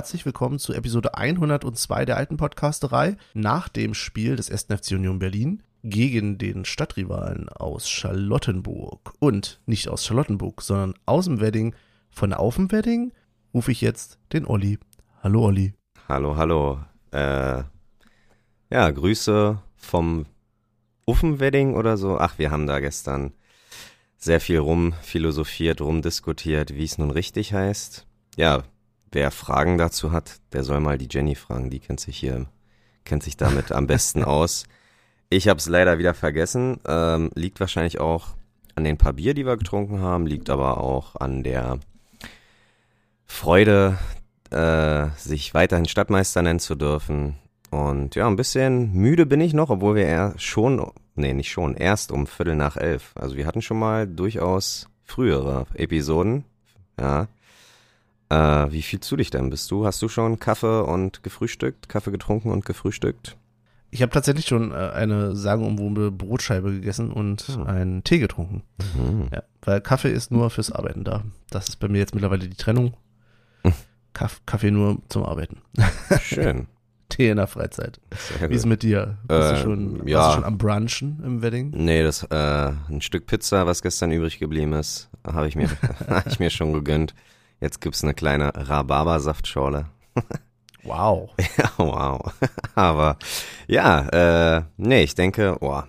Herzlich willkommen zu Episode 102 der alten Podcasterei nach dem Spiel des 1. FC Union Berlin gegen den Stadtrivalen aus Charlottenburg. Und nicht aus Charlottenburg, sondern aus dem Wedding. Von auf dem Wedding rufe ich jetzt den Olli. Hallo Olli. Hallo, hallo. Äh, ja, Grüße vom Uffenwedding oder so. Ach, wir haben da gestern sehr viel rumphilosophiert, rumdiskutiert, wie es nun richtig heißt. Ja, wer Fragen dazu hat, der soll mal die Jenny fragen. Die kennt sich hier, kennt sich damit am besten aus. Ich habe es leider wieder vergessen. Ähm, liegt wahrscheinlich auch an den paar Bier, die wir getrunken haben, liegt aber auch an der Freude, äh, sich weiterhin Stadtmeister nennen zu dürfen. Und ja, ein bisschen müde bin ich noch, obwohl wir eher schon, nee, nicht schon, erst um Viertel nach elf. Also wir hatten schon mal durchaus frühere Episoden. Ja. Äh, wie viel zu dich denn bist du? Hast du schon Kaffee und gefrühstückt? Kaffee getrunken und gefrühstückt? Ich habe tatsächlich schon äh, eine sagenumwobene Brotscheibe gegessen und Oh. einen Tee getrunken. Mhm. Ja, weil Kaffee ist nur fürs Arbeiten da. Das ist bei mir jetzt mittlerweile die Trennung. Hm. Kaff, Kaffee nur zum Arbeiten. Schön. Tee in der Freizeit. Wie ist mit dir? Bist, Äh, du schon, ja. warst du schon am Brunchen im Wedding? Nee, das äh, ein Stück Pizza, was gestern übrig geblieben ist, habe ich mir hab ich mir schon gegönnt. Jetzt gibt's eine kleine Rhabarbersaftschorle. Wow. Ja, wow. Aber ja, äh, nee, ich denke, boah,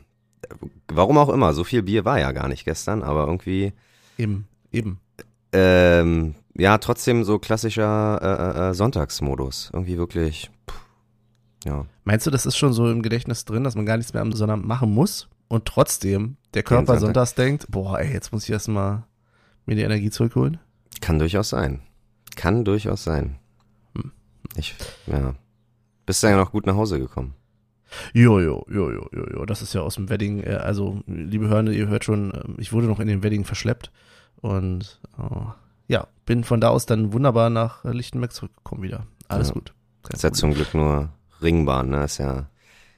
warum auch immer, so viel Bier war ja gar nicht gestern, aber irgendwie, Eben, eben. ähm, ja, trotzdem so klassischer äh, äh, Sonntagsmodus. Irgendwie wirklich, pff, ja. Meinst du, das ist schon so im Gedächtnis drin, dass man gar nichts mehr am Sonnabend machen muss und trotzdem der Körper Sonntag. sonntags denkt, boah, ey, jetzt muss ich erstmal mir die Energie zurückholen? Kann durchaus sein. Kann durchaus sein. Hm. Ich, ja. Bist du ja noch gut nach Hause gekommen? Jo, jo, jo, jo. Das ist ja aus dem Wedding, äh, also, liebe Hörner, ihr hört schon, ähm, ich wurde noch in den Wedding verschleppt und oh, ja, bin von da aus dann wunderbar nach äh, Lichtenberg zurückgekommen wieder. Alles Ja. gut. Kein Ist ja zum Glück nur Ringbahn, ne? Ist ja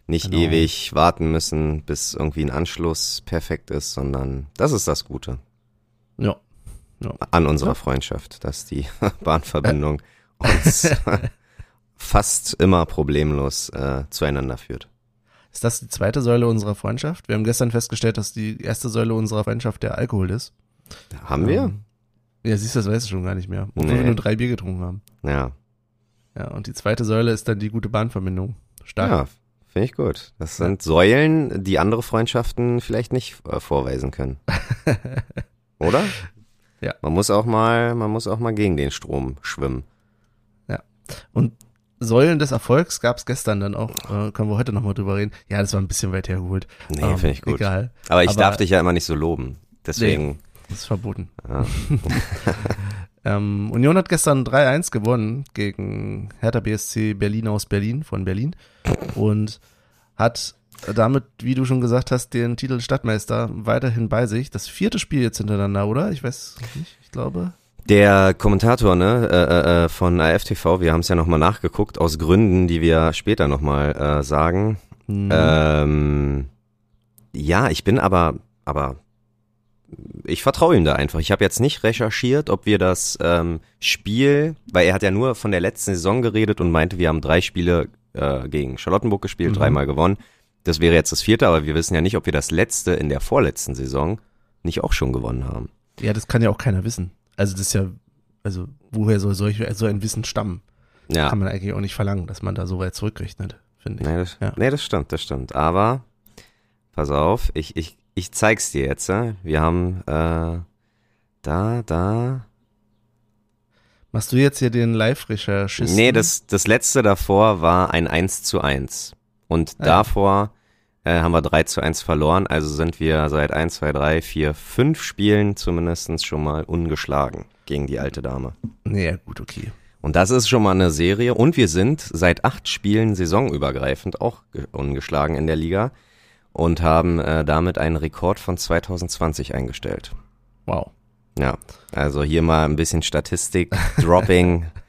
nicht Genau. ewig warten müssen, bis irgendwie ein Anschluss perfekt ist, sondern das ist das Gute Ja. An unserer Ja. Freundschaft, dass die Bahnverbindung uns fast immer problemlos äh, zueinander führt. Ist das die zweite Säule unserer Freundschaft? Wir haben gestern festgestellt, dass die erste Säule unserer Freundschaft der Alkohol ist. Haben wir? Ähm, ja, siehst du, das weißt du schon gar nicht mehr. Obwohl Nee. wir nur drei Bier getrunken haben. Ja. Ja, und die zweite Säule ist dann die gute Bahnverbindung. Stark. Ja, finde ich gut. Das sind Säulen, die andere Freundschaften vielleicht nicht äh, vorweisen können. Oder? Ja. Man muss auch mal, man muss auch mal gegen den Strom schwimmen. Und Säulen des Erfolgs gab es gestern dann auch. Äh, können wir heute nochmal drüber reden. Ja, das war ein bisschen weit hergeholt. Nee, Ähm, finde ich gut. Egal, Aber ich Aber- darf dich ja immer nicht so loben. Deswegen, das ist verboten. ja. Ähm, Union hat gestern 3-1 gewonnen gegen Hertha BSC Berlin aus Berlin, von Berlin. Und hat damit, wie du schon gesagt hast, den Titel Stadtmeister weiterhin bei sich. Das vierte Spiel jetzt hintereinander, oder? Ich weiß nicht, ich glaube. Der Kommentator ne, äh, äh, von AFTV, wir haben es ja nochmal nachgeguckt, aus Gründen, die wir später nochmal äh, sagen. Hm, Ähm, ja, ich bin aber, aber ich vertraue ihm da einfach. Ich habe jetzt nicht recherchiert, ob wir das ähm, Spiel, weil er hat ja nur von der letzten Saison geredet und meinte, wir haben drei Spiele äh, gegen Charlottenburg gespielt, Mhm. dreimal gewonnen. Das wäre jetzt das vierte, aber wir wissen ja nicht, ob wir das letzte in der vorletzten Saison nicht auch schon gewonnen haben. ja, das kann ja auch keiner wissen. Also das ist ja, also woher soll solch, so ein Wissen stammen? Ja, Kann man eigentlich auch nicht verlangen, dass man da so weit zurückrechnet, finde ich. nee, das, Ja. nee, das stimmt, das stimmt. Aber pass auf, ich, ich, ich zeig's dir jetzt. Wir haben äh, da, da, Machst du jetzt hier den Live-Recherchisten? Nee, das, das letzte davor war ein 1 zu 1. Und ja. davor äh, haben wir 3 zu 1 verloren. Also sind wir seit 1, 2, 3, 4, 5 Spielen zumindest schon mal ungeschlagen gegen die alte Dame. Ja, gut, okay. Und das ist schon mal eine Serie. Und wir sind seit acht Spielen saisonübergreifend auch ge- ungeschlagen in der Liga und haben äh, damit einen Rekord von 2020 eingestellt. Wow. Ja, also hier mal ein bisschen Statistik, Dropping,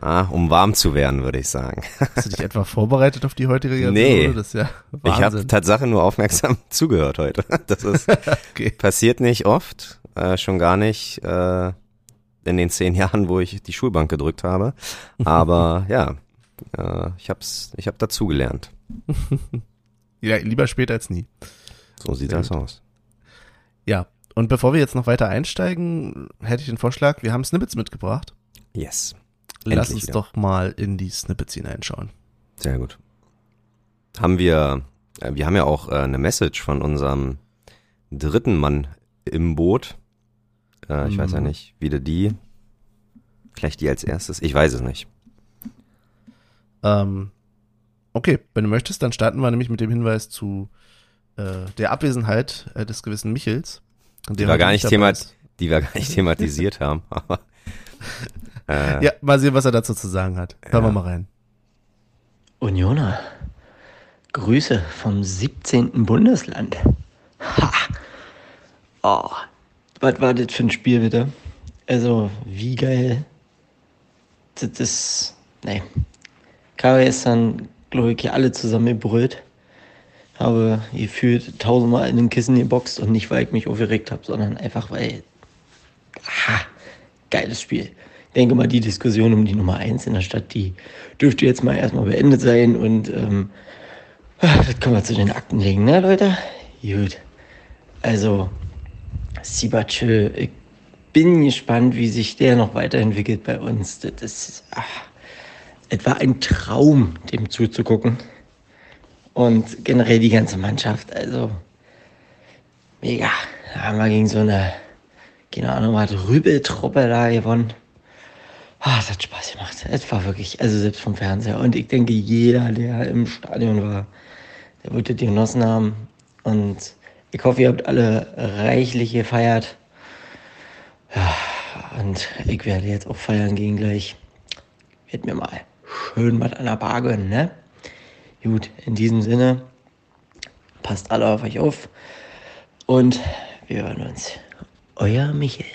ah, um warm zu werden, würde ich sagen. Hast du dich etwa vorbereitet auf die heutige Nee. Episode? Ist ja Ich habe. Tatsache nur aufmerksam zugehört heute. Das ist okay. passiert nicht oft, äh, schon gar nicht. Äh, in den zehn Jahren, wo ich die Schulbank gedrückt habe. Aber ja, äh, ich hab's, ich hab dazugelernt. ja, lieber spät als nie. So sieht Sehr das gut. aus. Ja, und bevor wir jetzt noch weiter einsteigen, hätte ich den Vorschlag, wir haben Snippets mitgebracht. Yes. Lass uns wieder. doch mal in die Snippets hineinschauen. Sehr gut. Haben wir, äh, wir haben ja auch äh, eine Message von unserem dritten Mann im Boot. Äh, ich mhm. weiß ja mhm. nicht, wieder die. Vielleicht die als erstes. Ich weiß es nicht. Ähm, okay, wenn du möchtest, dann starten wir nämlich mit dem Hinweis zu äh, der Abwesenheit äh, des gewissen Michels. Die wir, gar nicht themat die wir gar nicht thematisiert haben. Aber, äh, ja, mal sehen, was er dazu zu sagen hat. Hören ja. wir mal rein. Unioner, Grüße vom 17. Bundesland. Ha! Oh, was war das für ein Spiel bitte? Also, wie geil. Das ist. Nee. Karo gestern, glaube ich, alle zusammen gebrüllt. Habe gefühlt tausendmal in den Kissen geboxt und nicht, weil ich mich aufgeregt habe, sondern einfach, weil. Ha! Geiles Spiel. Denke mal, die Diskussion um die Nummer 1 in der Stadt, die dürfte jetzt mal erstmal beendet sein und ähm, das können wir zu den Akten legen, ne, Leute? Gut. Also, Sibachö, ich bin gespannt, wie sich der noch weiterentwickelt bei uns. Das ist ach, etwa ein Traum, dem zuzugucken. Und generell die ganze Mannschaft, also mega. Da haben wir gegen so eine, keine Ahnung, was Rübeltruppe da gewonnen. Ah, das hat Spaß gemacht. Es war wirklich, also selbst vom Fernseher. Und ich denke, jeder, der im Stadion war, der wird das genossen haben. Und ich hoffe, ihr habt alle reichlich gefeiert. Ja, und ich werde jetzt auch feiern gehen gleich. Werd mir mal schön was an der Bar gönnen, ne? Gut, in diesem Sinne, passt alle auf euch auf und wir hören uns. Euer Michel.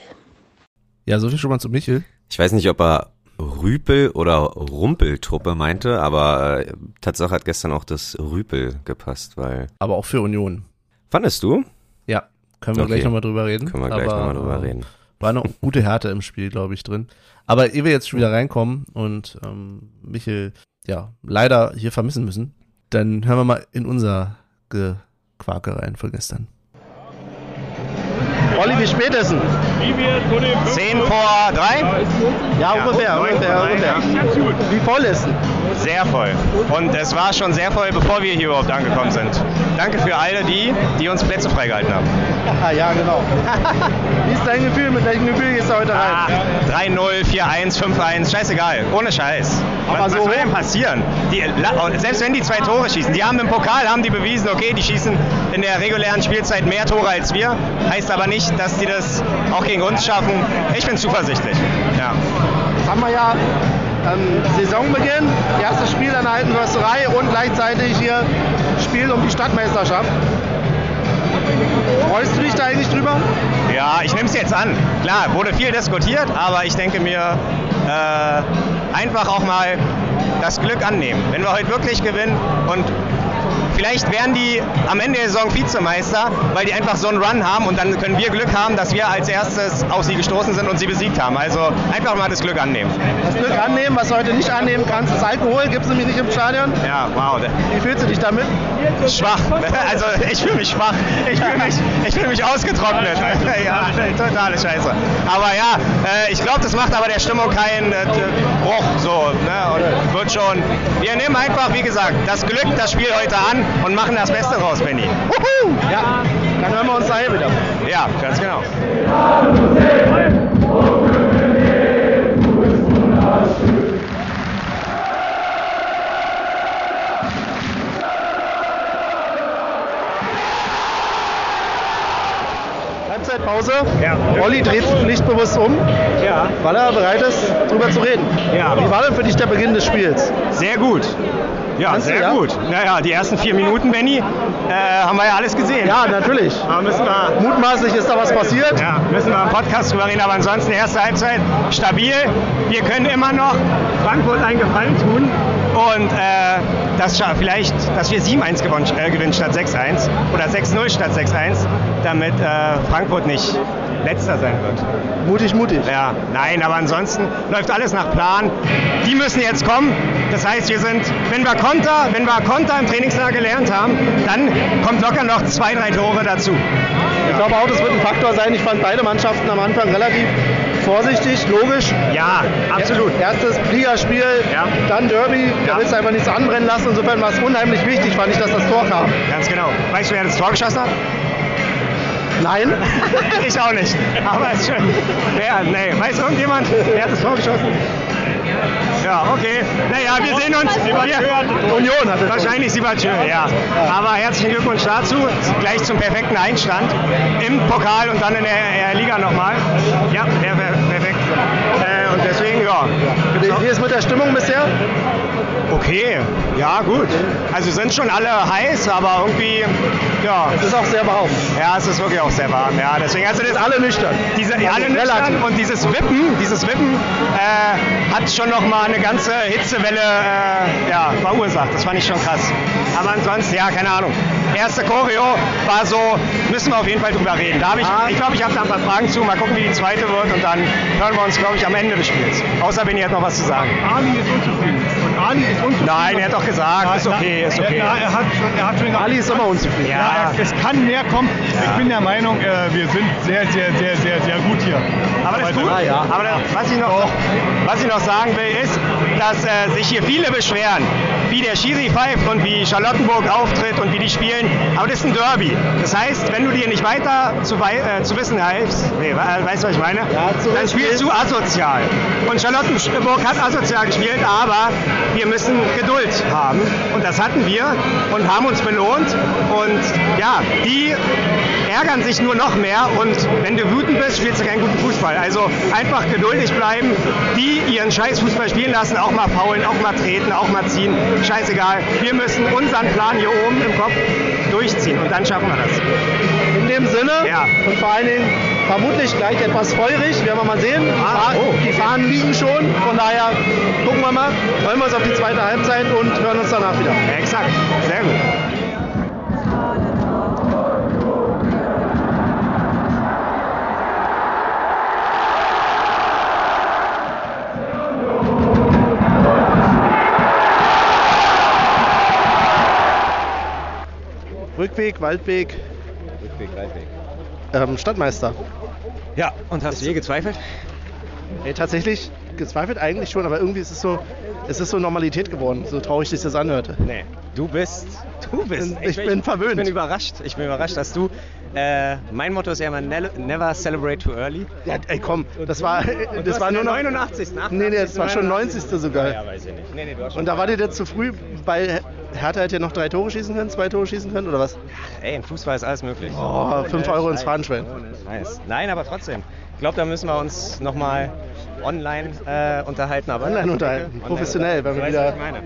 Ja, so viel schon mal zu Michel. Ich weiß nicht, ob er Rüpel oder Rumpeltruppe meinte, aber äh, Tatsache hat gestern auch das Rüpel gepasst, weil. Aber auch für Union. Fandest du? Ja, können wir okay. gleich nochmal drüber reden. Können wir gleich nochmal drüber reden. War eine gute Härte im Spiel, glaube ich, drin. Aber ehe wir jetzt schon wieder reinkommen und ähm, Michel, ja, leider hier vermissen müssen, dann hören wir mal in unser Gequake rein von gestern. Olli, wie spät ist es? 10 vor 3? Ja, ungefähr, ungefähr, ungefähr. Wie voll ist es? Sehr voll. Und es war schon sehr voll, bevor wir hier überhaupt angekommen sind. Danke für alle die, die uns Plätze freigehalten haben. ja, genau. wie ist dein Gefühl? Mit welchem Gefühl gehst du heute rein? Ah, 3-0, 4-1, 5-1, scheißegal. Ohne Scheiß. Aber was, so was soll denn passieren? Die, selbst wenn die zwei Tore schießen, die haben im Pokal haben die bewiesen, okay, die schießen in der regulären Spielzeit mehr Tore als wir. Heißt aber nicht, dass die das auch gegen uns schaffen. Ich bin zuversichtlich. Ja. Jetzt haben wir ja ähm, Saisonbeginn, erstes Spiel an der Alten Försterei und gleichzeitig hier Spiel um die Stadtmeisterschaft. Freust du dich da eigentlich drüber? Ja, ich nehme es jetzt an. Klar, wurde viel diskutiert, aber ich denke mir, äh, einfach auch mal das Glück annehmen. Wenn wir heute wirklich gewinnen und Vielleicht werden die am Ende der Saison Vizemeister, weil die einfach so einen Run haben und dann können wir Glück haben, dass wir als erstes auf sie gestoßen sind und sie besiegt haben. Also einfach mal das Glück annehmen. Das Glück annehmen, was du heute nicht annehmen kannst, ist Alkohol, gibt es nämlich nicht im Stadion. Ja, wow. Wie fühlst du dich damit? Schwach. Also ich fühle mich schwach. Ich fühle mich, fühl mich ausgetrocknet. ja, totale Scheiße. Aber ja, äh, ich glaube, das macht aber der Stimmung keinen äh, Bruch. So, ne? Und wird schon. Wir nehmen einfach, wie gesagt, das Glück, das Spiel heute an und machen das Beste raus, Benny. Ja, dann hören wir uns daher wieder. Ja, ganz genau. Halbzeitpause. Ja. Olli dreht sich pflichtbewusst um, ja. weil er bereit ist, darüber zu reden. Ja. Wie war denn für dich der Beginn des Spiels? Sehr gut. Ja, Kannst sehr du, ja? gut. Naja, die ersten vier Minuten, Benny, äh, haben wir ja alles gesehen. Ja, natürlich. Aber müssen wir, Mutmaßlich ist da was passiert. Ja, müssen wir im Podcast drüber reden. Aber ansonsten erste Halbzeit stabil. Wir können immer noch Frankfurt einen Gefallen tun. Und äh, dass vielleicht, dass wir 7-1 gewinnen, äh, gewinnen statt 6-1 oder 6-0 statt 6-1, damit äh, Frankfurt nicht letzter sein wird. Mutig, mutig. Ja, nein, aber ansonsten läuft alles nach Plan. Die müssen jetzt kommen. Das heißt, wir sind, wenn wir Konter, wenn wir Konter im Trainingslager gelernt haben, dann kommt locker noch zwei, drei Tore dazu. Ich glaube auch, das wird ein Faktor sein. Ich fand beide Mannschaften am Anfang relativ vorsichtig, logisch. Ja, absolut. Erstes Ligaspiel, Ja. dann Derby. Da Ja. willst du einfach nichts anbrennen lassen. Insofern war es unheimlich wichtig, fand ich, dass das Tor kam. Ganz genau. Weißt du, wer das Tor geschossen hat? Nein, ich auch nicht. Aber ist schön. Wer? Nee. Weiß irgendjemand, wer hat das Tor geschossen? Ja, okay. Naja, wir sehen uns. Wir, Union hat es. Wahrscheinlich Sibachö, ja. Aber herzlichen Glückwunsch dazu. Gleich zum perfekten Einstand im Pokal und dann in der, der Liga nochmal. Ja, per per- perfekt. Äh, und deswegen, ja. Wie ist mit der Stimmung bisher? Okay, ja, gut. Also sind schon alle heiß, aber irgendwie, ja. Es ist auch sehr warm. Ja, es ist wirklich auch sehr warm. Ja, deswegen, also das, Alle nüchtern. diese, ja, alle nüchtern und dieses Wippen, dieses Wippen äh, hat schon noch mal eine ganze Hitzewelle äh, ja, verursacht. Das fand ich schon krass. Aber ansonsten, ja, keine Ahnung. Erste Choreo war so, müssen wir auf jeden Fall drüber reden. Da habe ich, Ah. ich glaube, ich habe da ein paar Fragen zu. Mal gucken, wie die zweite wird und dann hören wir uns, glaube ich, am Ende des Spiels. Außer wenn ihr hat noch was zu sagen. Ali ist unzufrieden. Unzufrieden. Nein, er hat doch gesagt, ist okay, ist okay. Ja, er hat schon, er hat schon gesagt, Ali ist immer unzufrieden. Ja. ja, es, kann mehr kommen. Ich bin der Meinung, äh, wir sind sehr, sehr, sehr, sehr, sehr gut hier. Aber das ist gut. Ja. Aber das, was, ich noch, was ich noch sagen will, ist, dass äh, sich hier viele beschweren, wie der Schiri pfeift und wie Charlottenburg auftritt und wie die spielen. Aber das ist ein Derby. Das heißt, wenn du dir nicht weiter zu, wei äh, zu wissen hilfst, nee, äh, weißt du, was ich meine? zu dann spielst du asozial. Und Charlottenburg hat asozial gespielt, aber wir müssen Geduld haben. Und das hatten wir und haben uns belohnt. Und ja, die ärgern sich nur noch mehr und wenn du wütend bist, spielst du keinen guten Fußball. Also einfach geduldig bleiben, die ihren scheiß Fußball spielen lassen, auch mal faulen, auch mal treten, auch mal ziehen, scheißegal. Wir müssen unseren Plan hier oben im Kopf durchziehen und dann schaffen wir das. In dem Sinne Ja. und vor allen Dingen vermutlich gleich etwas feurig, werden wir mal sehen. Die, Ah, Fah- oh. die Fahnen liegen schon, von daher gucken wir mal, freuen wir uns auf die zweite Halbzeit und hören uns danach wieder. Ja, exakt, sehr gut. Rückweg, Waldweg, Rückweg, Reitweg. ähm, Stadtmeister. Ja, und hast du je gezweifelt? Ey, tatsächlich gezweifelt eigentlich schon, aber irgendwie ist es so, es ist so Normalität geworden, so traurig sich das anhört. Nee, du bist, du bist. Ich bin verwöhnt. Ich bin überrascht. Ich bin überrascht, dass du. Äh, mein Motto ist ja immer ne- never celebrate too early. Ja, ey, komm, das war, Und das war nur der noch 89. 88. Nee, nee, das war schon 90. sogar. Ja, weiß ich nicht. Nee, nee, du hast schon Und da war dir jetzt zu früh, weil Hertha hätte ja noch drei Tore schießen können, zwei Tore schießen können oder was? Ey, im Fußball ist alles möglich. Oh, fünf Euro ins Phrasenschwein. Nice. Nein, aber trotzdem. Ich glaube, da müssen wir uns nochmal online äh, unterhalten. Aber Online unterhalten, professionell, wenn wir Weißt du, wieder- was ich meine.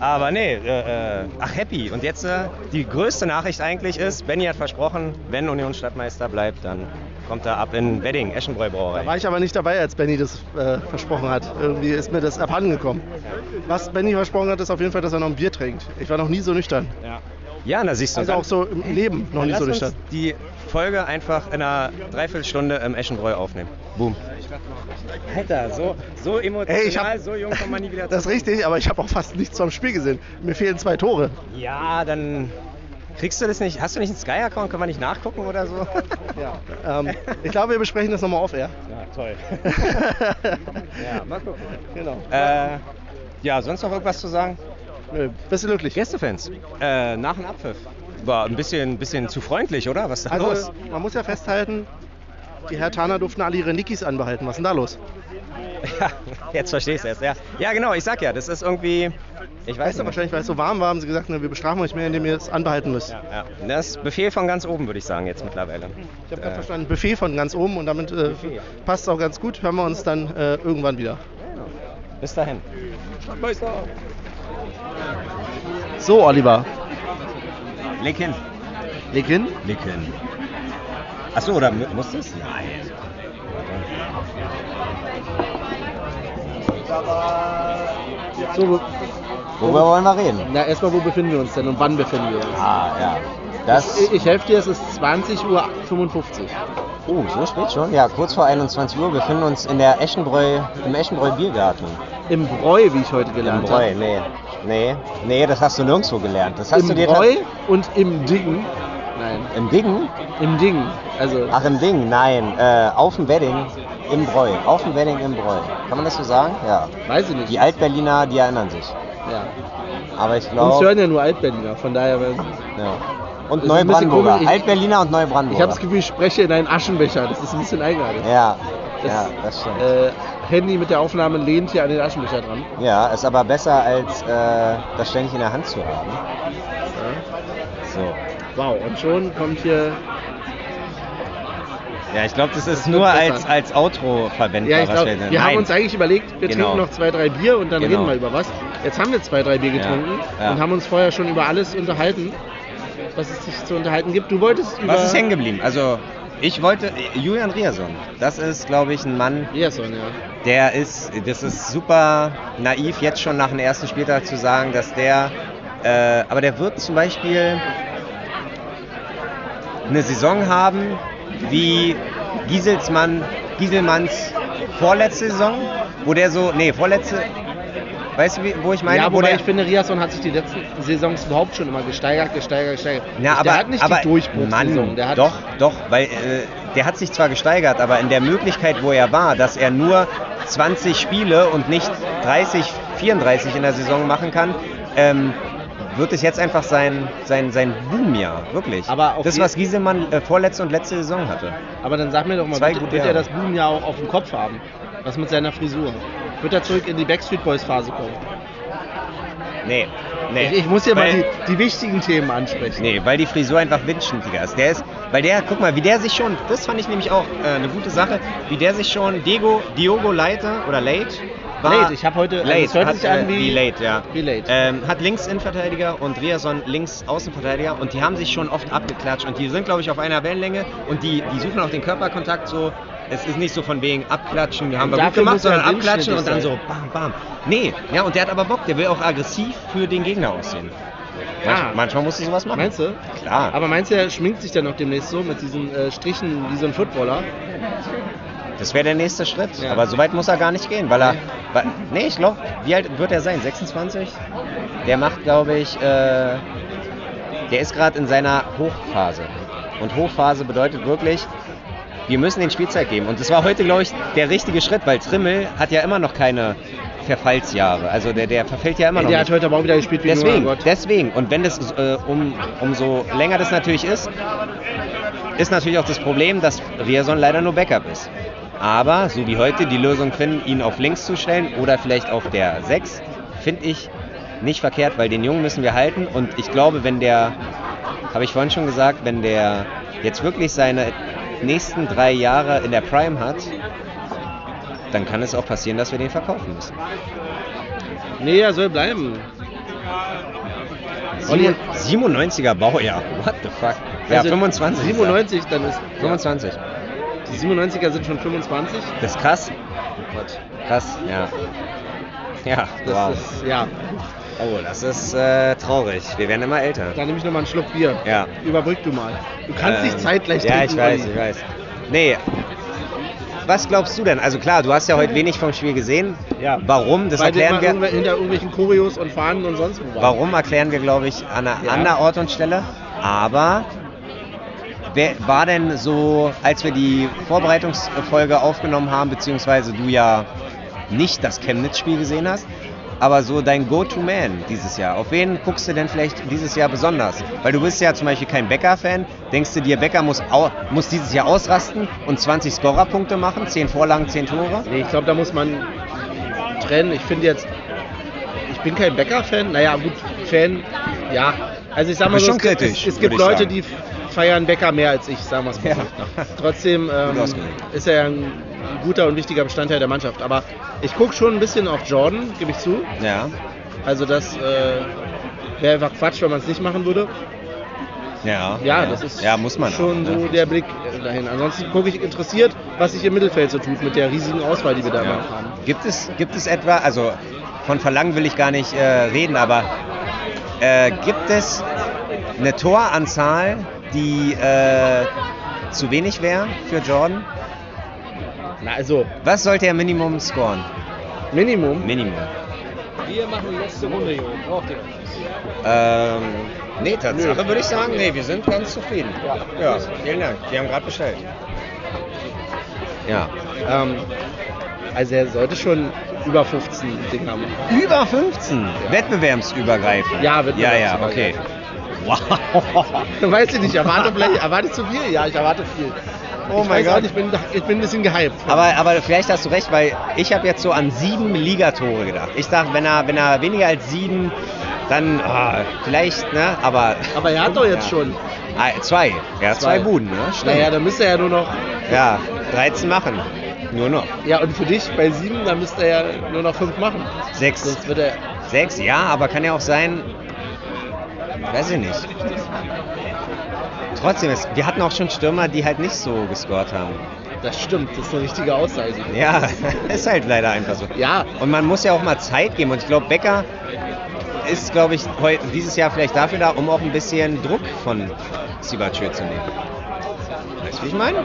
Aber nee, äh, äh, ach happy. Und jetzt äh, die größte Nachricht eigentlich ist, Benny hat versprochen, wenn Union Stadtmeister bleibt, dann kommt er ab in Wedding, Eschenbräu Da Brauerei. war ich aber nicht dabei, als Benny das äh, versprochen hat. Irgendwie ist mir das abhanden gekommen. Was Benny versprochen hat, ist auf jeden Fall, dass er noch ein Bier trinkt. Ich war noch nie so nüchtern. Ja. Ja, da siehst du. Also auch so im Leben noch nie so uns nüchtern. die Folge einfach in einer Dreiviertelstunde im Eschenbräu aufnehmen. Boom. Alter, so, so emotional, Ey, ich hab, so jung kommt man nie wieder Das ist richtig, aber ich habe auch fast nichts vom Spiel gesehen. Mir fehlen zwei Tore. Ja, dann kriegst du das nicht. Hast du nicht einen Sky-Account? Können wir nicht nachgucken oder so? Ja. Ähm, ich glaube, wir besprechen das nochmal auf Air. Ja, toll. ja, mal gucken. Genau. Äh, ja, sonst noch irgendwas zu sagen? Nö, bist du glücklich? Gästefans. Äh, nach dem Abpfiff. War ein bisschen, bisschen zu freundlich, oder? Was ist da los? Also, man muss ja festhalten, die Hertaner durften alle ihre Nickis anbehalten. Was ist denn da los? Ja, jetzt verstehst du es, ja. Ja, genau, ich sag ja, das ist irgendwie. Ich weiß Weißt du, wahrscheinlich, weil es so warm war, haben sie gesagt, na, wir bestrafen euch mehr, indem ihr es anbehalten müsst. Ja, ja. Das ist Befehl von ganz oben, würde ich sagen, jetzt mittlerweile. Ich habe gerade verstanden, Buffet von ganz oben und damit äh, passt es auch ganz gut. Hören wir uns dann äh, irgendwann wieder. Bis dahin. Stadtmeister! So, Oliver. Linken. Leg hin. Achso, oder mu- muss das? Nein. So, wo, Worüber wollen wir reden? na, erstmal, wo befinden wir uns denn und wann befinden wir uns? Ah, ja. Das, Ich, ich helfe dir, es ist 20.55 Uhr. oh, so spät schon? Ja, kurz vor 21 Uhr. Wir befinden uns in der Eschenbräu, im Eschenbräu Biergarten. Im Bräu, wie ich heute Im gelernt Bräu, habe. nee. Nee, nee, das hast du nirgendwo gelernt. Das hast Im du dir Bräu und im Ding. Nein, Im Ding? im Ding. Also, Ach, im Ding, nein. Äh, auf dem Wedding im Bräu. Auf dem Wedding im Bräu. Kann man das so sagen? Ja. weiß ich nicht. Die Altberliner, die erinnern sich. ja. Aber ich Uns glaube. hören ja nur Altberliner, von daher. Ja. Und Neubrandenburger. Altberliner und Ich habe Neubrandenburger. das Gefühl, ich spreche in einen Aschenbecher. Das ist ein bisschen eigenartig. Ja, Das, ja, das stimmt. Äh, Handy mit der Aufnahme lehnt hier an den Aschenbecher dran. Ja, ist aber besser als äh, das ständig in der Hand zu haben. So. Wow, und schon kommt hier. Ja, ich glaube, das ist Das nur als, als Outro verwendbar, Ja, ich was glaube, wir wir, haben uns eigentlich überlegt, wir Genau. trinken noch zwei, drei Bier und dann Genau. reden wir über was. Jetzt haben wir zwei, drei Bier Ja, getrunken ja. und haben uns vorher schon über alles unterhalten, was es sich zu unterhalten gibt. Du wolltest über. Was ist hängen geblieben? Also, ich wollte, Julian Riason, das ist, glaube ich, ein Mann, Riasson, ja. der ist, das ist super naiv, jetzt schon nach dem ersten Spieltag zu sagen, dass der, äh, aber der wird zum Beispiel eine Saison haben wie Gieselsmann, Gieselmanns vorletzte Saison, wo der so, nee, vorletzte, weißt du, wie- wo ich meine? ja, wo wobei ich finde, Riasson hat sich die letzten Saisons überhaupt schon immer gesteigert, gesteigert, gesteigert. Ja, aber, der hat nicht aber, die Durchbruchssaison. Mann, doch, doch, weil äh, der hat sich zwar gesteigert, aber in der Möglichkeit, wo er war, dass er nur 20 Spiele und nicht 30, 34 in der Saison machen kann, ähm, wird es jetzt einfach sein, sein, sein Boomjahr, wirklich. Aber das, was Gieselmann äh, vorletzte und letzte Saison hatte. Aber dann sag mir doch mal, Zwei wird, wird er das Boom ja auch auf dem Kopf haben? Was mit seiner Frisur? Wird er zurück in die Backstreet Boys Phase kommen? Nee, nee. Ich, ich muss hier mal Weil- die, die wichtigen Themen ansprechen. Nee, weil die Frisur einfach windschnittiger ist. Der ist, weil der, guck mal, wie der sich schon, das fand ich nämlich auch äh, eine gute Sache, wie der sich schon, Diego, Diogo Leite oder Late, war, Late, ich habe heute, also Late, es hört hat, sich an äh, wie, wie Late, ja. wie Late. Ähm, hat links Innenverteidiger und Riason links Außenverteidiger und die haben sich schon oft abgeklatscht und die sind, glaube ich, auf einer Wellenlänge und die, die suchen auch den Körperkontakt so. Es ist nicht so von wegen abklatschen, wir haben wir gut gemacht, er sondern abklatschen und dann so bam, bam. Nee, ja, und der hat aber Bock, der will auch aggressiv für den Gegner aussehen. Ah. Manchmal musst du sowas machen. Meinst du? Klar. Aber meinst du, er schminkt sich dann noch demnächst so mit diesen äh, Strichen wie so ein Footballer? Das wäre der nächste Schritt. Ja. Aber so weit muss er gar nicht gehen, weil er. Weil, nee, ich glaube, wie alt wird er sein? 26? Der macht, glaube ich, äh, der ist gerade in seiner Hochphase. Und Hochphase bedeutet wirklich, wir müssen den Spielzeit geben. Und das war heute, glaube ich, der richtige Schritt, weil Trimmel hat ja immer noch keine Verfallsjahre. Also der, der verfällt ja immer Ey, noch der nicht. hat heute aber auch wieder gespielt wie Deswegen, nur Gott. deswegen. Und wenn das, äh, um, umso länger das natürlich ist, ist natürlich auch das Problem, dass Riason leider nur Backup ist. Aber, so wie heute, die Lösung finden, ihn auf links zu stellen oder vielleicht auf der 6, finde ich nicht verkehrt, weil den Jungen müssen wir halten. Und ich glaube, wenn der, habe ich vorhin schon gesagt, wenn der jetzt wirklich seine nächsten drei Jahre in der Prime hat, dann kann es auch passieren, dass wir den verkaufen müssen. Nee, er soll bleiben. Sieben- 97er Baujahr. What the fuck? Ja, Also 25. 97, dann ist. 25. Die 97er sind schon 25. Das ist krass. Krass, ja. Ja, Das wow. ist, ja. Oh, das ist äh, traurig. Wir werden immer älter. Dann nehme ich nochmal einen Schluck Bier. Ja. Überbrück du mal. Du kannst Ähm, nicht zeitgleich Ja, ich weiß, Olli. ich weiß. Nee. Was glaubst du denn? Also klar, du hast ja heute wenig vom Spiel gesehen. Ja. Warum? Das Weil erklären wir. irgendw- hinter irgendwelchen Choreos und Fahnen und sonst wo. Warum erklären wir, glaube ich, an einer Ja. anderen Ort und Stelle. Aber wer war denn so, als wir die Vorbereitungsfolge aufgenommen haben, beziehungsweise du ja nicht das Chemnitz-Spiel gesehen hast, aber so dein Go-To-Man dieses Jahr. Auf wen guckst du denn vielleicht dieses Jahr besonders? Weil du bist ja zum Beispiel kein Becker-Fan. Denkst du dir, Becker muss, muss dieses Jahr ausrasten und 20 Scorer-Punkte machen? 10 Vorlagen, 10 Tore? Nee, ich glaube, da muss man trennen. Ich finde jetzt, ich bin kein Becker-Fan. Naja, gut, Fan, ja. Also ich sag mal so, es es, es gibt Leute, die feiern Becker mehr als ich, sagen wir es mal Ja. Trotzdem ähm, ist er ja ein guter und wichtiger Bestandteil der Mannschaft. Aber ich gucke schon ein bisschen auf Jordan, gebe ich zu. Ja. Also das äh, wäre einfach Quatsch, wenn man es nicht machen würde. Ja, Ja, das ist ja, muss man schon auch, ne? so der Blick äh, dahin. Ansonsten gucke ich interessiert, was sich im Mittelfeld so tut mit der riesigen Auswahl, die wir da Ja. haben. Gibt es, gibt es etwa, also von Verlangen will ich gar nicht äh, reden, aber äh, gibt es eine Toranzahl, die äh, zu wenig wäre für Jordan? Na, also, Was sollte er Minimum scoren? Minimum. Minimum. Wir machen die letzte Runde, Junge. Braucht ihr? Ähm, nee, Tatsache würde ich sagen, nee, wir sind ganz zufrieden. Ja, vielen Dank. Wir haben gerade bestellt. Ja. Ähm, also, er sollte schon über 15 Ding haben. Über 15. Wettbewerbsübergreifend. Ja, Ja, ja, okay. Wow. Weißt du nicht, erwarte vielleicht, erwartest du viel? Ja, ich erwarte viel. Oh ich mein auch Gott. nicht, ich bin, ich bin ein bisschen gehypt. Aber, aber vielleicht hast du recht, weil ich habe jetzt so an sieben Ligatore gedacht. Ich dachte, wenn er, wenn er weniger als sieben, dann ah, vielleicht, ne? Aber Aber er hat doch jetzt schon. ah, zwei. Er hat zwei, Zwei. Buden, ne? Stimmt. Naja, dann müsste er ja nur noch. Ja, 13 machen. Nur noch. Ja, und für dich bei sieben, dann müsste er ja nur noch fünf machen. Sechs. Sonst wird er. Sechs, ja, aber kann ja auch sein, weiß ich nicht. Trotzdem, es, wir hatten auch schon Stürmer, die halt nicht so gescored haben. Das stimmt, das ist eine richtige Aussage. Ja, ist halt leider einfach so. Ja, Und man muss ja auch mal Zeit geben. Und ich glaube, Becker ist, glaube ich, heu- dieses Jahr vielleicht dafür da, um auch ein bisschen Druck von Sibachö zu nehmen. Weißt du, wie ich meine?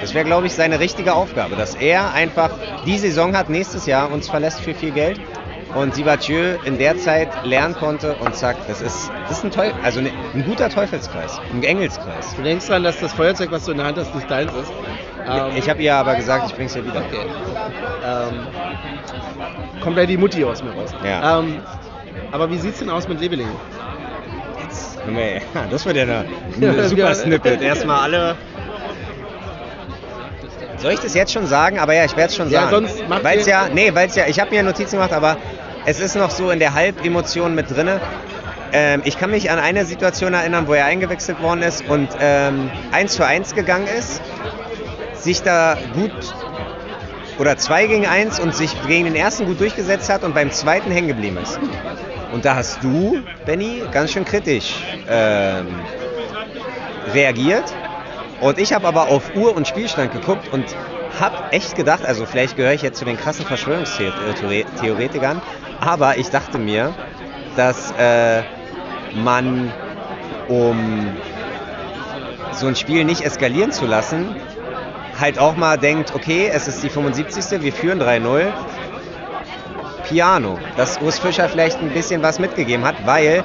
Das wäre, glaube ich, seine richtige Aufgabe, dass er einfach die Saison hat, nächstes Jahr uns verlässt für viel Geld und Sibachö in der Zeit lernen konnte und zack, das ist, das ist ein, Teufel, also ne- ein guter Teufelskreis, ein Engelskreis. du denkst dran, dass das Feuerzeug, was du in der Hand hast, nicht deins ist. Ähm, Ich habe ihr aber gesagt, ich bring's ihr wieder. Okay. Ähm, kommt da die Mutti aus mir raus. Ja. Ähm, aber wie sieht's denn aus mit Lebeling? Nee, ja, das wird ja eine, eine super. Snippet. Erstmal alle. Soll ich das jetzt schon sagen? Aber ja, ich werde es schon Ja, sagen. sonst Weil es ja, nee, weil es ja, ich habe mir Notizen gemacht, aber es ist noch so in der Halbemotion mit drinne. Ähm, ich kann mich an eine Situation erinnern, wo er eingewechselt worden ist und ähm, eins für eins gegangen ist, sich da gut oder zwei gegen eins und sich gegen den ersten gut durchgesetzt hat und beim zweiten hängen geblieben ist. Und da hast du, Benny, ganz schön kritisch ähm, reagiert. Und ich habe aber auf Uhr und Spielstand geguckt und habe echt gedacht, also vielleicht gehöre ich jetzt zu den krassen Verschwörungstheoretikern, aber ich dachte mir, dass äh, man, um so ein Spiel nicht eskalieren zu lassen, halt auch mal denkt, okay, es ist die 75. Wir führen 3-0. Piano, dass Urs Fischer vielleicht ein bisschen was mitgegeben hat, weil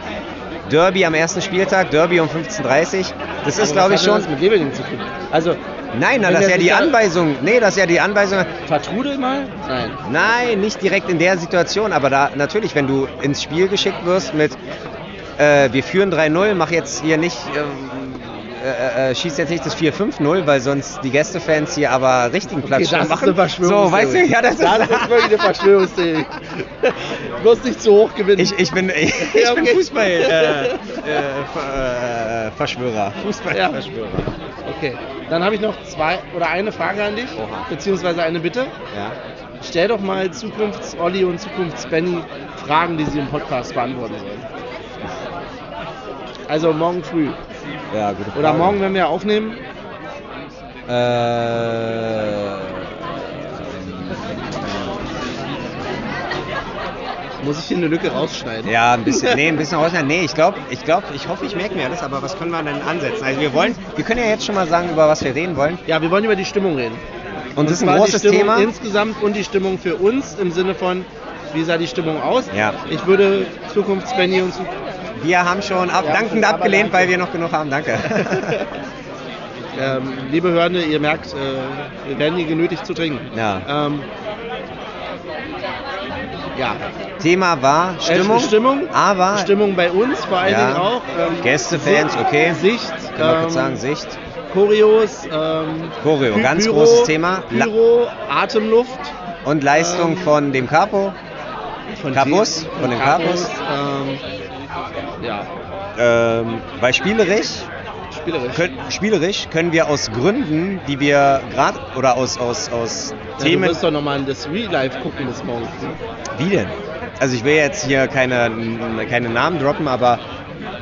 Derby am ersten Spieltag, Derby um 15.30 das ist, glaube ich, schon. Was mit Lebeling zu tun? Also, Nein, na, das ist ja die Anweisung. Nee, das ist ja die Anweisung. vertrudel mal? Nein. Nein, nicht direkt in der Situation, aber da natürlich, wenn du ins Spiel geschickt wirst mit äh, wir führen 3-0, mach jetzt hier nicht, ähm, äh, äh, schieß jetzt nicht das 4-5-0, weil sonst die Gästefans hier aber richtigen Platz Okay, das ist machen. eine Verschwörungstheorie. So, weißt du, ja, das ist, das ist wirklich eine Verschwörungstheorie. Du wirst nicht zu hoch gewinnen. ich, ich bin, ich, Ja, bin okay. Fußball, äh, äh, äh, Verschwörer. Fußballverschwörer. Okay, dann habe ich noch zwei oder eine Frage an dich, Oha. beziehungsweise eine Bitte. Ja. Stell doch mal Zukunfts-Olli und Zukunfts-Benny Fragen, die sie im Podcast beantworten sollen. Also morgen früh. Ja, gute Oder Frage. morgen, wenn wir aufnehmen. Äh, Muss ich hier eine Lücke rausschneiden? Ja, ein bisschen, nee, ein bisschen rausschneiden. Nee, ich glaube, ich glaube, ich hoffe, ich merke mir alles, aber was können wir denn ansetzen? Also wir wollen, wir können ja jetzt schon mal sagen, über was wir reden wollen. Ja, wir wollen über die Stimmung reden. Und, das ist ein großes die Stimmung Thema. insgesamt und die Stimmung für uns im Sinne von, wie sah die Stimmung aus? Ja. Ich würde Zukunfts-Benny und Wir haben schon ab, dankend abgelehnt, weil wir noch genug haben. Danke. Ähm, liebe Hörende, ihr merkt, äh, wir werden hier genötigt zu trinken. Ja. Ähm, ja. Thema war Stimmung, Stimmung, aber Stimmung bei uns vor allen Ja. Dingen auch. Ähm, Gästefans, Sicht- okay. Sicht, kann man ähm, sagen, Sicht. Choreos, ähm, Choreo, Py- ganz Pyro, großes Thema. Pyro, Atemluft. Und Leistung ähm, von dem Capo. Von Capus, den- von den Capus, Ähm, ja, Ähm, weil spielerisch spielerisch. können, spielerisch können wir aus Gründen, die wir gerade oder aus aus aus ja, du Themen wirst doch nochmal das Real Life gucken bis morgen. Wie denn? Also ich will jetzt hier keine, keine Namen droppen, aber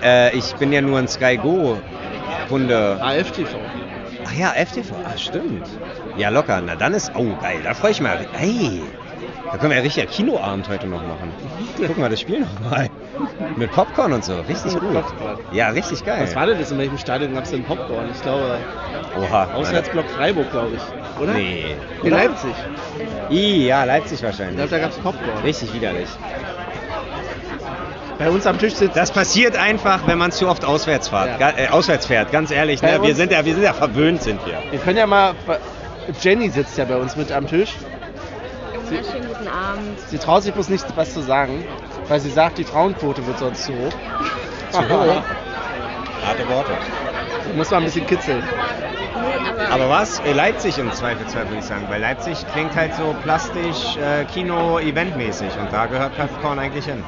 äh, ich bin ja nur ein Sky Go Kunde. AFTV. Ach ja, FTV. Ah, stimmt. Ja, locker. Na dann ist. Oh, geil. Da freue ich mich. Hey. Da können wir ja richtig Kinoabend heute noch machen. Guck mal, das Spiel noch mal. Mit Popcorn und so. Richtig gut. Popcorn. Ja, richtig geil. Was war denn das? In welchem Stadion gab es denn Popcorn? Ich glaube, Oha. Auswärtsblock Freiburg, glaube ich. Oder? Nee. In Leipzig. I, ja, Leipzig Ich wahrscheinlich. glaube, da gab es Popcorn. Richtig widerlich. Bei uns am Tisch sitzt Das passiert einfach, wenn man zu oft auswärts fährt. Ja. Äh, auswärts fährt, ganz ehrlich. Ne? Wir, sind ja, wir sind ja verwöhnt, sind wir. Wir können ja mal. Jenny sitzt ja bei uns mit am Tisch. Wunderschönen guten Abend. Sie traut sich bloß nicht, was zu sagen, weil sie sagt, die Frauenquote wird sonst zu hoch. Zu hoch? Harte Worte. Muss man ein bisschen kitzeln. Nee, aber, Aber was? Äh, Leipzig im Zweifelsfall, würde ich sagen. Weil Leipzig klingt halt so plastisch, äh, Kino-Eventmäßig. Und da gehört Popcorn eigentlich hin.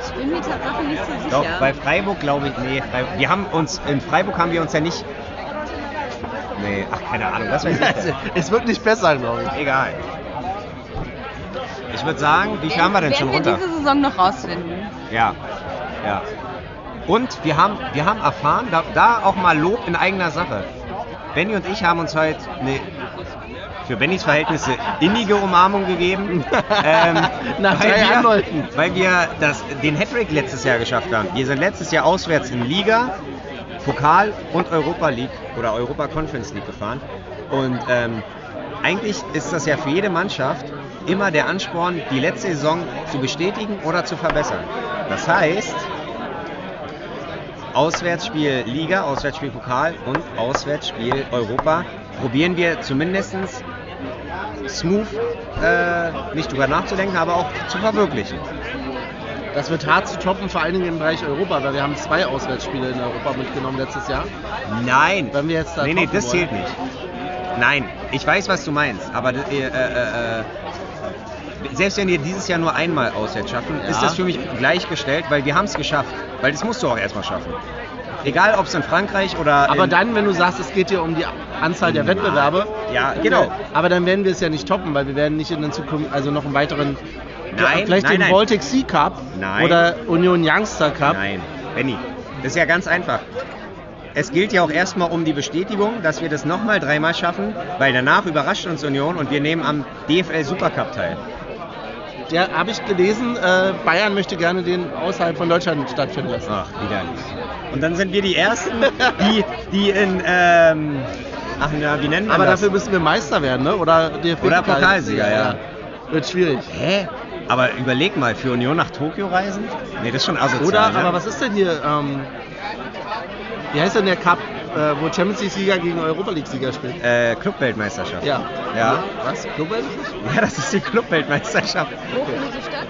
ich bin mir Tatsache nicht so sicher. Doch, bei Freiburg glaube ich, nee, Freiburg, wir haben uns, in Freiburg haben wir uns ja nicht, nee, ach, keine Ahnung, das weiß ich es wird nicht besser, glaube ich. Egal. Ich würde sagen, wie haben wir denn schon Werden wir runter? diese Saison noch rausfinden? Ja, ja. Und wir haben, wir haben erfahren, da, da auch mal Lob in eigener Sache. Benny und ich haben uns heute eine, für Bennys Verhältnisse innige Umarmung gegeben. ähm, Nach weil drei wir, Anläufen. Weil wir das, den Hattrick letztes Jahr geschafft haben. Wir sind letztes Jahr auswärts in Liga, Pokal und Europa League oder Europa Conference League gefahren. Und ähm, eigentlich ist das ja für jede Mannschaft immer der Ansporn, die letzte Saison zu bestätigen oder zu verbessern. Das heißt, Auswärtsspiel Liga, Auswärtsspiel Pokal und Auswärtsspiel Europa probieren wir zumindest smooth, äh, nicht drüber nachzudenken, aber auch zu verwirklichen. Das wird hart zu toppen, vor allen Dingen im Bereich Europa, weil wir haben zwei Auswärtsspiele in Europa mitgenommen letztes Jahr. Nein, Wenn wir jetzt da nee, nee, das wollen. zählt nicht. Nein, ich weiß, was du meinst, aber äh, äh, äh, selbst wenn wir dieses Jahr nur einmal auswärts schaffen, ist Ja. das für mich gleichgestellt, weil wir haben es geschafft. Weil das musst du auch erstmal schaffen. Egal, ob es in Frankreich oder Aber dann, wenn du sagst, es geht hier um die Anzahl der Wettbewerbe, Ja, genau. aber dann werden wir es ja nicht toppen, weil wir werden nicht in der Zukunft, also noch einen weiteren, Nein, vielleicht nein, den nein. Baltic Sea Cup Nein. oder Union Youngster Cup. Nein, Benny, das ist ja ganz einfach. Es gilt ja auch erstmal um die Bestätigung, dass wir das nochmal dreimal schaffen, weil danach überrascht uns Union und wir nehmen am DFL Supercup teil. Der habe ich gelesen, äh, Bayern möchte gerne den außerhalb von Deutschland stattfinden lassen. Ach, widerlich. Und dann sind wir die Ersten, die, die in, ähm, ach na, wie nennen wir Aber das? dafür müssen wir Meister werden, ne? Oder Oder Pokalsieger, ja. Wird schwierig. Hä? Aber überleg mal, für Union nach Tokio reisen? Nee, das ist schon asozial. Oder, ne? aber was ist denn hier, ähm, wie heißt denn der Cup, äh, wo Champions League-Sieger gegen Europa League-Sieger spielen? Äh, Clubweltmeisterschaft. Ja. Ja. Was? Clubwelt? Ja, das ist die Clubweltmeisterschaft. Wo findet die statt?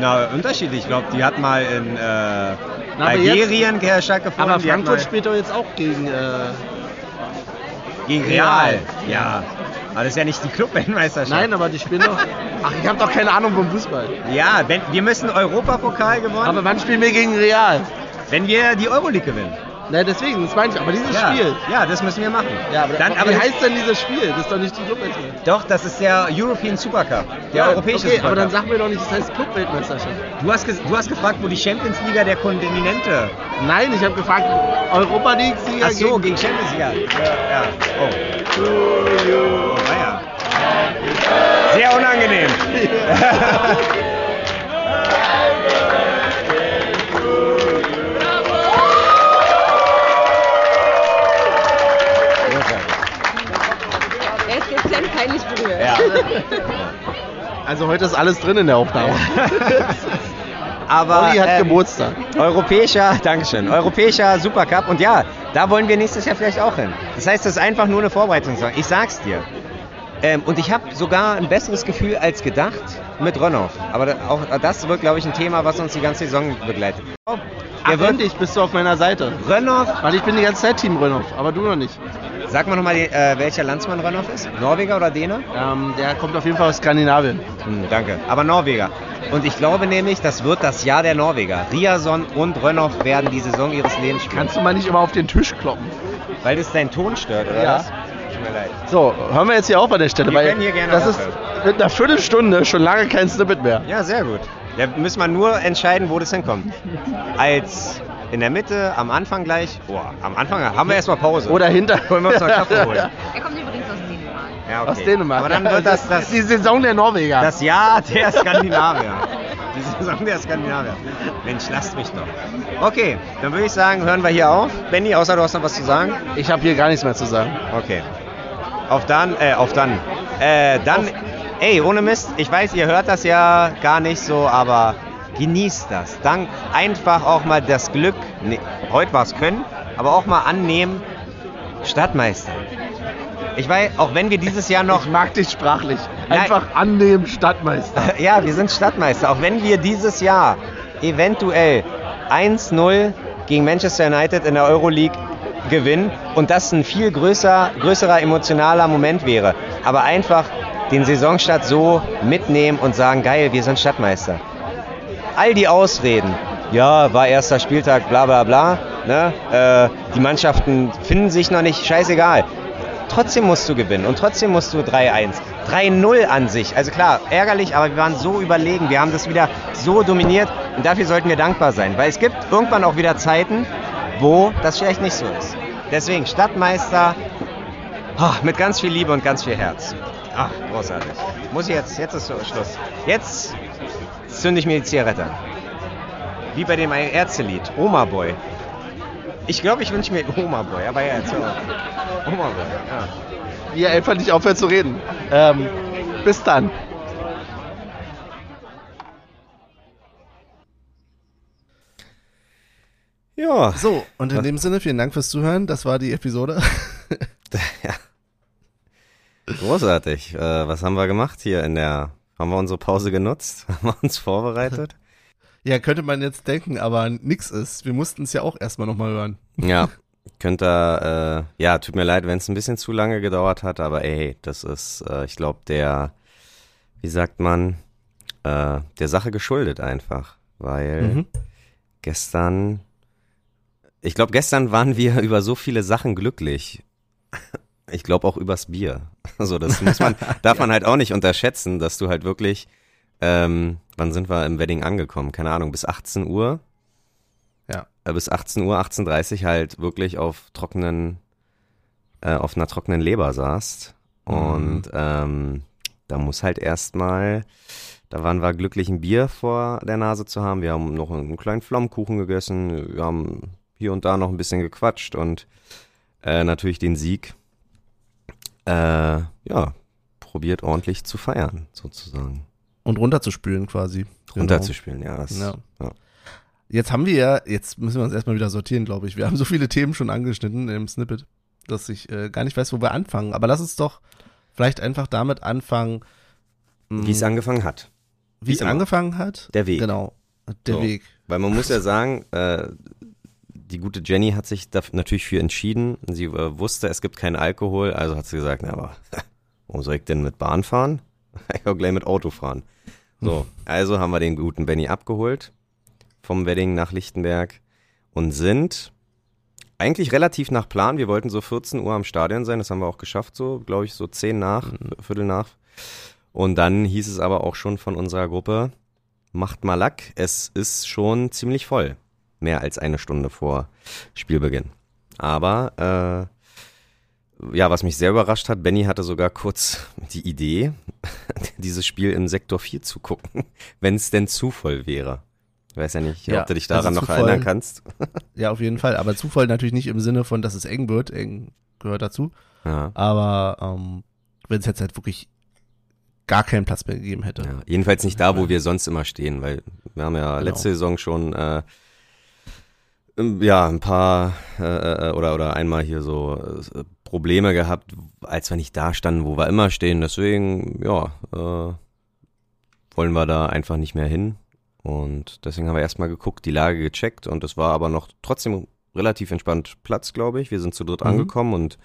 Na, unterschiedlich. Ich glaube, die hat mal in äh, aber Algerien stattgefunden. Aber Frankfurt spielt doch jetzt auch gegen, äh, gegen Real. Real. Ja. Aber das ist ja nicht die Clubweltmeisterschaft. nein, aber die spielen doch, ach, ich habe doch keine Ahnung vom Fußball. Ja, wenn, wir müssen Europapokal gewonnen, Aber wann spielen wir gegen Real? wenn wir die Euroleague gewinnen. Na, deswegen, das meine ich, aber dieses ja. Spiel. Ja, das müssen wir machen. Ja, aber, Dann, aber wie heißt denn dieses Spiel? Das ist doch nicht die Clubweltmeisterschaft. Doch, das ist der European Supercup. Der Ja, europäische okay, Supercup. aber dann sag mir doch nicht, das heißt Clubweltmeisterschaft. du, hast du hast gefragt, wo die Champions Liga der Kontinente. Nein, ich habe gefragt, Europa League-Sieger Ach so, gegen... gegen Champions Liga. Ja, ja. Oh. Oh, naja. Sehr unangenehm. peinlich berührt. Ja. Also heute ist alles drin in der Aufnahme. Aber Olli hat ähm, Geburtstag. Europäischer, Dankeschön, Europäischer Supercup und ja, da wollen wir nächstes Jahr vielleicht auch hin. Das heißt, das ist einfach nur eine Vorbereitungssaison. Ich sag's dir. Ähm, und ich habe sogar ein besseres Gefühl als gedacht mit Rönnow. Aber auch das wird, glaube ich, ein Thema, was uns die ganze Saison begleitet. Ach, Er wird endlich bist du auf meiner Seite. Rönnow, Weil ich bin die ganze Zeit Team Rönnow, aber du noch nicht. Sag mal nochmal, äh, welcher Landsmann Rönnow ist? Norweger oder Däne? Ähm, der kommt auf jeden Fall aus Skandinavien. Hm, danke. Aber Norweger. Und ich glaube nämlich, das wird das Jahr der Norweger. Riason und Rönnow werden die Saison ihres Lebens spielen. Kannst du mal nicht immer auf den Tisch kloppen? Weil das deinen Ton stört, oder Ja. was? Tut mir leid. So, hören wir jetzt hier auf an der Stelle, Wir weil können hier gerne das ist mit einer Viertelstunde schon lange kein Snippet mehr. Ja, sehr gut. Da müssen wir nur entscheiden, wo das hinkommt. Als in der Mitte, am Anfang gleich. Boah, am Anfang haben wir erstmal Pause. Oder hinter. Wollen wir uns noch Kaffee holen? Er kommt übrigens aus Dänemark. Ja, okay. Aus Dänemark. Aber dann wird das, das, die Saison der Norweger. das Jahr der Skandinavier. Die Saison der Skandinavier. Mensch, lasst mich doch. Okay, dann würde ich sagen, hören wir hier auf. Benny, außer du hast noch was zu sagen? ich habe hier gar nichts mehr zu sagen. Okay. Auf dann, äh, auf dann. Äh, dann, ey, ohne Mist, ich weiß, ihr hört das ja gar nicht so, aber genießt das. Dank einfach auch mal das Glück, nee, heute war es können, aber auch mal annehmen, Stadtmeister. Ich weiß, auch wenn wir dieses Jahr noch Ich mag dich sprachlich. Nein. Einfach annehmen, Stadtmeister. Ja, wir sind Stadtmeister. Auch wenn wir dieses Jahr eventuell 1-0 gegen Manchester United in der Euroleague gewinnen und das ein viel größer, größerer emotionaler Moment wäre. Aber einfach den Saisonstart so mitnehmen und sagen, geil, wir sind Stadtmeister. All die Ausreden, ja, war erster Spieltag, bla bla bla, ne? äh, die Mannschaften finden sich noch nicht, scheißegal. Trotzdem musst du gewinnen und trotzdem musst du 3-1. 3-0 an sich. Also klar, ärgerlich, aber wir waren so überlegen. Wir haben das wieder so dominiert und dafür sollten wir dankbar sein. Weil es gibt irgendwann auch wieder Zeiten, wo das vielleicht nicht so ist. Deswegen Stadtmeister ah, mit ganz viel Liebe und ganz viel Herz. Ach, großartig. Muss ich jetzt, jetzt ist Schluss. Jetzt zünde ich mir die Zigarette an. Wie bei dem Ärztelied, Oma Boy. Ich glaube, ich wünsche mir Oma Boy, aber ja, jetzt auf. Oma Boy, ja. Wie er einfach nicht aufhört zu reden. Ähm, bis dann. Ja. So, und in dem Sinne, vielen Dank fürs Zuhören. Das war die Episode. ja. Großartig. Äh, was haben wir gemacht hier in der. Haben wir unsere Pause genutzt? Haben wir uns vorbereitet? Ja, könnte man jetzt denken, aber nix ist. Wir mussten es ja auch erstmal nochmal hören. Ja. Könnte, äh, ja, tut mir leid, wenn es ein bisschen zu lange gedauert hat, aber ey, das ist, äh, ich glaube, der, wie sagt man, äh, der Sache geschuldet einfach. Weil Mhm. gestern, ich glaube, gestern waren wir über so viele Sachen glücklich. Ich glaube auch übers Bier. Also das muss man, darf man halt auch nicht unterschätzen, dass du halt wirklich, ähm, wann sind wir im Wedding angekommen? Keine Ahnung, bis 18 Uhr. Ja. Äh, bis 18 Uhr, 18.30 Uhr halt wirklich auf trockenen, äh, auf einer trockenen Leber saßt. Und ähm, da muss halt erstmal, da waren wir glücklich, ein Bier vor der Nase zu haben. Wir haben noch einen kleinen Flammkuchen gegessen. Wir haben hier und da noch ein bisschen gequatscht und äh, natürlich den Sieg, äh, ja, probiert ordentlich zu feiern, sozusagen. Und runterzuspülen quasi. Genau. Runterzuspielen, ja. Das, Ja. ja. Jetzt haben wir ja, jetzt müssen wir uns erstmal wieder sortieren, glaube ich. Wir haben so viele Themen schon angeschnitten im Snippet, dass ich äh, gar nicht weiß, wo wir anfangen. Aber lass uns doch vielleicht einfach damit anfangen, mh, Wie es angefangen hat. wie es angefangen hat. Der Weg. Genau, der So. Weg. Weil man muss ja sagen, äh, die gute Jenny hat sich da natürlich für entschieden. Sie äh, wusste, es gibt keinen Alkohol, also hat sie gesagt, na, aber warum soll ich denn mit Bahn fahren? Ich kann gleich mit Auto fahren. So, also haben wir den guten Benny abgeholt vom Wedding nach Lichtenberg und sind eigentlich relativ nach Plan. Wir wollten so 14 Uhr am Stadion sein, das haben wir auch geschafft, so, glaube ich, so 10 nach, Viertel nach. Und dann hieß es aber auch schon von unserer Gruppe, macht mal Lack, es ist schon ziemlich voll. Mehr als eine Stunde vor Spielbeginn. Aber, äh, ja, was mich sehr überrascht hat, Benny hatte sogar kurz die Idee, dieses Spiel im Sektor 4 zu gucken, wenn es denn zu voll wäre. Ich weiß ja nicht, Ja, ob du dich also daran zu noch voll. erinnern kannst. Ja, auf jeden Fall. Aber Zufall natürlich nicht im Sinne von, dass es eng wird. Eng gehört dazu. Ja. Aber ähm, wenn es jetzt halt wirklich gar keinen Platz mehr gegeben hätte. Ja, jedenfalls nicht da, wo wir sonst immer stehen, weil wir haben ja Genau. letzte Saison schon äh, ja ein paar äh, äh, oder oder einmal hier so äh, Probleme gehabt, als wir nicht da standen, wo wir immer stehen. Deswegen ja äh, wollen wir da einfach nicht mehr hin und deswegen haben wir erstmal geguckt, die Lage gecheckt und es war aber noch trotzdem relativ entspannt Platz, glaube ich. Wir sind zu dritt Mhm. angekommen und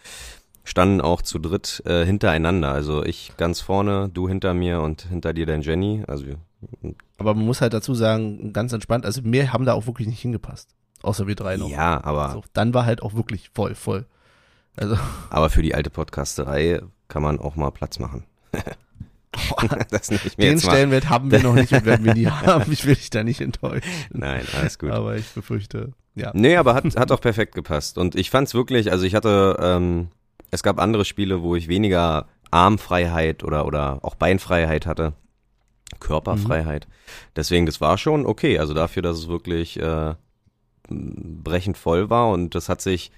standen auch zu dritt äh, hintereinander. Also ich ganz vorne, du hinter mir und hinter dir dein Jenny. Also wir, Aber man muss halt dazu sagen, ganz entspannt, also mehr haben da auch wirklich nicht hingepasst. Außer wir drei noch. ja, aber, So, dann war halt auch wirklich voll, voll. Also, aber für die alte Podcasterei kann man auch mal Platz machen. den. Stellenwert haben wir noch nicht und werden wir nie haben. Ich will dich da nicht enttäuschen. Nein, alles gut. Aber ich befürchte, ja. Nee, aber hat, hat auch perfekt gepasst. Und ich fand's wirklich, also ich hatte, ähm, es gab andere Spiele, wo ich weniger Armfreiheit oder, oder auch Beinfreiheit hatte. Körperfreiheit. Deswegen, das war schon okay. Also dafür, dass es wirklich äh, brechend voll war und das hat sich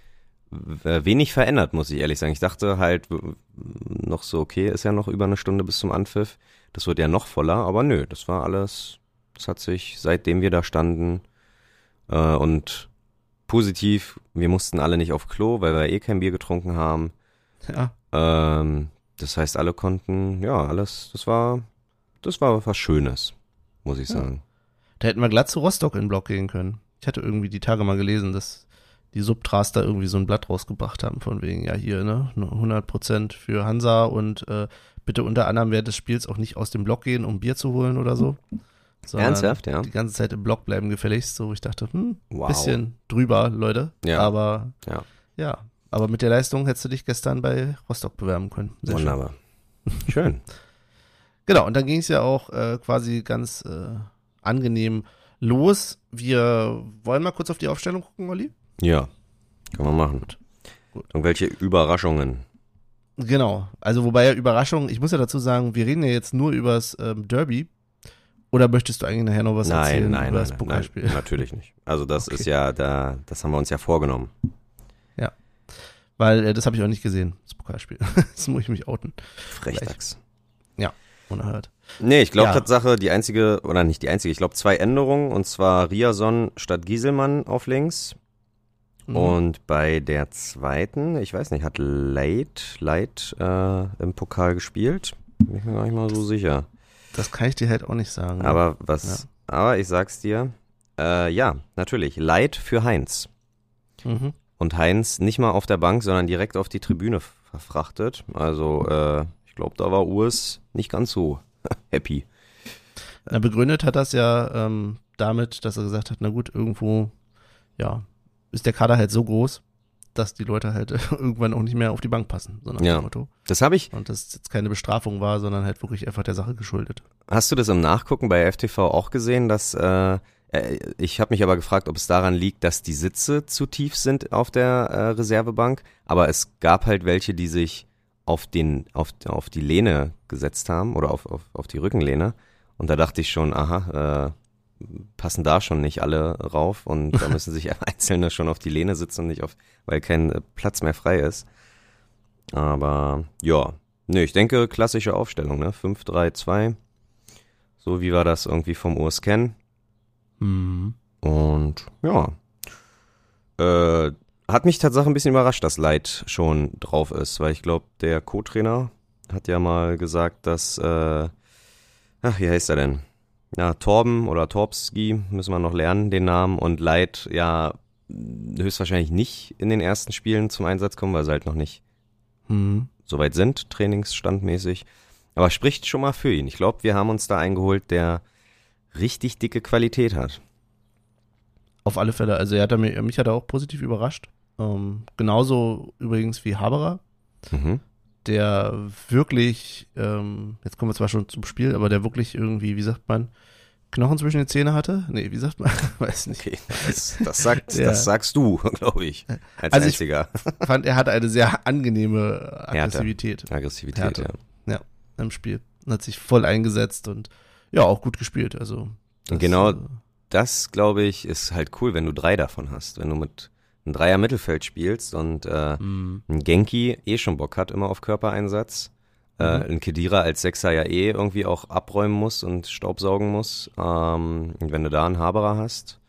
äh, wenig verändert, muss ich ehrlich sagen. Ich dachte halt noch so, okay, ist ja noch über eine Stunde bis zum Anpfiff. Das wird ja noch voller, aber nö, das war alles, das hat sich, seitdem wir da standen äh, und positiv, wir mussten alle nicht auf Klo, weil wir eh kein Bier getrunken haben. Ja. Ähm, das heißt, alle konnten, ja, alles, das war, das war was Schönes, muss ich Ja. sagen. Da hätten wir glatt zu Rostock in den Block gehen können. Ich hatte irgendwie die Tage mal gelesen, dass die Subtras da irgendwie so ein Blatt rausgebracht haben, von wegen, ja, hier, ne, 100% für Hansa und äh, bitte unter anderem während des Spiels auch nicht aus dem Block gehen, um Bier zu holen oder so. Ernsthaft, ja? Die ganze Zeit im Block bleiben gefälligst, so, ich dachte, hm, Wow. bisschen drüber, Leute. Ja. Aber, Ja. ja. Aber mit der Leistung hättest du dich gestern bei Rostock bewerben können. Sehr schön. Wunderbar. Schön. Genau, und dann ging es ja auch äh, quasi ganz äh, angenehm los. Wir wollen mal kurz auf die Aufstellung gucken, Olli? Ja, kann man machen. Gut. Irgendwelche Überraschungen. Genau, also wobei ja Überraschung, ich muss ja dazu sagen, wir reden ja jetzt nur übers ähm, Derby. Oder möchtest du eigentlich nachher noch was Nein, erzählen nein, über nein, das nein, Pokalspiel? nein, natürlich nicht. Also das Okay. ist ja da, das haben wir uns ja vorgenommen. Weil äh, das habe ich auch nicht gesehen, das Pokalspiel. das muss ich mich outen, Frechdachs. unerhört. Nee, ich glaube Ja. Tatsache, die einzige, oder nicht die einzige, ich glaube zwei Änderungen, und zwar Riason statt Gieselmann auf links. Mhm. Und bei der zweiten, ich weiß nicht, hat Leit, Leit äh, im Pokal gespielt? Bin ich mir gar nicht mal so sicher. Das kann ich dir halt auch nicht sagen. ne? Aber was, aber ich sag's dir, äh, ja, natürlich, Leit für Heinz. Mhm. Und Heinz nicht mal auf der Bank, sondern direkt auf die Tribüne verfrachtet. Also, äh, ich glaube, da war Urs nicht ganz so happy. Er begründet hat das ja ähm, damit, dass er gesagt hat, na gut, irgendwo, ja, ist der Kader halt so groß, dass die Leute halt irgendwann auch nicht mehr auf die Bank passen, so nach Ja. dem Motto. Das habe ich, Und das jetzt keine Bestrafung war, sondern halt wirklich einfach der Sache geschuldet. hast du das im Nachgucken bei FTV auch gesehen, dass, äh, äh, ich habe mich aber gefragt, ob es daran liegt, dass die Sitze zu tief sind auf der äh, Reservebank, aber es gab halt welche, die sich auf den, auf, auf die Lehne gesetzt haben oder auf, auf, auf die Rückenlehne. Und da dachte ich schon, aha, äh, passen da schon nicht alle rauf und da müssen sich Einzelne schon auf die Lehne sitzen und nicht auf, weil kein äh, Platz mehr frei ist. Aber ja, nö, ich denke klassische Aufstellung, ne? 5-3-2. So wie wir das irgendwie vom Urs kennen. Mhm. Und ja. Äh, hat mich tatsächlich ein bisschen überrascht, dass Light schon drauf ist, weil ich glaube, der Co-Trainer hat ja mal gesagt, dass, äh, ach, wie heißt er denn? Ja, Torben oder Torpski, müssen wir noch lernen, den Namen. Und Light ja höchstwahrscheinlich nicht in den ersten Spielen zum Einsatz kommen, weil sie halt noch nicht Mhm. soweit sind, trainingsstandmäßig. Aber spricht schon mal für ihn. Ich glaube, wir haben uns da eingeholt, der richtig dicke Qualität hat. Auf alle Fälle. Also er hat er mich, mich hat er auch positiv überrascht. Ähm, genauso übrigens wie Haberer, Mhm. der wirklich, ähm, jetzt kommen wir zwar schon zum Spiel, aber der wirklich irgendwie, wie sagt man, Knochen zwischen den Zähnen hatte? Nee, wie sagt man? Weiß nicht. Okay, das, das, sagt, Ja. das sagst du, glaube ich, als Also ich- einziger. Fand, er hatte eine sehr angenehme Aggressivität Aggressivität, Härte. ja. im Spiel. Und hat sich voll eingesetzt und ja, auch gut gespielt. Also das, Genau. Äh, Das, glaube ich, ist halt cool, wenn du drei davon hast. Wenn du mit einem Dreier Mittelfeld spielst und äh, mh, ein Genki eh schon Bock hat, immer auf Körpereinsatz. Äh, Mhm. ein Kedira als Sechser ja eh irgendwie auch abräumen muss und Staubsaugen muss. Ähm, und wenn du da einen Haberer hast,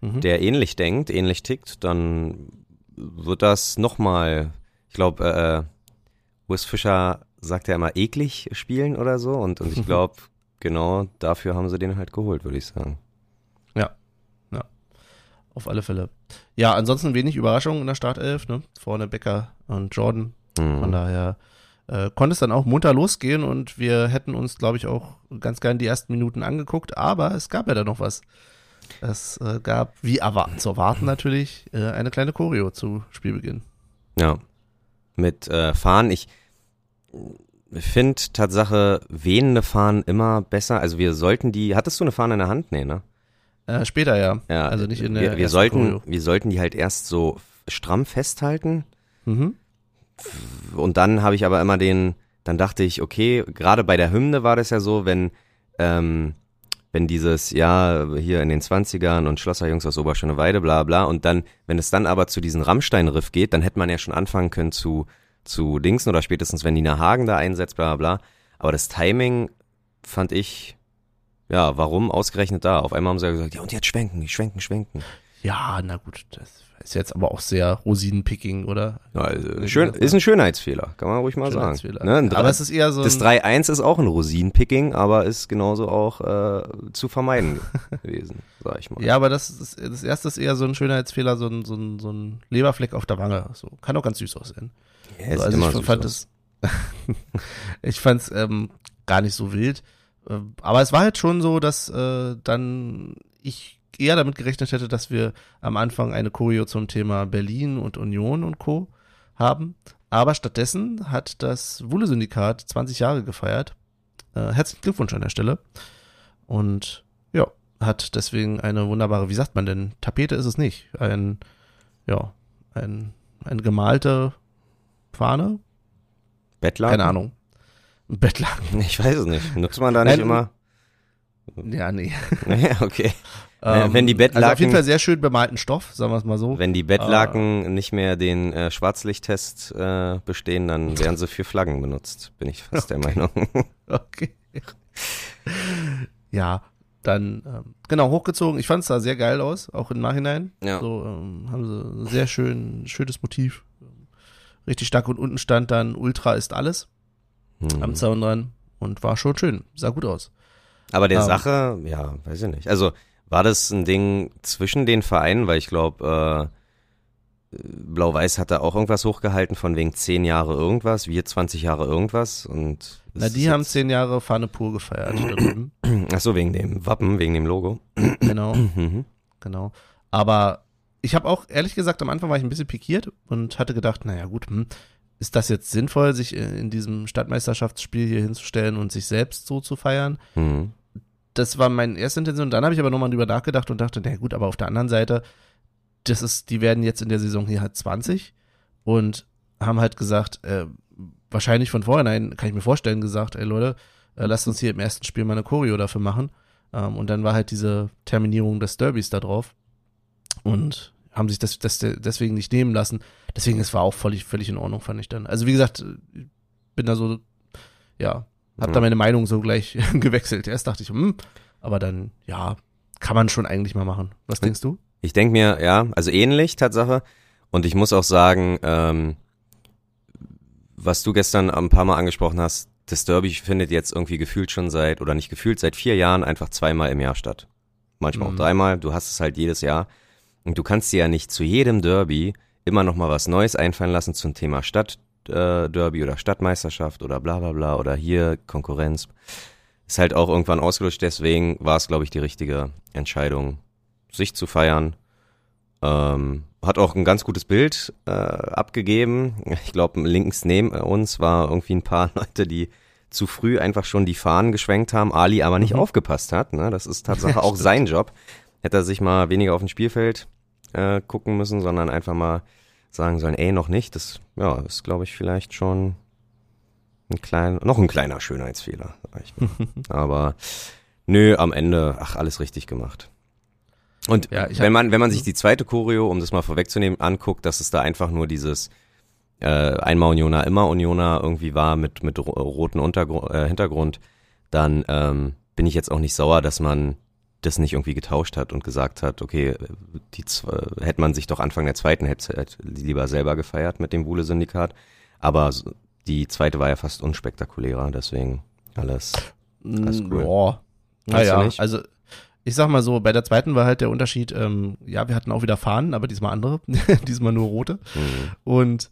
mhm. der ähnlich denkt, ähnlich tickt, dann wird das nochmal, ich glaube, äh, Urs Fischer sagt ja immer eklig spielen oder so und, und ich glaube, genau dafür haben sie den halt geholt, würde ich sagen. Auf alle Fälle. Ja, ansonsten wenig Überraschung in der Startelf, ne? Vorne Becker und Jordan. Von Mhm. daher äh, konnte es dann auch munter losgehen und wir hätten uns, glaube ich, auch ganz gern die ersten Minuten angeguckt, aber es gab ja da noch was. Es äh, gab, wie erwarten, zu erwarten natürlich, äh, eine kleine Choreo zu Spielbeginn. Ja. Mit äh, Fahnen, ich finde Tatsache wehende Fahnen immer besser. Also wir sollten die, hattest du eine Fahne in der Hand? Nee, ne? Äh, später ja. Ja, Also nicht in der wir, wir sollten, Choreo. wir sollten die halt erst so stramm festhalten Mhm. und dann habe ich aber immer den, dann dachte ich, okay, gerade bei der Hymne war das ja so, wenn, ähm, wenn dieses, ja, hier in den 20ern und Schlosserjungs aus Oberschöneweide, bla bla, und dann, wenn es dann aber zu diesem Rammstein-Riff geht, dann hätte man ja schon anfangen können zu, zu Dingsen oder spätestens, wenn Nina Hagen da einsetzt, bla bla. Aber das Timing fand ich, ja, warum ausgerechnet da? Auf einmal haben sie ja gesagt, ja, und jetzt schwenken, schwenken, schwenken. Ja, na gut, das ist jetzt aber auch sehr Rosinenpicking, oder? Ja, also, schön, ist ein Schönheitsfehler, kann man ruhig mal sagen. Ne, aber es ist eher so das ein, 3-1 ist auch ein Rosinenpicking, aber ist genauso auch äh, zu vermeiden gewesen, sag ich mal. Ja, aber das, ist, das erste ist eher so ein Schönheitsfehler, so ein, so ein, so ein Leberfleck auf der Wange. So. Kann auch ganz süß aussehen. Ja, So, also immer ich fand es, ich fand es ähm, gar nicht so wild. Ähm, Aber es war halt schon so, dass äh, dann ich eher damit gerechnet hätte, dass wir am Anfang eine Choreo zum Thema Berlin und Union und Co. haben. Aber stattdessen hat das Wulle-Syndikat 20 Jahre gefeiert. Äh, herzlichen Glückwunsch an der Stelle. Und ja, hat deswegen eine wunderbare, wie sagt man denn, Tapete ist es nicht. Ein, ja, ein, eine gemalte Fahne, Bettlaken? keine Ahnung. Ein Bettlaken. Ich weiß es nicht. Nutzt man da nicht Nein, immer? Ja, nee. Ja, okay. wenn die Also auf Bettlaken, jeden Fall sehr schön bemalten Stoff, sagen wir es mal so. wenn die Bettlaken nicht mehr den äh, Schwarzlichttest äh, bestehen, dann werden sie für Flaggen benutzt, bin ich fast der Meinung. Okay. ja, dann, ähm, genau, hochgezogen. Ich fand es sah sehr geil aus, auch im Nachhinein. Ja. So, ähm, haben sie ein sehr schön, schönes Motiv. Richtig stark und unten stand dann Ultra ist alles Hm. am Zaun dran und war schon schön. Sah gut aus. Aber der Ähm. Sache, ja, weiß ich nicht. Also war das ein Ding zwischen den Vereinen, weil ich glaube, äh, Blau-Weiß hat da auch irgendwas hochgehalten von wegen 10 Jahre irgendwas, wir 20 Jahre irgendwas und Na, die haben zehn Jahre Fahne pur gefeiert. Ach so, wegen dem Wappen, wegen dem Logo. genau. Mhm. Genau. Aber ich habe auch, ehrlich gesagt, am Anfang war ich ein bisschen pikiert und hatte gedacht, naja gut, hm, ist das jetzt sinnvoll, sich in diesem Stadtmeisterschaftsspiel hier hinzustellen und sich selbst so zu feiern? Mhm. Das war meine erste Intention. Dann habe ich aber nochmal drüber nachgedacht und dachte, naja gut, aber auf der anderen Seite, das ist, die werden jetzt in der Saison hier halt 20 und haben halt gesagt, äh, wahrscheinlich von vornherein, kann ich mir vorstellen, gesagt, ey Leute, äh, lasst uns hier im ersten Spiel mal eine Choreo dafür machen. Ähm, und dann war halt diese Terminierung des Derbys da drauf und haben sich das, das deswegen nicht nehmen lassen. Deswegen, es war auch völlig, völlig in Ordnung, fand ich dann. Also wie gesagt, ich bin da so, ja, hab da Ja. meine Meinung so gleich gewechselt. Erst dachte ich, hm, aber dann, ja, kann man schon eigentlich mal machen. Was denkst du? Ich denke mir, ja, also ähnlich, Tatsache. Und ich muss auch sagen, ähm, was du gestern ein paar Mal angesprochen hast, das Derby findet jetzt irgendwie gefühlt schon seit, oder nicht gefühlt, seit vier Jahren einfach zweimal im Jahr statt. Manchmal Mhm. auch dreimal, du hast es halt jedes Jahr. Und du kannst dir ja nicht zu jedem Derby immer noch mal was Neues einfallen lassen zum Thema Stadtderby äh, Derby oder Stadtmeisterschaft oder bla bla bla oder hier Konkurrenz. Ist halt auch irgendwann ausgelutscht, deswegen war es, glaube ich, die richtige Entscheidung, sich zu feiern. Ähm, hat auch ein ganz gutes Bild äh, abgegeben. Ich glaube, links neben uns war irgendwie ein paar Leute, die zu früh einfach schon die Fahnen geschwenkt haben, Ali aber nicht Mhm. aufgepasst hat. Ne? Das ist Tatsache Ja, auch sein Job. Hätte er sich mal weniger auf dem Spielfeld äh, gucken müssen, sondern einfach mal sagen sollen, ey, noch nicht. Das ja, ist, glaube ich, vielleicht schon ein klein, noch ein kleiner Schönheitsfehler. Sag ich mal. aber nö, am Ende, ach, alles richtig gemacht. Und Ja, wenn man, wenn man sich die zweite Choreo, um das mal vorwegzunehmen, anguckt, dass es da einfach nur dieses äh, einmal Unioner, immer Unioner irgendwie war mit, mit ro roten Untergru äh, Hintergrund, dann ähm, bin ich jetzt auch nicht sauer, dass man das nicht irgendwie getauscht hat und gesagt hat, okay, die hätte man sich doch Anfang der zweiten Halbzeit lieber selber gefeiert mit dem Wuhle-Syndikat. Aber die zweite war ja fast unspektakulärer, deswegen alles. Alles cool. Boah. Naja, also ich sag mal so, bei der zweiten war halt der Unterschied, ähm, ja, wir hatten auch wieder Fahnen, aber diesmal andere, diesmal nur rote. Mhm. Und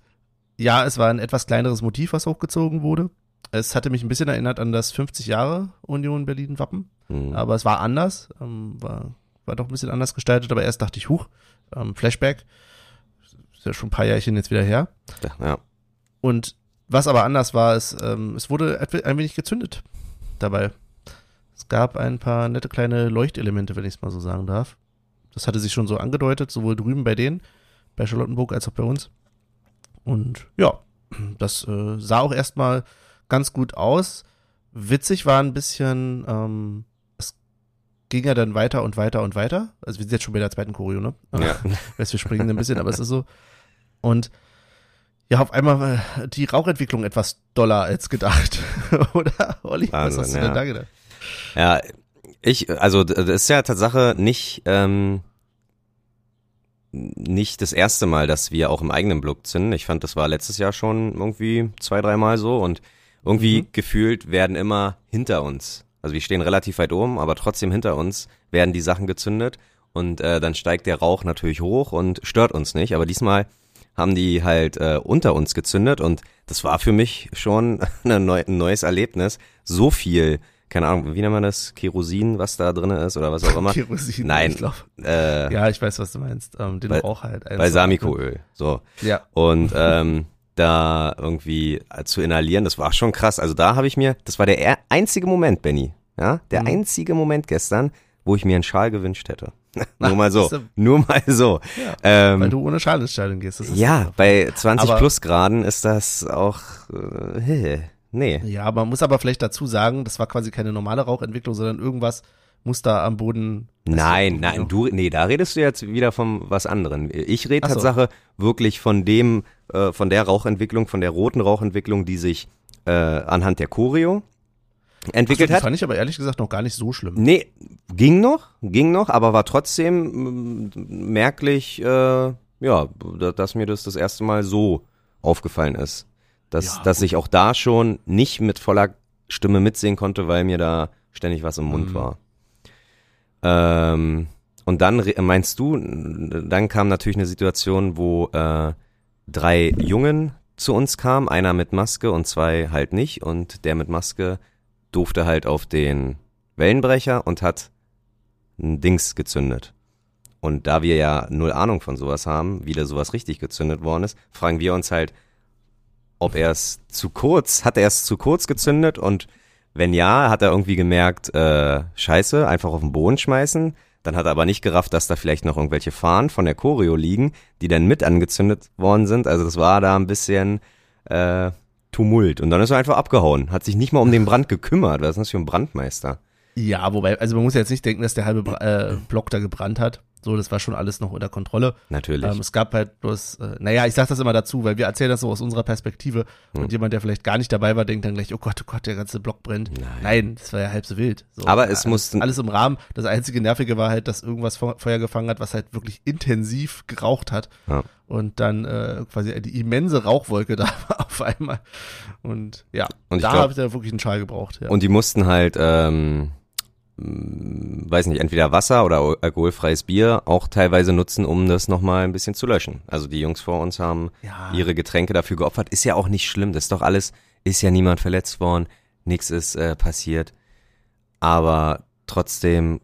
ja, es war ein etwas kleineres Motiv, was hochgezogen wurde. Es hatte mich ein bisschen erinnert an das 50 Jahre Union Berlin Wappen, Mhm. aber es war anders, ähm, war, war doch ein bisschen anders gestaltet, aber erst dachte ich, huch, ähm, Flashback, ist ja schon ein paar Jährchen jetzt wieder her. Ja. Und was aber anders war, ist, ähm, es wurde ein wenig gezündet dabei. Es gab ein paar nette kleine Leuchtelemente, wenn ich es mal so sagen darf. Das hatte sich schon so angedeutet, sowohl drüben bei denen, bei Charlottenburg, als auch bei uns. Und ja, das äh, sah auch erstmal ganz gut aus. Witzig war ein bisschen, ähm, es ging ja dann weiter und weiter und weiter. Also wir sind jetzt schon bei der zweiten Choreo, ne? Ja. Weißt, wir springen ein bisschen, aber es ist so. Und ja, auf einmal die Rauchentwicklung etwas doller als gedacht. Oder, Olli? was Wahnsinn, hast du ja. denn da gedacht? Ja, ich, also das ist ja Tatsache nicht, ähm, nicht das erste Mal, dass wir auch im eigenen Block zünden. Ich fand, das war letztes Jahr schon irgendwie zwei, dreimal so und irgendwie Mhm. gefühlt werden immer hinter uns, also wir stehen relativ weit oben, aber trotzdem hinter uns werden die Sachen gezündet und äh, dann steigt der Rauch natürlich hoch und stört uns nicht. Aber diesmal haben die halt äh, unter uns gezündet und das war für mich schon neu, ein neues Erlebnis. So viel, keine Ahnung, wie nennt man das, Kerosin, was da drin ist oder was auch immer. Kerosin, Nein, ich glaub. äh, Ja, ich weiß, was du meinst. Ähm, den Rauch halt. Balsamicoöl. So. Ja. Und ähm, da irgendwie äh, zu inhalieren, das war schon krass. Also da habe ich mir, das war der er- einzige Moment, Benny, ja, der Mhm. einzige Moment gestern, wo ich mir einen Schal gewünscht hätte. Nur mal so, nur mal so. Weil ähm, du ohne Schal ins Stadion gehst. Ja, bei 20 Aber- plus Graden ist das auch, äh, nee. Ja, man muss aber vielleicht dazu sagen, das war quasi keine normale Rauchentwicklung, sondern irgendwas muss da am Boden. Nein, nein, du, nee, da redest du jetzt wieder von was anderem. Ich rede so. Tatsache wirklich von dem, äh, von der Rauchentwicklung, von der roten Rauchentwicklung, die sich äh, anhand der Choreo entwickelt das hat. fand ich aber ehrlich gesagt noch gar nicht so schlimm. Nee, ging noch, ging noch, aber war trotzdem mm, merklich, äh, ja, da- dass mir das das erste Mal so aufgefallen ist. Dass, Ja, dass ich auch da schon nicht mit voller Stimme mitsehen konnte, weil mir da ständig was im Mund Mhm. war. Ähm, und dann meinst du, dann kam natürlich eine Situation, wo äh, drei Jungen zu uns kamen, einer mit Maske und zwei halt nicht. Und der mit Maske durfte halt auf den Wellenbrecher und hat ein Dings gezündet. Und da wir ja null Ahnung von sowas haben, wie da sowas richtig gezündet worden ist, fragen wir uns halt, ob er es zu kurz, hat er es zu kurz gezündet und wenn ja, hat er irgendwie gemerkt, äh, scheiße, einfach auf den Boden schmeißen. Dann hat er aber nicht gerafft, dass da vielleicht noch irgendwelche Fahnen von der Choreo liegen, die dann mit angezündet worden sind. Also das war da ein bisschen äh, Tumult. Und dann ist er einfach abgehauen, hat sich nicht mal um den Brand gekümmert. Was ist das für ein Brandmeister? Ja, wobei, also man muss ja jetzt nicht denken, dass der halbe äh, Block da gebrannt hat. So, das war schon alles noch unter Kontrolle. Natürlich. Ähm, es gab halt bloß, äh, naja, ich sag das immer dazu, weil wir erzählen das so aus unserer Perspektive Hm. und jemand, der vielleicht gar nicht dabei war, denkt dann gleich, oh Gott, oh Gott, der ganze Block brennt. Nein. das war ja halb so wild. So, Aber ja, es alles, mussten- alles im Rahmen. Das einzige Nervige war halt, dass irgendwas Fe- Feuer gefangen hat, was halt wirklich intensiv geraucht hat. Ja. Und dann äh, quasi die immense Rauchwolke da war auf einmal. Und ja, Und da habe ich da wirklich einen Schal gebraucht. Ja. Und die mussten halt, ähm, weiß nicht, entweder Wasser oder al- alkoholfreies Bier auch teilweise nutzen, um das nochmal ein bisschen zu löschen. Also die Jungs vor uns haben Ja. ihre Getränke dafür geopfert. Ist ja auch nicht schlimm, das ist doch alles, ist ja niemand verletzt worden, nichts ist äh, passiert. Aber trotzdem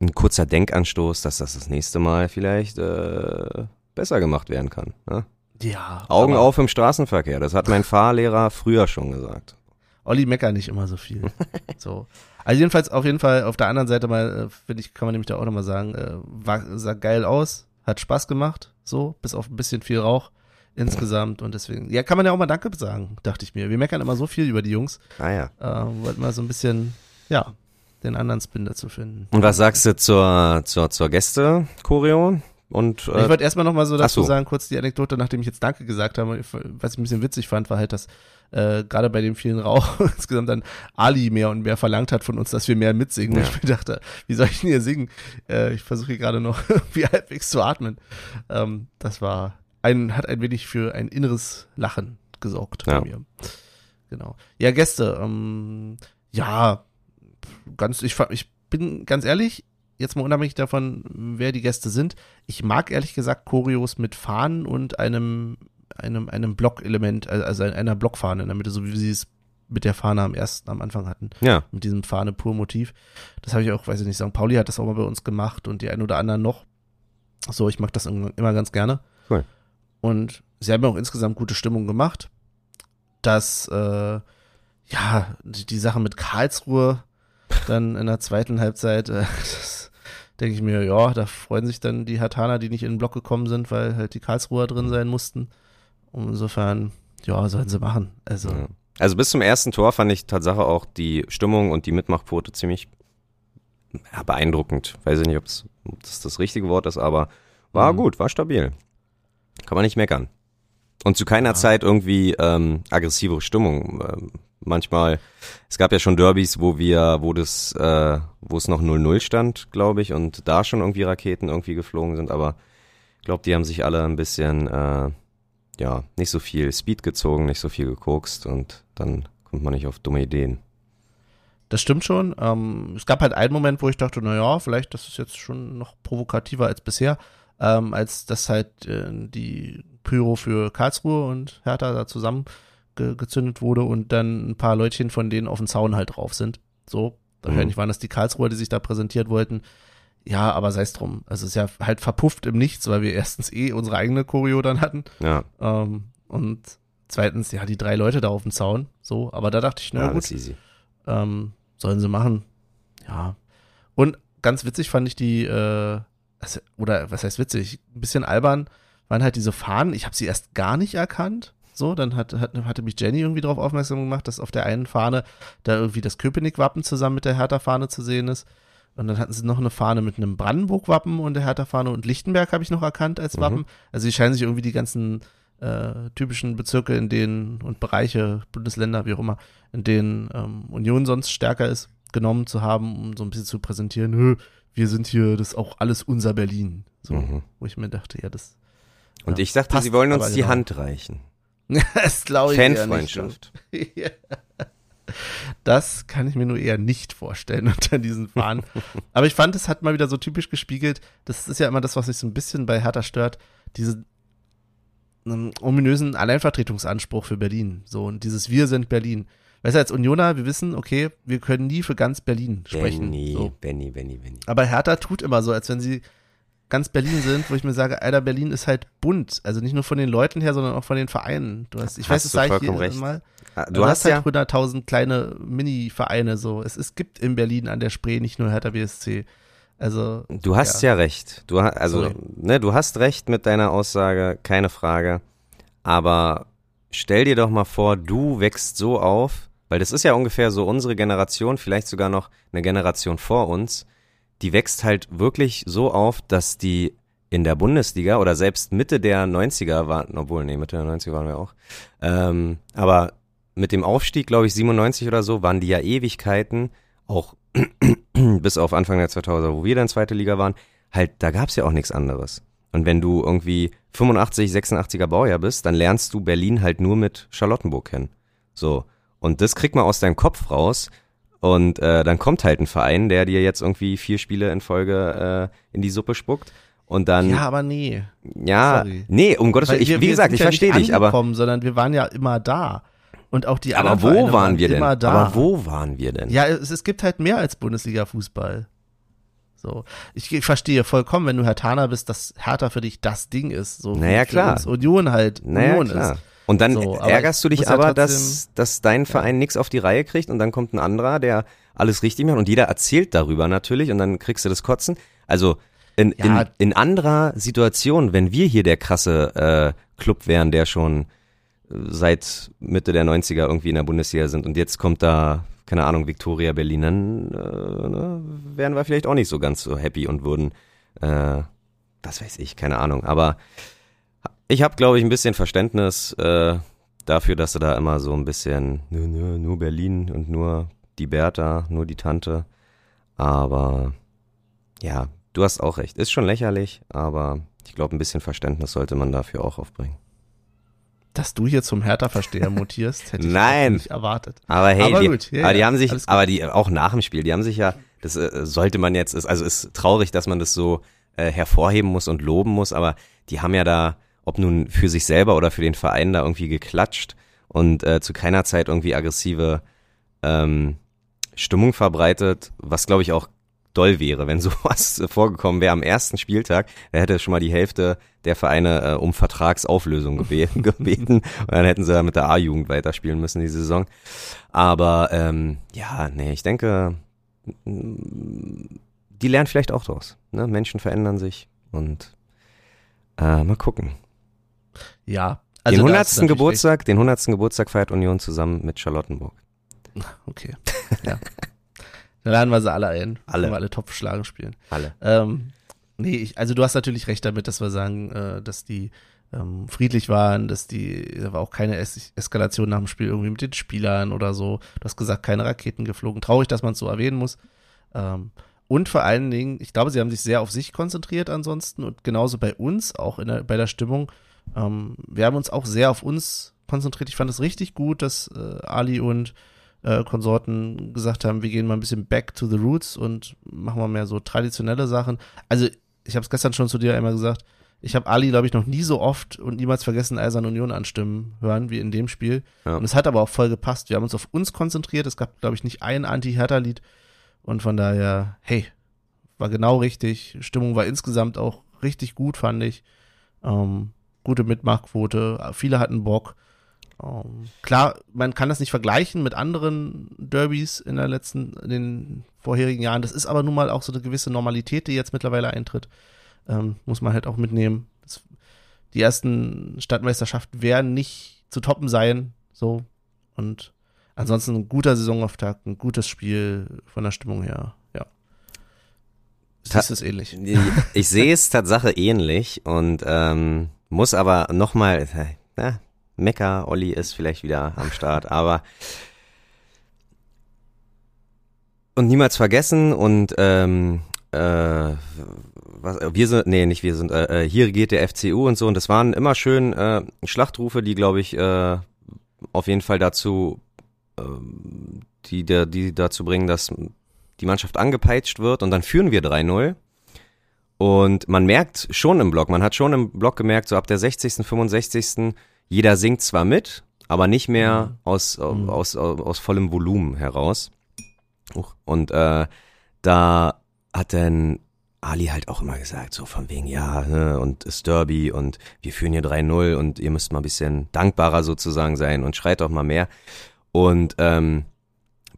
ein kurzer Denkanstoß, dass das das nächste Mal vielleicht äh, besser gemacht werden kann. Ne? ja, Augen auf im Straßenverkehr, das hat mein Fahrlehrer früher schon gesagt. Olli meckert nicht immer so viel. so. Also jedenfalls auf jeden Fall auf der anderen Seite mal, äh, finde ich, kann man nämlich da auch nochmal sagen, äh, war, sah geil aus, hat Spaß gemacht, so, bis auf ein bisschen viel Rauch insgesamt und deswegen, ja, kann man ja auch mal Danke sagen, dachte ich mir. Wir meckern immer so viel über die Jungs, Ah ja. äh, wollten mal so ein bisschen, ja, den anderen Spin dazu finden. Und was sagst du zur, zur, zur Gäste-Choreo? Und ich äh, wollte erstmal nochmal so dazu so. sagen, kurz die Anekdote, nachdem ich jetzt Danke gesagt habe, was ich ein bisschen witzig fand, war halt, dass äh, gerade bei dem vielen Rauch insgesamt dann Ali mehr und mehr verlangt hat von uns, dass wir mehr mitsingen. Ja. Und ich mir dachte, wie soll ich denn hier singen? Äh, ich versuche hier gerade noch wie halbwegs zu atmen. Ähm, das war ein, hat ein wenig für ein inneres Lachen gesorgt Ja. bei mir. Genau. Ja, Gäste, ähm, ja, ganz, ich, ich bin ganz ehrlich, jetzt mal unabhängig davon, wer die Gäste sind, ich mag ehrlich gesagt Choreos mit Fahnen und einem, einem, einem Blockelement, also einer Blockfahne in der Mitte, so wie sie es mit der Fahne am ersten, am Anfang hatten, ja, mit diesem Fahne pur Motiv. Das habe ich auch, weiß ich nicht, St. Pauli hat das auch mal bei uns gemacht und die ein oder anderen noch. So, ich mag das immer ganz gerne. Cool. Und sie haben ja auch insgesamt gute Stimmung gemacht. Dass, äh, ja, die, die Sache mit Karlsruhe dann in der zweiten Halbzeit, äh, das denke ich mir, ja, da freuen sich dann die Hatana, die nicht in den Block gekommen sind, weil halt die Karlsruher drin sein mussten. Und insofern, ja, sollen sie machen. Also, Ja. Also bis zum ersten Tor fand ich Tatsache auch die Stimmung und die Mitmachquote ziemlich ja, beeindruckend. Weiß ich nicht, ob das das richtige Wort ist, aber war Mhm. gut, war stabil. Kann man nicht meckern. Und zu keiner Zeit irgendwie ähm, aggressive Stimmung. Ähm, manchmal, es gab ja schon Derbys, wo wir, wo das, äh, wo es noch 0-0 stand, glaube ich, und da schon irgendwie Raketen irgendwie geflogen sind, aber ich glaube, die haben sich alle ein bisschen, äh, ja, nicht so viel Speed gezogen, nicht so viel gekokst und dann kommt man nicht auf dumme Ideen. Das stimmt schon. Ähm, es gab halt einen Moment, wo ich dachte, na ja, vielleicht das ist jetzt schon noch provokativer als bisher, ähm, als das halt äh, die Pyro für Karlsruhe und Hertha da zusammen ge gezündet wurde und dann ein paar Leutchen von denen auf dem Zaun halt drauf sind. So, wahrscheinlich waren das die Karlsruher, die sich da präsentiert wollten. Ja, aber sei es drum. Also es ist ja halt verpufft im Nichts, weil wir erstens eh unsere eigene Choreo dann hatten. Ja, Ähm, und zweitens, ja, die drei Leute da auf dem Zaun. So, aber da dachte ich, na ja gut, ähm, sollen sie machen. Ja. Und ganz witzig fand ich die, äh, also, oder was heißt witzig, ein bisschen albern waren halt diese Fahnen. Ich habe sie erst gar nicht erkannt. So, dann hat, hat, hatte mich Jenny irgendwie darauf aufmerksam gemacht, dass auf der einen Fahne da irgendwie das Köpenick-Wappen zusammen mit der Hertha-Fahne zu sehen ist. Und dann hatten sie noch eine Fahne mit einem Brandenburg-Wappen und der Hertha-Fahne und Lichtenberg habe ich noch erkannt als Wappen. Also die scheinen sich irgendwie die ganzen äh, typischen Bezirke in denen und Bereiche, Bundesländer, wie auch immer, in denen ähm, Union sonst stärker ist, genommen zu haben, um so ein bisschen zu präsentieren, "Hö, wir sind hier, das ist auch alles unser Berlin. So, Mhm. wo ich mir dachte, ja, das, Und Ja, ich dachte, passt sie wollen uns die genau. Hand reichen. das glaube ich. Fanfreundschaft. Ja. Das kann ich mir nur eher nicht vorstellen unter diesen Fahnen. Aber ich fand, es hat mal wieder so typisch gespiegelt. Das ist ja immer das, was mich so ein bisschen bei Hertha stört. Diese ähm, ominösen Alleinvertretungsanspruch für Berlin. So, und dieses Wir sind Berlin. Weißt du, als Unioner, wir wissen, okay, wir können nie für ganz Berlin sprechen. Benny, So. Benny, Benny, Benny. Aber Hertha tut immer so, als wenn sie ganz Berlin sind, wo ich mir sage, Alter, Berlin ist halt bunt. Also nicht nur von den Leuten her, sondern auch von den Vereinen. Du hast, ich Hast weiß, das sage ich hier recht. mal. Ah, Du, Du hast hast halt ja, 100.000 kleine Mini-Vereine so. Es, es gibt in Berlin an der Spree nicht nur Hertha BSC. Also, du hast ja, recht. Du, also, Sorry. ne, du hast recht mit deiner Aussage, keine Frage. Aber stell dir doch mal vor, du wächst so auf, weil das ist ja ungefähr so unsere Generation, vielleicht sogar noch eine Generation vor uns, die wächst halt wirklich so auf, dass die in der Bundesliga oder selbst Mitte der 90er waren, obwohl, nee, Mitte der 90er waren wir auch, ähm, aber mit dem Aufstieg, glaube ich, 97 oder so, waren die ja Ewigkeiten, auch bis auf Anfang der 2000er, wo wir dann zweite Liga waren, halt, da gab's ja auch nichts anderes. Und wenn du irgendwie 85, 86er Baujahr bist, dann lernst du Berlin halt nur mit Charlottenburg kennen. So. Und das kriegt man aus deinem Kopf raus. Und äh, dann kommt halt ein Verein, der dir jetzt irgendwie vier Spiele in Folge äh, in die Suppe spuckt. Und dann, ja, aber nee. ja sorry. nee, um Gottes Willen, ich, wir- wie gesagt, ich ja verstehe dich, aber, sondern wir waren ja immer da. Und auch die aber anderen wo Vereine waren wir denn? immer da. Aber wo waren wir denn? Ja, es, es gibt halt mehr als Bundesliga-Fußball. So. Ich, ich verstehe vollkommen, wenn du Herr Taner bist, dass Hertha für dich das Ding ist. So Naja, klar. Union halt Naja, Union klar. ist. Und dann So, aber ärgerst du ich dich ja aber, trotzdem- dass, dass dein Verein nichts auf die Reihe kriegt und dann kommt ein anderer, der alles richtig macht und jeder erzählt darüber natürlich und dann kriegst du das Kotzen. Also in, Ja. in, in anderer Situation, wenn wir hier der krasse äh, Club wären, der schon seit Mitte der 90er irgendwie in der Bundesliga sind und jetzt kommt da, keine Ahnung, Victoria Berlin, dann äh, ne, wären wir vielleicht auch nicht so ganz so happy und würden, äh, was weiß ich, keine Ahnung, aber ich habe, glaube ich, ein bisschen Verständnis äh, dafür, dass du da immer so ein bisschen, nö, nö, nur Berlin und nur die Bertha, nur die Tante. Aber ja, du hast auch recht. Ist schon lächerlich, aber ich glaube, ein bisschen Verständnis sollte man dafür auch aufbringen. Dass du hier zum Hertha-Versteher mutierst, hätte ich Nein. nicht erwartet. Aber hey, Aber die, gut, ja, aber die ja, haben sich, aber die auch nach dem Spiel, die haben sich ja, das äh, sollte man jetzt, ist, also ist traurig, dass man das so äh, hervorheben muss und loben muss, aber die haben ja da, ob nun für sich selber oder für den Verein da irgendwie geklatscht und äh, zu keiner Zeit irgendwie aggressive ähm, Stimmung verbreitet, was glaube ich auch doll wäre, wenn sowas vorgekommen wäre am ersten Spieltag. Da hätte schon mal die Hälfte der Vereine äh, um Vertragsauflösung gebeten, gebeten und dann hätten sie ja mit der A-Jugend weiterspielen müssen die Saison. Aber ähm, ja, nee, ich denke, mm, die lernen vielleicht auch draus. Ne? Menschen verändern sich und äh, mal gucken. Ja, Also den da 100. hast du natürlich Geburtstag, den 100. Geburtstag feiert Union zusammen mit Charlottenburg. Okay. Ja. Dann laden wir sie alle ein. Alle. Können wir alle Topfschlagen spielen. Alle. Ähm, nee, ich, also du hast natürlich recht damit, dass wir sagen, äh, dass die ähm, friedlich waren, dass die, da war auch keine es Eskalation nach dem Spiel irgendwie mit den Spielern oder so. Du hast gesagt, keine Raketen geflogen. Traurig, dass man es so erwähnen muss. Ähm, und vor allen Dingen, ich glaube, sie haben sich sehr auf sich konzentriert ansonsten und genauso bei uns, auch in der, bei der Stimmung. Ähm, wir haben uns auch sehr auf uns konzentriert. Ich fand es richtig gut, dass äh, Ali und äh, Konsorten gesagt haben, wir gehen mal ein bisschen back to the roots und machen mal mehr so traditionelle Sachen. Also ich habe es gestern schon zu dir einmal gesagt, ich habe Ali, glaube ich, noch nie so oft und niemals vergessen Eisern Union anstimmen hören wie in dem Spiel. Ja. Und es hat aber auch voll gepasst. Wir haben uns auf uns konzentriert. Es gab, glaube ich, nicht ein Anti-Hertha-Lied. Und von daher, hey, war genau richtig. Stimmung war insgesamt auch richtig gut, fand ich. Ähm, gute Mitmachquote. Viele hatten Bock. Ähm, klar, man kann das nicht vergleichen mit anderen Derbys in der letzten, in den vorherigen Jahren. Das ist aber nun mal auch so eine gewisse Normalität, die jetzt mittlerweile eintritt. Ähm, muss man halt auch mitnehmen. Das, die ersten Stadtmeisterschaften werden nicht zu toppen sein. So. Und ansonsten ein guter Saisonauftakt, ein gutes Spiel von der Stimmung her. Ja. Siehst du es ähnlich? Ich sehe es Tatsache ähnlich und ähm, muss aber nochmal, na, Mecker, Olli ist vielleicht wieder am Start, aber und niemals vergessen und ähm, äh, was, wir sind, nee, nicht wir sind, äh, äh, hier geht der FCU und so und das waren immer schön äh, Schlachtrufe, die glaube ich äh, auf jeden Fall dazu, ähm, die, der, die dazu bringen, dass die Mannschaft angepeitscht wird und dann führen wir 3-0. Und man merkt schon im Block, man hat schon im Block gemerkt, so ab der 60., 65. jeder singt zwar mit, aber nicht mehr aus, Mhm. aus, aus, aus vollem Volumen heraus. Und äh, da hat dann Ali halt auch immer gesagt, so von wegen, ja, ne, und ist Derby und wir führen hier 3-0 und ihr müsst mal ein bisschen dankbarer sozusagen sein und schreit doch mal mehr. Und ähm,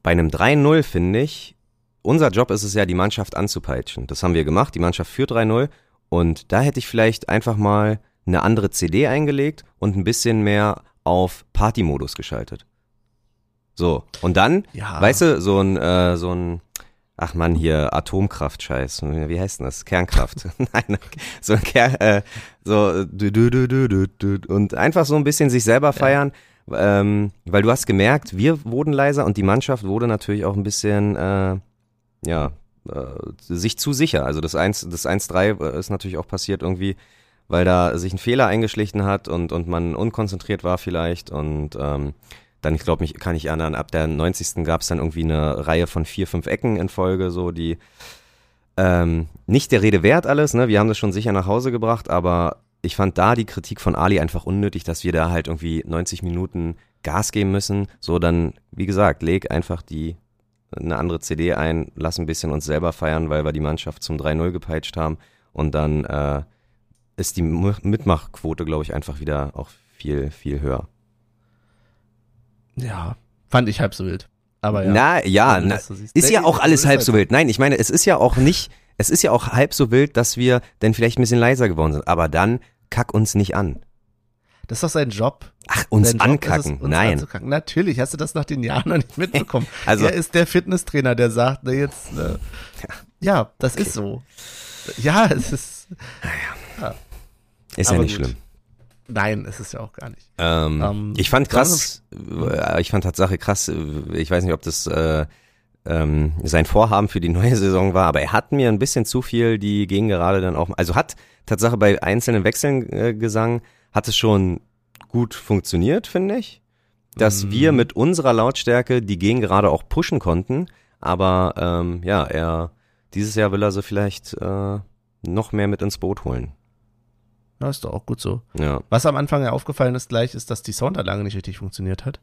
bei einem 3-0 finde ich, unser Job ist es ja, die Mannschaft anzupeitschen. Das haben wir gemacht, die Mannschaft führt 3-0 und da hätte ich vielleicht einfach mal eine andere CD eingelegt und ein bisschen mehr auf Partymodus geschaltet. So, und dann, Ja. weißt du, so ein, äh, so ein, ach man, hier Atomkraft-Scheiß, wie heißt denn das? Kernkraft. Nein, so ein Ker äh, so du, du, du, du, du, und einfach so ein bisschen sich selber feiern, ähm, weil du hast gemerkt, wir wurden leiser und die Mannschaft wurde natürlich auch ein bisschen, äh, ja, äh, sich zu sicher. Also das 1, das 1-3 ist natürlich auch passiert irgendwie, weil da sich ein Fehler eingeschlichen hat und, und man unkonzentriert war vielleicht und ähm, dann, ich glaube, mich kann ich erinnern, ab der 90. gab es dann irgendwie eine Reihe von vier, fünf Ecken in Folge, so die ähm, nicht der Rede wert alles, ne? Wir haben das schon sicher nach Hause gebracht, aber ich fand da die Kritik von Ali einfach unnötig, dass wir da halt irgendwie 90 Minuten Gas geben müssen. So, dann, wie gesagt, leg einfach die eine andere CD ein, lass ein bisschen uns selber feiern, weil wir die Mannschaft zum 3-0 gepeitscht haben und dann äh, ist die Mitmachquote, glaube ich, einfach wieder auch viel, viel höher. Ja, fand ich halb so wild. Aber ja. Na, ja, na, ist ja auch alles halb halt so wild. Nein, ich meine, es ist ja auch nicht, es ist ja auch halb so wild, dass wir dann vielleicht ein bisschen leiser geworden sind. Aber dann kack uns nicht an. Das ist doch sein Job. Ach, uns Job ankacken. es, uns Nein. anzukacken. Natürlich, hast du das nach den Jahren noch nicht mitbekommen. Also- er ist der Fitnesstrainer, der sagt, na jetzt, äh, ja, das ist so. Ja, es ist, Ist ja Aber nicht gut. schlimm. nein, es ist ja auch gar nicht. Ähm, Ähm, ich fand krass, äh, ich fand Tatsache krass, äh, ich weiß nicht, ob das äh, ähm, sein Vorhaben für die neue Saison war, aber er hat mir ein bisschen zu viel die Gegengerade dann auch, also hat Tatsache bei einzelnen Wechseln äh, Gesang, hat es schon gut funktioniert, finde ich, dass Mhm. wir mit unserer Lautstärke die Gegengerade auch pushen konnten, aber ähm, ja, er, dieses Jahr will er sie vielleicht äh, noch mehr mit ins Boot holen. Ja, ist doch auch gut so. Ja. Was am Anfang ja aufgefallen ist gleich, ist, dass die Soundanlage nicht richtig funktioniert hat.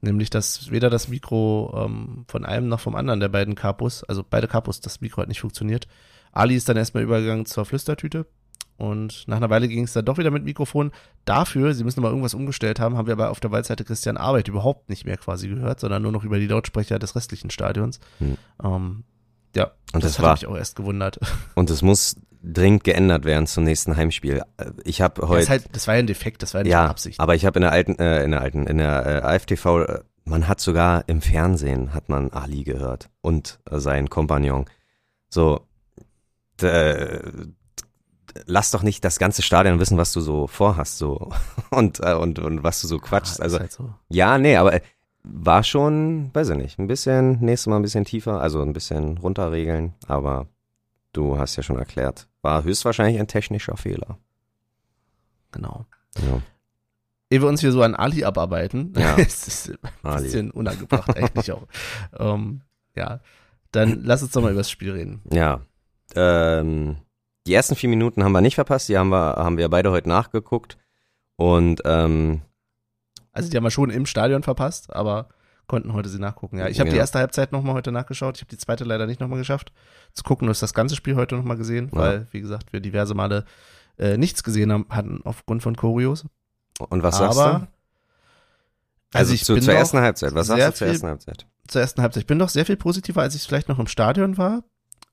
Nämlich, dass weder das Mikro ähm, von einem noch vom anderen der beiden Capos, also beide Capos, das Mikro hat nicht funktioniert. Ali ist dann erstmal übergegangen zur Flüstertüte und nach einer Weile ging es dann doch wieder mit Mikrofon. Dafür, sie müssen mal irgendwas umgestellt haben, haben wir aber auf der Waldseite Christian Arbeit überhaupt nicht mehr quasi gehört, sondern nur noch über die Lautsprecher des restlichen Stadions. Hm. Ähm, ja, Und das hat war- mich auch erst gewundert. Und es muss dringend geändert werden zum nächsten Heimspiel. Äh, Ich habe Das, heute ist halt, das war ja ein Defekt, das war ja nicht ja, Absicht. aber ich habe in der alten, äh, in der alten, in der äh, AFTV, äh, man hat sogar im Fernsehen hat man Ali gehört und äh, seinen Kompagnon. So, d- äh, lass doch nicht das ganze Stadion wissen, was du so vorhast, so und äh, und und was du so quatschst. Ah, Also halt so. ja, nee, aber war schon, weiß ich nicht, ein bisschen, nächstes Mal ein bisschen tiefer, also ein bisschen runterregeln, aber du hast ja schon erklärt, war höchstwahrscheinlich ein technischer Fehler. Genau. Ja, Ehe wir uns hier so an Ali abarbeiten, Ja. es ist ein Ali. bisschen unangebracht eigentlich auch. Ähm, ja, dann lass uns doch mal über das Spiel reden. Ja. Ähm, die ersten vier Minuten haben wir nicht verpasst, die haben wir, haben wir beide heute nachgeguckt. Und ähm, Also die haben wir schon im Stadion verpasst, aber konnten heute sie nachgucken. Ja, ich habe die Ja. erste Halbzeit nochmal heute nachgeschaut. Ich habe die zweite leider nicht nochmal geschafft zu gucken. Du hast das ganze Spiel heute nochmal gesehen, Ja. weil, wie gesagt, wir diverse Male äh, nichts gesehen haben, hatten aufgrund von Choreos. und was sagst aber, du? Also, ich zu, bin zur ersten Halbzeit. Was sagst du zur viel- ersten Halbzeit? zur ersten Halbzeit. Ich bin doch sehr viel positiver, als ich vielleicht noch im Stadion war.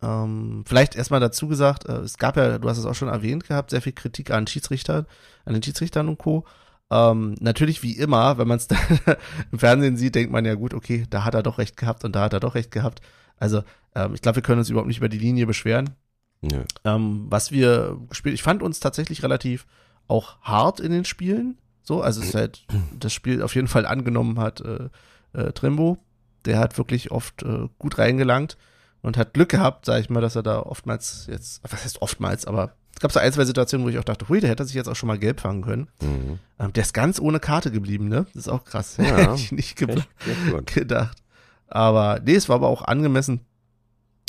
Ähm, vielleicht erstmal dazu gesagt, äh, es gab ja, du hast es auch schon erwähnt gehabt, sehr viel Kritik an Schiedsrichtern, an den Schiedsrichtern und Co. Ähm, natürlich wie immer, wenn man es im Fernsehen sieht, denkt man ja gut, okay, da hat er doch recht gehabt und da hat er doch recht gehabt. Also ähm, ich glaube, wir können uns überhaupt nicht über die Linie beschweren. Nö. Ähm, was wir gespielt, ich fand uns tatsächlich relativ auch hart in den Spielen. So, also es halt das Spiel auf jeden Fall angenommen hat äh, äh, Trimbo. Der hat wirklich oft äh, gut reingelangt und hat Glück gehabt, sag ich mal, dass er da oftmals jetzt, was heißt oftmals, aber es gab so ein, zwei Situationen, wo ich auch dachte, hui, der hätte sich jetzt auch schon mal gelb fangen können. Mhm. Ähm, der ist ganz ohne Karte geblieben, ne? Das ist auch krass. Ja. Hätte ich nicht ge Echt, gedacht. Aber nee, es war aber auch angemessen.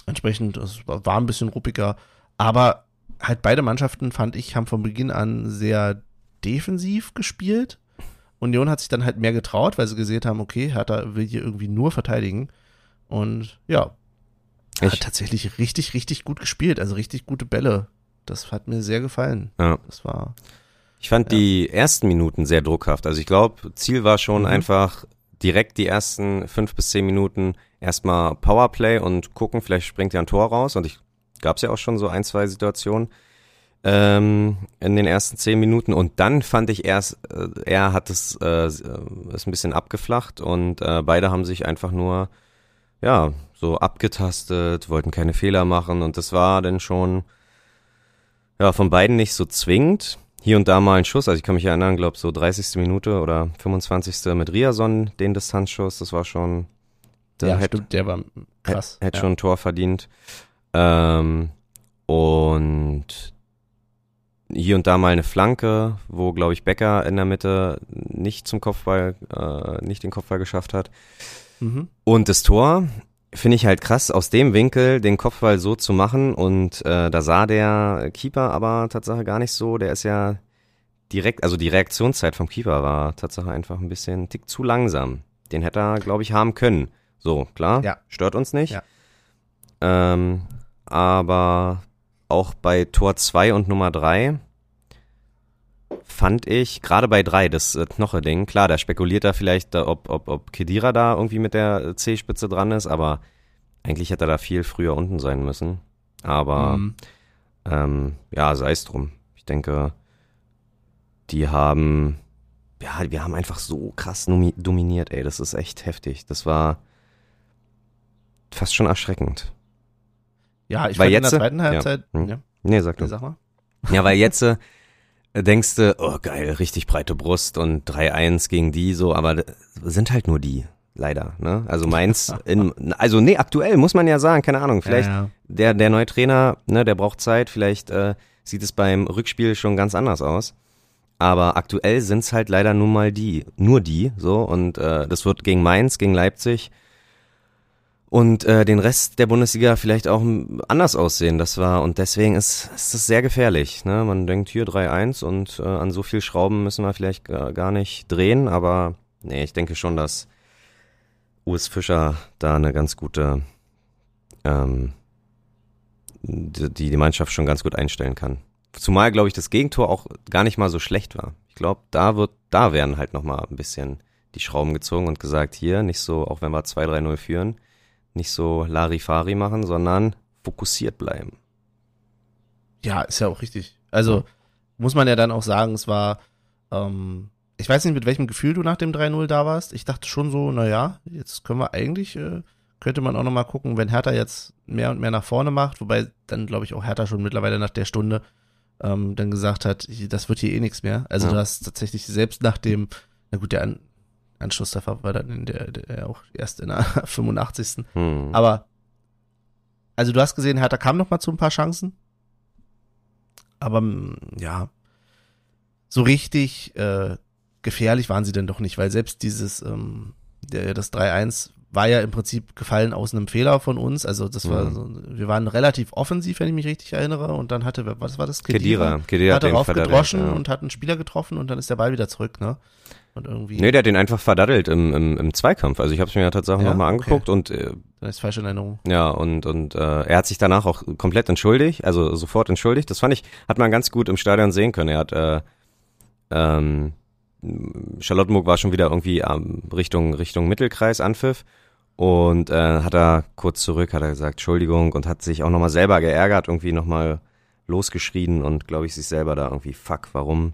Entsprechend, es war, ein bisschen ruppiger. Aber halt beide Mannschaften, fand ich, haben von Beginn an sehr defensiv gespielt. Union hat sich dann halt mehr getraut, weil sie gesehen haben, okay, Hertha will hier irgendwie nur verteidigen. Und ja, hat Ich, tatsächlich richtig, richtig gut gespielt. Also richtig gute Bälle. Das hat mir sehr gefallen. ja. Das war, ich fand Ja. die ersten Minuten sehr druckhaft. Also ich glaube, Ziel war schon Mhm. einfach direkt die ersten fünf bis zehn Minuten erstmal Powerplay und gucken, vielleicht springt ja ein Tor raus. Und ich gab's ja auch schon so ein, zwei Situationen ähm, in den ersten zehn Minuten. Und dann fand ich erst, äh, er hat es äh, ist ein bisschen abgeflacht und äh, beide haben sich einfach nur ja so abgetastet, wollten keine Fehler machen und das war dann schon ja von beiden nicht so zwingend. Hier und da mal ein Schuss, also ich kann mich erinnern, glaube so 30. Minute oder 25. mit Riason, den Distanzschuss, das war schon, da ja, hätte, stimmt, der war krass. hätte ja. schon ein Tor verdient. Ähm, und hier und da mal eine Flanke, wo, glaube ich, Becker in der Mitte nicht zum Kopfball, äh, nicht den Kopfball geschafft hat. Mhm. Und das Tor finde ich halt krass, aus dem Winkel den Kopfball so zu machen. Und äh, da sah der Keeper aber Tatsache gar nicht so. Der ist ja direkt, also die Reaktionszeit vom Keeper war Tatsache einfach ein bisschen Tick zu langsam. Den hätte er, glaube ich, haben können. So, klar, Ja. stört uns nicht. Ja. Ähm, aber auch bei Tor 2 und Nummer 3 fand ich, gerade bei 3, das äh, Knoche-Ding, klar, da spekuliert er vielleicht, da, ob, ob, ob Kedira da irgendwie mit der C-Spitze dran ist, aber eigentlich hätte er da viel früher unten sein müssen. Aber Mhm. ähm, ja, sei es drum. Ich denke, die haben, ja, wir haben einfach so krass dominiert, ey, das ist echt heftig. Das war fast schon erschreckend. Ja, ich Weil fand in jetzt- der zweiten ja. Halbzeit, Hm. ja, Nee, sag ja, du. sag mal. Ja, weil jetzt äh, denkst du, oh geil, richtig breite Brust und 3-1 gegen die so, aber sind halt nur die, leider. Ne? Also Mainz, in, also nee, aktuell muss man ja sagen, keine Ahnung, vielleicht Ja, ja. der, der neue Trainer, ne, der braucht Zeit, vielleicht äh, sieht es beim Rückspiel schon ganz anders aus. Aber aktuell sind's halt leider nur mal die, nur die, so, und äh, das wird gegen Mainz, gegen Leipzig und äh, den Rest der Bundesliga vielleicht auch anders aussehen. Das war, und deswegen ist, ist das sehr gefährlich. Ne? Man denkt hier 3-1 und äh, an so viel Schrauben müssen wir vielleicht gar, nicht drehen, aber nee, ich denke schon, dass Urs Fischer da eine ganz gute ähm, die, die Mannschaft schon ganz gut einstellen kann. Zumal, glaube ich, das Gegentor auch gar nicht mal so schlecht war. Ich glaube, da wird, da werden halt noch mal ein bisschen die Schrauben gezogen und gesagt, hier, nicht so, auch wenn wir 2-3-0 führen, nicht so Larifari machen, sondern fokussiert bleiben. Ja, ist ja auch richtig. Also muss man ja dann auch sagen, es war, ähm, ich weiß nicht, mit welchem Gefühl du nach dem 3-0 da warst. Ich dachte schon so, na ja, jetzt können wir eigentlich, äh, könnte man auch nochmal gucken, wenn Hertha jetzt mehr und mehr nach vorne macht, wobei dann glaube ich auch Hertha schon mittlerweile nach der Stunde ähm, dann gesagt hat, das wird hier eh nichts mehr. Also Ja. du hast tatsächlich selbst nach dem, na gut, der An Anschlusstreffer war dann in der, der auch erst in der 85. Hm. Aber, also du hast gesehen, Hertha kam noch mal zu ein paar Chancen. Aber, mm, ja, so richtig äh, gefährlich waren sie denn doch nicht, weil selbst dieses, ähm, der, das 3-1 war ja im Prinzip gefallen aus einem Fehler von uns. Also das war, Mhm. so, wir waren relativ offensiv, wenn ich mich richtig erinnere. Und dann hatte, was war das? Kedira. Kedira hat hat den darauf verdattelt, gedroschen ja. und hat einen Spieler getroffen und dann ist der Ball wieder zurück, ne? Und irgendwie, Nee, der hat den einfach verdattelt im, im, im Zweikampf. Also ich habe es mir ja tatsächlich Ja? nochmal Okay. angeguckt und äh, dann ist falsch in Erinnerung. ja, und, und äh, er hat sich danach auch komplett entschuldigt, also sofort entschuldigt. Das fand ich, hat man ganz gut im Stadion sehen können. Er hat äh, ähm, Charlottenburg war schon wieder irgendwie ähm, Richtung Richtung Mittelkreis Anpfiff und äh, hat er kurz zurück, hat er gesagt, Entschuldigung und hat sich auch nochmal selber geärgert, irgendwie nochmal losgeschrien und glaube ich sich selber da irgendwie, fuck, warum,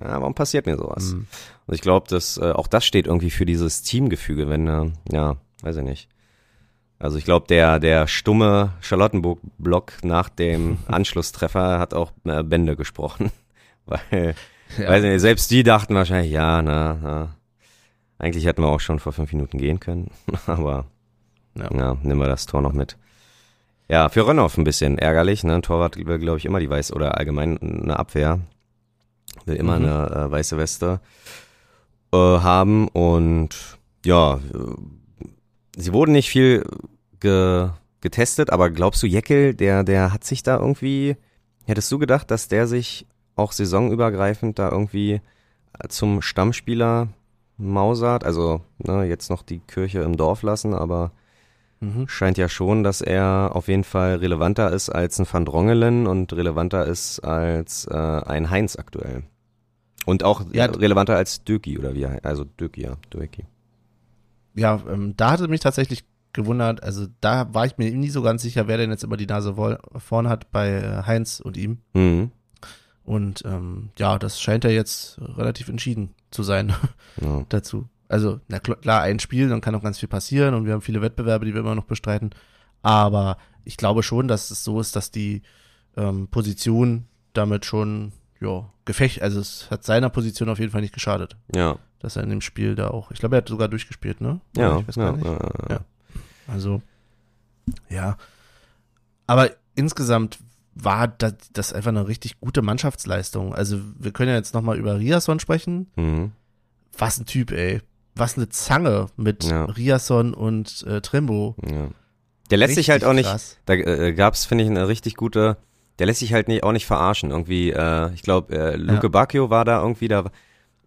ja, warum passiert mir sowas? Mhm. Und ich glaube, dass äh, auch das steht irgendwie für dieses Teamgefüge, wenn, äh, ja, weiß ich nicht. Also ich glaube, der, der stumme Charlottenburg-Block nach dem Anschlusstreffer hat auch äh, Bände gesprochen. Weil, Ja. weiß ich nicht, selbst die dachten wahrscheinlich, ja, na, na, eigentlich hätten wir auch schon vor fünf Minuten gehen können. Aber Ja. ja. nehmen wir das Tor noch mit. Ja, für Rönnoff ein bisschen ärgerlich. Ne? Ein Torwart glaube ich, immer die weiß oder allgemein eine Abwehr. Will immer Mhm. eine äh, weiße Weste äh, haben. Und ja, sie wurden nicht viel ge getestet, aber glaubst du, Jeckel, der, der hat sich da irgendwie, hättest du gedacht, dass der sich auch saisonübergreifend da irgendwie äh, zum Stammspieler mausert? Also, ne, jetzt noch die Kirche im Dorf lassen, aber Mhm. scheint ja schon, dass er auf jeden Fall relevanter ist als ein Van Drongelen und relevanter ist als äh, ein Heinz aktuell. Und auch Ja, relevanter als Döki oder wie also Döki, ja, Döki. ja, ähm, da hatte mich tatsächlich gewundert, also da war ich mir nie so ganz sicher, wer denn jetzt immer die Nase vorn hat bei äh, Heinz und ihm. Mhm. Und ähm, ja, das scheint ja jetzt relativ entschieden zu sein Ja. dazu. Also, na kl- klar, ein Spiel, dann kann noch ganz viel passieren und wir haben viele Wettbewerbe, die wir immer noch bestreiten. Aber ich glaube schon, dass es so ist, dass die ähm, Position damit schon, ja, Gefecht, also es hat seiner Position auf jeden Fall nicht geschadet, Ja, dass er in dem Spiel da auch, ich glaube, er hat sogar durchgespielt, ne? ja, ich weiß gar ja, nicht. ja, ja. Ja. Also, ja. Aber insgesamt war das, das einfach eine richtig gute Mannschaftsleistung. Also, wir können ja jetzt nochmal über Riasson sprechen. Mhm. Was ein Typ, ey. Was eine Zange mit Ja. Riasson und äh, Trimbo. ja. Der lässt sich halt Richtig auch nicht, krass. da äh, gab's, finde ich, eine richtig gute, der lässt sich halt nicht, auch nicht verarschen. Irgendwie, äh, ich glaube, äh, Luke Ja. Bacchio war da irgendwie, da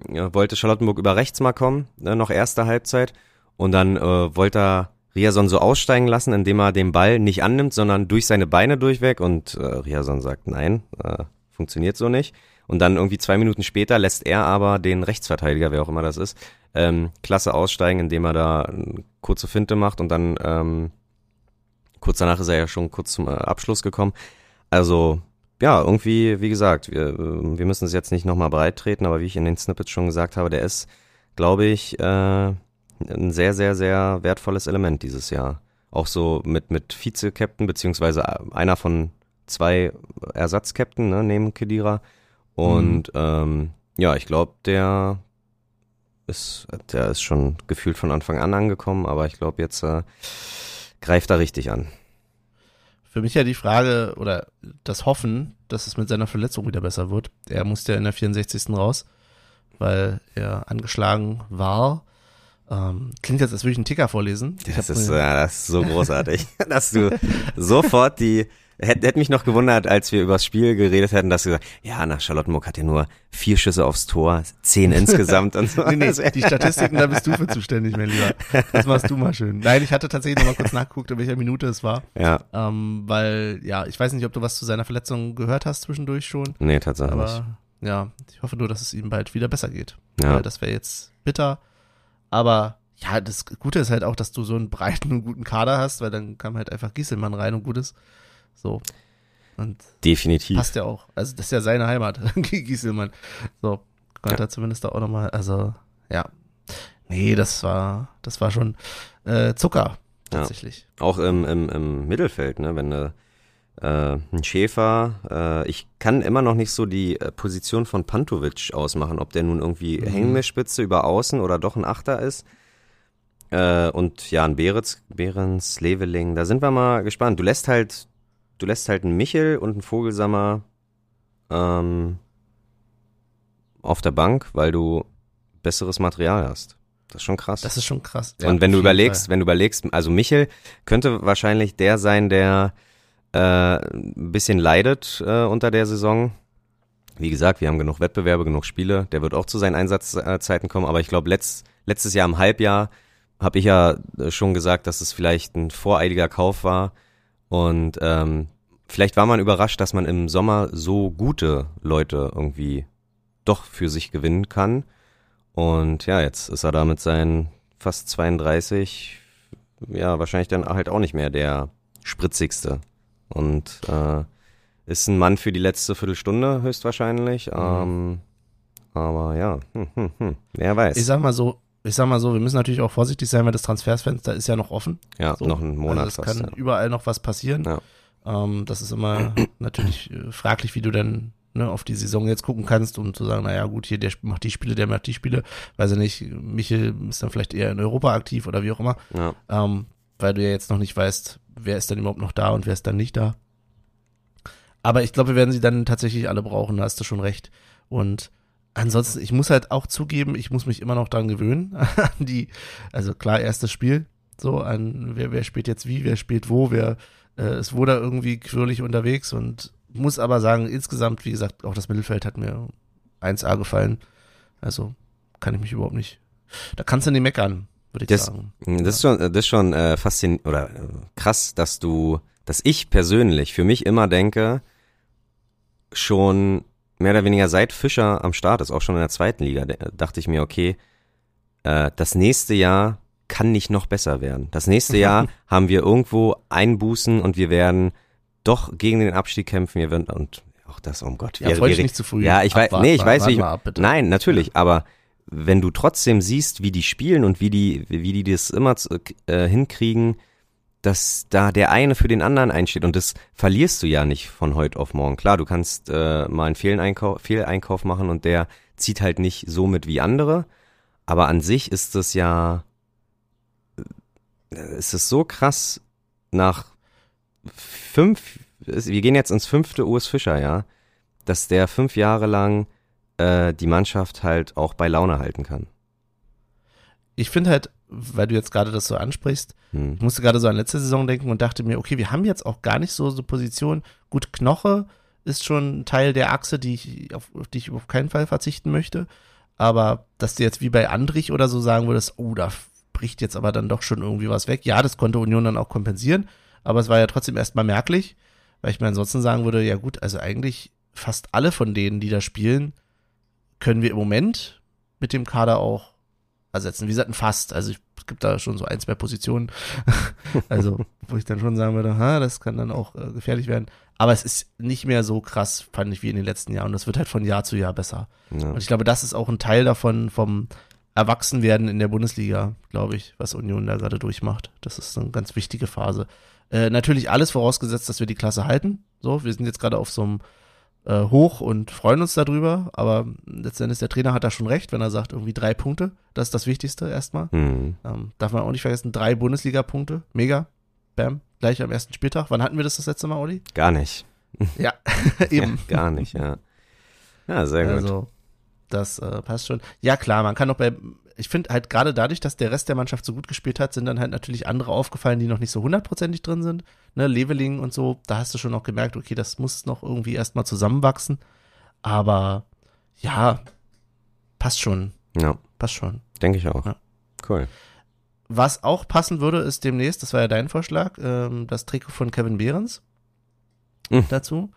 äh, wollte Charlottenburg über rechts mal kommen, ne, noch erste Halbzeit. Und dann äh, wollte er Riason so aussteigen lassen, indem er den Ball nicht annimmt, sondern durch seine Beine durchweg. Und äh, Riason sagt, nein, äh, funktioniert so nicht. Und dann irgendwie zwei Minuten später lässt er aber den Rechtsverteidiger, wer auch immer das ist, ähm, klasse aussteigen, indem er da eine kurze Finte macht und dann ähm, kurz danach ist er ja schon kurz zum äh, Abschluss gekommen. Also ja, irgendwie, wie gesagt, wir, äh, wir müssen es jetzt nicht nochmal breit treten, aber wie ich in den Snippets schon gesagt habe, der ist, glaube ich, äh, ein sehr, sehr, sehr wertvolles Element dieses Jahr. Auch so mit, mit Vize-Captain, beziehungsweise einer von zwei Ersatzcaptain, ne, neben Kedira. Und ähm, ja, ich glaube, der ist, der ist schon gefühlt von Anfang an angekommen, aber ich glaube, jetzt äh, greift er richtig an. Für mich ja die Frage oder das Hoffen, dass es mit seiner Verletzung wieder besser wird. Er musste ja in der 64. raus, weil er angeschlagen war. Ähm, klingt jetzt, als würde ich einen Ticker vorlesen. Das ist, äh, das ist so großartig, dass du sofort die. Hätte hätte mich noch gewundert, als wir über das Spiel geredet hätten, dass du gesagt ja, nach Charlottenburg hat er nur vier Schüsse aufs Tor, zehn insgesamt und so. Nee, nee, wär- die Statistiken, da bist du für zuständig, mein Lieber. Das machst du mal schön. Nein, ich hatte tatsächlich noch mal kurz nachgeguckt, in welcher Minute es war. Ja, Ähm, weil, ja, ich weiß nicht, ob du was zu seiner Verletzung gehört hast zwischendurch schon. nee, tatsächlich. Aber ja, ich hoffe nur, dass es ihm bald wieder besser geht. Ja. Weil das wäre jetzt bitter. Aber ja, das Gute ist halt auch, dass du so einen breiten und guten Kader hast, weil dann kam halt einfach Gieselmann rein und gut ist. So. Und Definitiv. passt ja auch. Also das ist ja seine Heimat, Gieselmann. So, konnte er zumindest da auch nochmal, also ja. Nee, das war, das war schon äh, Zucker, Ja. tatsächlich. Auch im, im, im Mittelfeld, ne? Wenn du äh, ein Schäfer, äh, ich kann immer noch nicht so die äh, Position von Pantovic ausmachen, ob der nun irgendwie Mhm. Hängmissspitze über außen oder doch ein Achter ist. Äh, und ja, ein Behrens, Leveling, da sind wir mal gespannt. Du lässt halt, du lässt halt einen Michel und einen Vogelsammer ähm, auf der Bank, weil du besseres Material hast. Das ist schon krass. Das ist schon krass. Ja, und wenn du überlegst, Fall. wenn du überlegst, also Michel könnte wahrscheinlich der sein, der äh, ein bisschen leidet äh, unter der Saison. Wie gesagt, wir haben genug Wettbewerbe, genug Spiele. Der wird auch zu seinen Einsatzzeiten kommen. Aber ich glaube, letzt, letztes Jahr im Halbjahr habe ich ja äh, schon gesagt, dass es vielleicht ein voreiliger Kauf war. Und ähm, vielleicht war man überrascht, dass man im Sommer so gute Leute irgendwie doch für sich gewinnen kann. Und ja, jetzt ist er da mit seinen fast 32, ja, wahrscheinlich dann halt auch nicht mehr der spritzigste. Und äh, ist ein Mann für die letzte Viertelstunde höchstwahrscheinlich. Mhm. Ähm, aber ja, hm, hm, hm, wer weiß. Ich sag mal so, ich sag mal so, wir müssen natürlich auch vorsichtig sein, weil das Transfersfenster ist ja noch offen. ja, So. noch einen Monat also es fast. kann ja. überall noch was passieren. Ja. Ähm, das ist immer natürlich äh, fraglich, wie du dann ne, auf die Saison jetzt gucken kannst, um zu sagen, naja gut, hier, der macht die Spiele, der macht die Spiele. Weiß ich nicht, Michel ist dann vielleicht eher in Europa aktiv oder wie auch immer. Ja. Ähm, weil du ja jetzt noch nicht weißt, wer ist dann überhaupt noch da und wer ist dann nicht da. Aber ich glaube, wir werden sie dann tatsächlich alle brauchen, da hast du schon recht. Und ansonsten, ich muss halt auch zugeben, ich muss mich immer noch dran gewöhnen, an die, also klar, erstes Spiel, so an wer, wer spielt jetzt wie, wer spielt wo, wer äh, ist wo da irgendwie quirlig unterwegs und muss aber sagen, insgesamt, wie gesagt, auch das Mittelfeld hat mir 1A gefallen. Also kann ich mich überhaupt nicht, da kannst du nicht meckern, würde ich Das- sagen. Das ist schon, das ist schon äh, faszinierend oder äh, krass, dass du, dass ich persönlich für mich immer denke, schon mehr oder weniger seit Fischer am Start ist, auch schon in der zweiten Liga, dachte ich mir, okay, äh, das nächste Jahr kann nicht noch besser werden. Das nächste Jahr haben wir irgendwo Einbußen und wir werden doch gegen den Abstieg kämpfen. Wir werden und auch das, um Gott, Ja, wir, wir, nicht zu früh. Ja, ich weiß, nee, ich weiß, warten wie ich, wir ab, bitte. nein, natürlich, aber wenn du trotzdem siehst, wie die spielen und wie die, wie die das immer äh, hinkriegen, dass da der eine für den anderen einsteht und das verlierst du ja nicht von heute auf morgen. Klar, du kannst äh, mal einen Fehleinkauf, Fehleinkauf machen und der zieht halt nicht so mit wie andere, aber an sich ist es ja, äh, es ist so krass nach fünf, es- wir gehen jetzt ins fünfte Urs Fischer, ja, dass der fünf Jahre lang äh, die Mannschaft halt auch bei Laune halten kann. Ich finde halt, weil du jetzt gerade das so ansprichst, Hm. ich musste gerade so an letzte Saison denken und dachte mir, okay, wir haben jetzt auch gar nicht so so Positionen. Gut, Knoche ist schon ein Teil der Achse, die ich, auf, auf die ich auf keinen Fall verzichten möchte. Aber dass du jetzt wie bei Andrich oder so sagen würdest, oh, da bricht jetzt aber dann doch schon irgendwie was weg. Ja, das konnte Union dann auch kompensieren, aber es war ja trotzdem erstmal merklich, weil ich mir ansonsten sagen würde, ja gut, also eigentlich fast alle von denen, die da spielen, können wir im Moment mit dem Kader auch ersetzen. Wie gesagt, ein fast. Also ich, es gibt da schon so ein, zwei Positionen, also wo ich dann schon sagen würde, ha, das kann dann auch äh, gefährlich werden. Aber es ist nicht mehr so krass, fand ich, wie in den letzten Jahren. Und das wird halt von Jahr zu Jahr besser. Ja. Und ich glaube, das ist auch ein Teil davon vom Erwachsenwerden in der Bundesliga, glaube ich, was Union da gerade durchmacht. Das ist eine ganz wichtige Phase. Äh, natürlich alles vorausgesetzt, dass wir die Klasse halten. So, wir sind jetzt gerade auf so einem äh, Hoch und freuen uns darüber. Aber letztendlich der Trainer hat da schon recht, wenn er sagt, irgendwie drei Punkte. Das ist das Wichtigste erstmal. Hm. Ähm, darf man auch nicht vergessen, drei Bundesliga-Punkte. Mega. Bam. Gleich am ersten Spieltag. Wann hatten wir das das letzte Mal, Olli? Gar nicht. Ja, Ja, eben. gar nicht, ja. Ja, sehr gut. Also, das äh, passt schon. Ja, klar, man kann noch bei, ich finde halt gerade dadurch, dass der Rest der Mannschaft so gut gespielt hat, sind dann halt natürlich andere aufgefallen, die noch nicht so hundertprozentig drin sind. Ne, Leveling und so, da hast du schon noch gemerkt, okay, das muss noch irgendwie erstmal zusammenwachsen. Aber ja, passt schon, ja, passt schon. denke ich auch. Ja. Cool. Was auch passen würde, ist demnächst, das war ja dein Vorschlag, ähm, das Trikot von Kevin Behrens Mhm. dazu.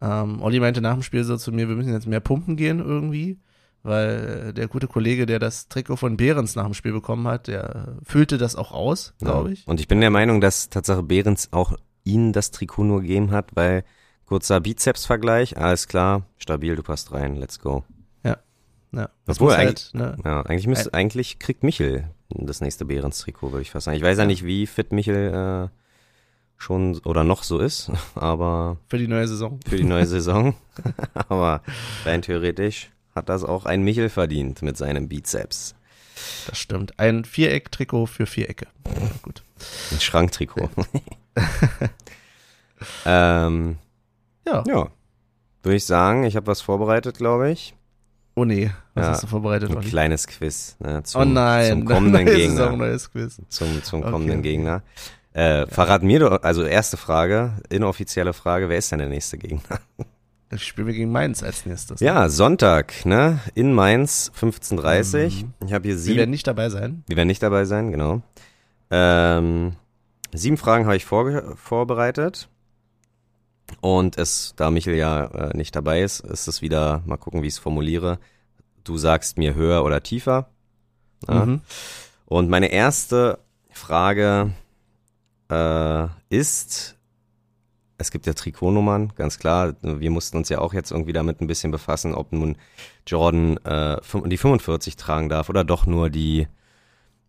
Ähm, Olli meinte nach dem Spiel so zu mir, wir müssen jetzt mehr pumpen gehen irgendwie, weil äh, der gute Kollege, der das Trikot von Behrens nach dem Spiel bekommen hat, der füllte das auch aus, glaube Ja. ich. Und ich bin der Meinung, dass Tatsache Behrens auch ihnen das Trikot nur gegeben hat, weil Kurzer Bizeps-Vergleich, alles klar, stabil, du passt rein, let's go. Ja. Das Obwohl, muss halt, ne? Ja, eigentlich müsste, eigentlich kriegt Michel das nächste Behrens-Trikot, würde ich fast sagen. Ich weiß ja, nicht, wie fit Michel äh, schon oder noch so ist, aber Für die neue Saison. für die neue Saison. aber rein theoretisch hat das auch ein Michel verdient mit seinem Bizeps. Das stimmt. Ein Viereck-Trikot für Vierecke. Ja, gut. Ein Schranktrikot. ähm, Ja. ja, würde ich sagen, ich habe was vorbereitet, glaube ich. Oh nee, was Ja, hast du vorbereitet, Ein Olli? kleines Quiz ne, zum, oh nein, zum kommenden neue Gegner. Saison, neues Quiz. Zum, zum kommenden okay. Gegner. Äh, Verrat mir doch, also erste Frage, inoffizielle Frage, wer ist denn der nächste Gegner? Ich spiele gegen Mainz als nächstes. Ja, Sonntag, ne? In Mainz, 15.30 Ich habe hier Sie sieben. werden nicht dabei sein. Wir werden nicht dabei sein, genau. Ähm, sieben Fragen habe ich vorge vorbereitet. Und es, da Michel ja äh, nicht dabei ist, ist es wieder, mal gucken, wie ich es formuliere. Du sagst mir höher oder tiefer. Ja. Mhm. Und meine erste Frage äh, ist, es gibt ja Trikotnummern, ganz klar. Wir mussten uns ja auch jetzt irgendwie damit ein bisschen befassen, ob nun Jordan äh, die 45 tragen darf oder doch nur die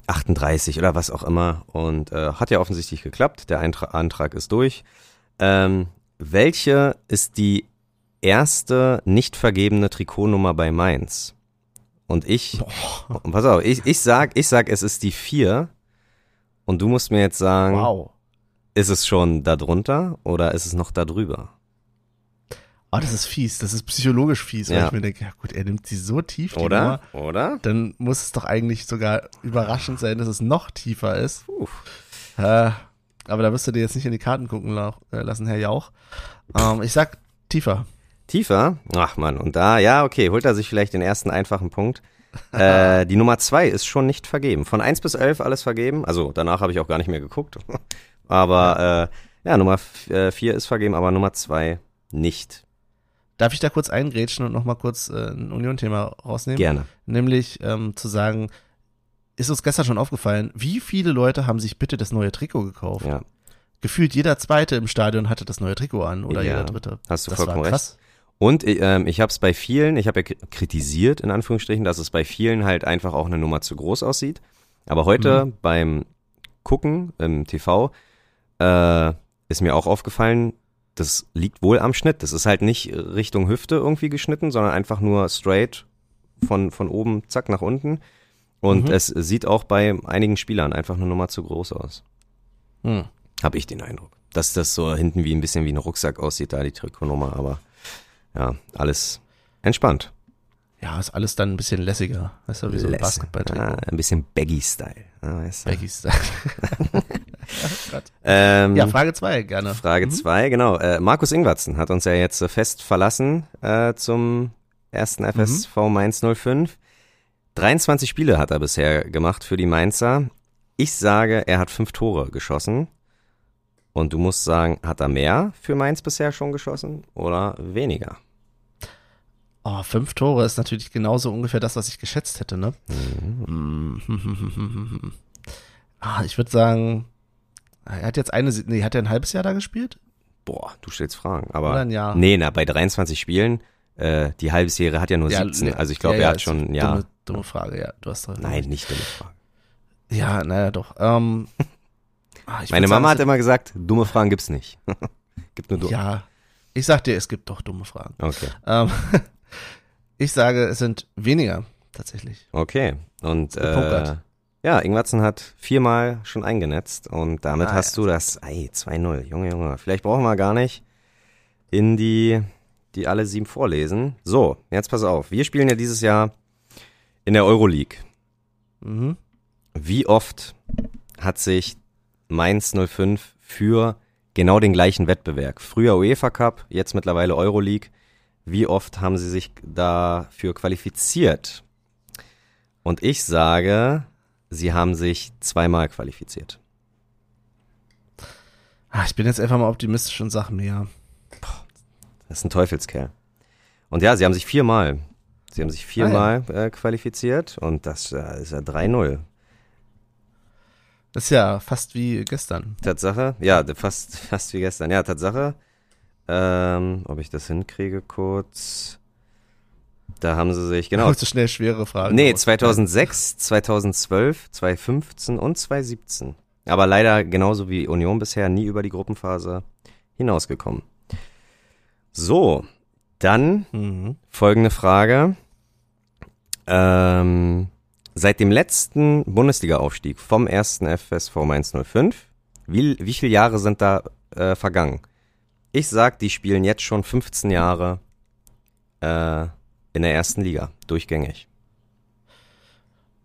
38 oder was auch immer. Und äh, hat ja offensichtlich geklappt. Der Eintra Antrag ist durch. Ähm, welche ist die erste nicht vergebene Trikotnummer bei Mainz? Und ich, und pass auf, ich, ich sag, ich sag, es ist die 4. Und du musst mir jetzt sagen, Wow. Ist es schon da drunter oder ist es noch da drüber? Oh, das ist fies. Das ist psychologisch fies, weil Ja. ich mir denke, ja gut, er nimmt sie so tief, Oder? Nummer. Oder? Dann muss es doch eigentlich sogar überraschend sein, dass es noch tiefer ist. Äh, aber da wirst du dir jetzt nicht in die Karten gucken äh, lassen, Herr Jauch. Ähm, ich sag tiefer. Tiefer? Ach man, und da, ja, okay, holt er sich vielleicht den ersten einfachen Punkt. äh, die Nummer zwei ist schon nicht vergeben. Von 1 bis 11 alles vergeben. Also danach habe ich auch gar nicht mehr geguckt. Aber äh, ja, Nummer 4 ist vergeben, aber Nummer zwei nicht. Darf ich da kurz eingrätschen und nochmal kurz äh, ein Union-Thema rausnehmen? Gerne. Nämlich ähm, zu sagen, ist uns gestern schon aufgefallen, wie viele Leute haben sich bitte das neue Trikot gekauft? Ja. Gefühlt jeder Zweite im Stadion hatte das neue Trikot an oder Ja, jeder Dritte. hast du das vollkommen war krass. Und ähm, ich habe es bei vielen, ich habe ja kritisiert, in Anführungsstrichen, dass es bei vielen halt einfach auch eine Nummer zu groß aussieht. Aber heute beim Gucken im TV äh, ist mir auch aufgefallen, das liegt wohl am Schnitt. Das ist halt nicht Richtung Hüfte irgendwie geschnitten, sondern einfach nur straight von, von oben, zack, nach unten. Und Mhm. es sieht auch bei einigen Spielern einfach eine Nummer zu groß aus. Hm. Habe ich den Eindruck. Dass das so hinten wie ein bisschen wie ein Rucksack aussieht, da die Trikotnummer, aber ja, alles entspannt. Ja, ist alles dann ein bisschen lässiger. Weißt du, wie so ein. Basketball-Trikot. Ah, ein bisschen Baggy-Style. Ah, weißt du? Baggies. oh. Ähm, Ja, Frage zwei gerne. Frage Mhm. zwei, genau. Äh, Markus Ingwertsen hat uns ja jetzt äh, fest verlassen äh, zum ersten Mhm. FSV Mainz 05. 23 Spiele hat er bisher gemacht für die Mainzer. Ich sage, er hat fünf Tore geschossen. Und du musst sagen, hat er mehr für Mainz bisher schon geschossen oder weniger? Oh, fünf Tore ist natürlich genauso ungefähr das, was ich geschätzt hätte, ne? Mhm. Mm. Ah, ich würde sagen, er hat jetzt eine, nee, hat er ein halbes Jahr da gespielt? Boah, du stellst Fragen. Aber Oder ein Jahr? nee, na, bei 23 Spielen, äh, die halbe Serie hat ja nur Ja, 17. ne, Also ich glaube, ja, er ja, hat schon ein Jahr. Dumme, dumme Frage, ja, du hast recht. Nein, nicht dumme Frage. Ja, naja, doch. Ähm, ah, Meine Mama sagen, hat immer gesagt, dumme Fragen gibt's nicht. Gibt nur dumme. Ja, ich sag dir, es gibt doch dumme Fragen. Okay. Ähm, ich sage, es sind weniger, tatsächlich. Okay. Und äh. Ja, Ingwertsen hat viermal schon eingenetzt und damit Ah, hast ja. du das, ey, 2-0, Junge, Junge. Vielleicht brauchen wir gar nicht in die, die alle sieben vorlesen. So, jetzt pass auf. Wir spielen ja dieses Jahr in der Euroleague. Mhm. Wie oft hat sich Mainz 05 für genau den gleichen Wettbewerb, früher UEFA Cup, jetzt mittlerweile Euroleague, wie oft haben sie sich dafür qualifiziert? Und ich sage, sie haben sich zweimal qualifiziert. Ah, ich bin jetzt einfach mal optimistisch und sag mehr. Das ist ein Teufelskerl. Und ja, sie haben sich viermal, sie haben sich viermal äh, qualifiziert und das äh, ist ja 3-0. Das ist ja fast wie gestern. Tatsache, ja, fast, fast wie gestern. Ja, Tatsache. Ähm, ob ich das hinkriege kurz. Da haben sie sich, genau. Holst du schnell schwere Fragen? Nee, raus. 2006, 2012, 2015 und 2017. Aber leider genauso wie Union bisher nie über die Gruppenphase hinausgekommen. So, dann Mhm. folgende Frage. Ähm, seit dem letzten Bundesliga-Aufstieg vom ersten FSV Mainz 05, wie, wie viele Jahre sind da äh, vergangen? Ich sag, die spielen jetzt schon 15 Jahre äh, in der ersten Liga, durchgängig.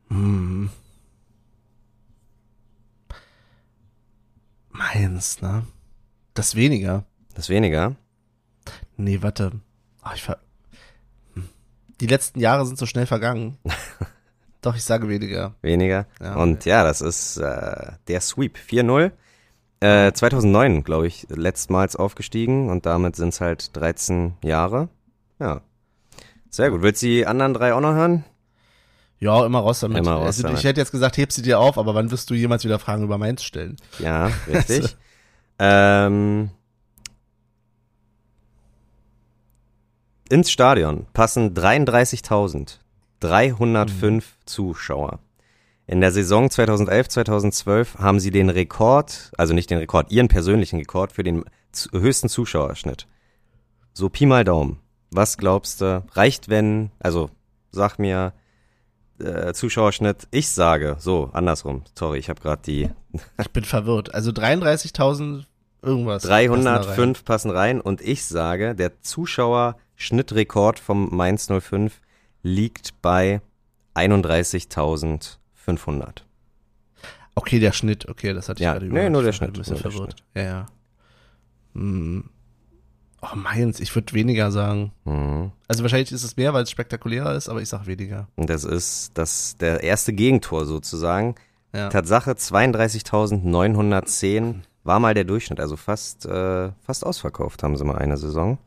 Mhm. Mainz, ne? Das weniger. Das weniger. Nee, warte. Ach, ich ver Hm. Die letzten Jahre sind so schnell vergangen. Doch, ich sage weniger. Weniger. Ja, Und ja, das ist äh, der Sweep. 4-0. Äh, 2009, glaube ich, letztmals aufgestiegen und damit sind es halt 13 Jahre. Ja. Sehr gut. Willst du die anderen drei auch noch hören? Ja, immer raus damit. Immer raus also, damit. Ich hätte jetzt gesagt, heb sie dir auf, aber wann wirst du jemals wieder Fragen über Mainz stellen? Ja, richtig. ähm, ins Stadion passen 33.305 Zuschauer. In der Saison 2011-2012 haben sie den Rekord, also nicht den Rekord, ihren persönlichen Rekord für den höchsten Zuschauerschnitt. So Pi mal Daumen. Was glaubst du? Reicht, wenn, also sag mir äh, Zuschauerschnitt. Ich sage, so, andersrum. Sorry, ich habe gerade die Ich bin verwirrt. Also 33.000 irgendwas. passen da rein. 305 passen rein und ich sage, der Zuschauerschnittrekord vom Mainz 05 liegt bei 31.500. Okay, der Schnitt. Okay, das hatte ich Ja, gerade nee, nur der Schnitt, Ein bisschen verwirrt. Ja, ja. Hm. Oh, Mainz, ich würde weniger sagen. Mhm. Also wahrscheinlich ist es mehr, weil es spektakulärer ist, aber ich sag weniger. Das ist das der erste Gegentor sozusagen. Ja. Tatsache 32.910 war mal der Durchschnitt, also fast äh, fast ausverkauft haben sie mal eine Saison.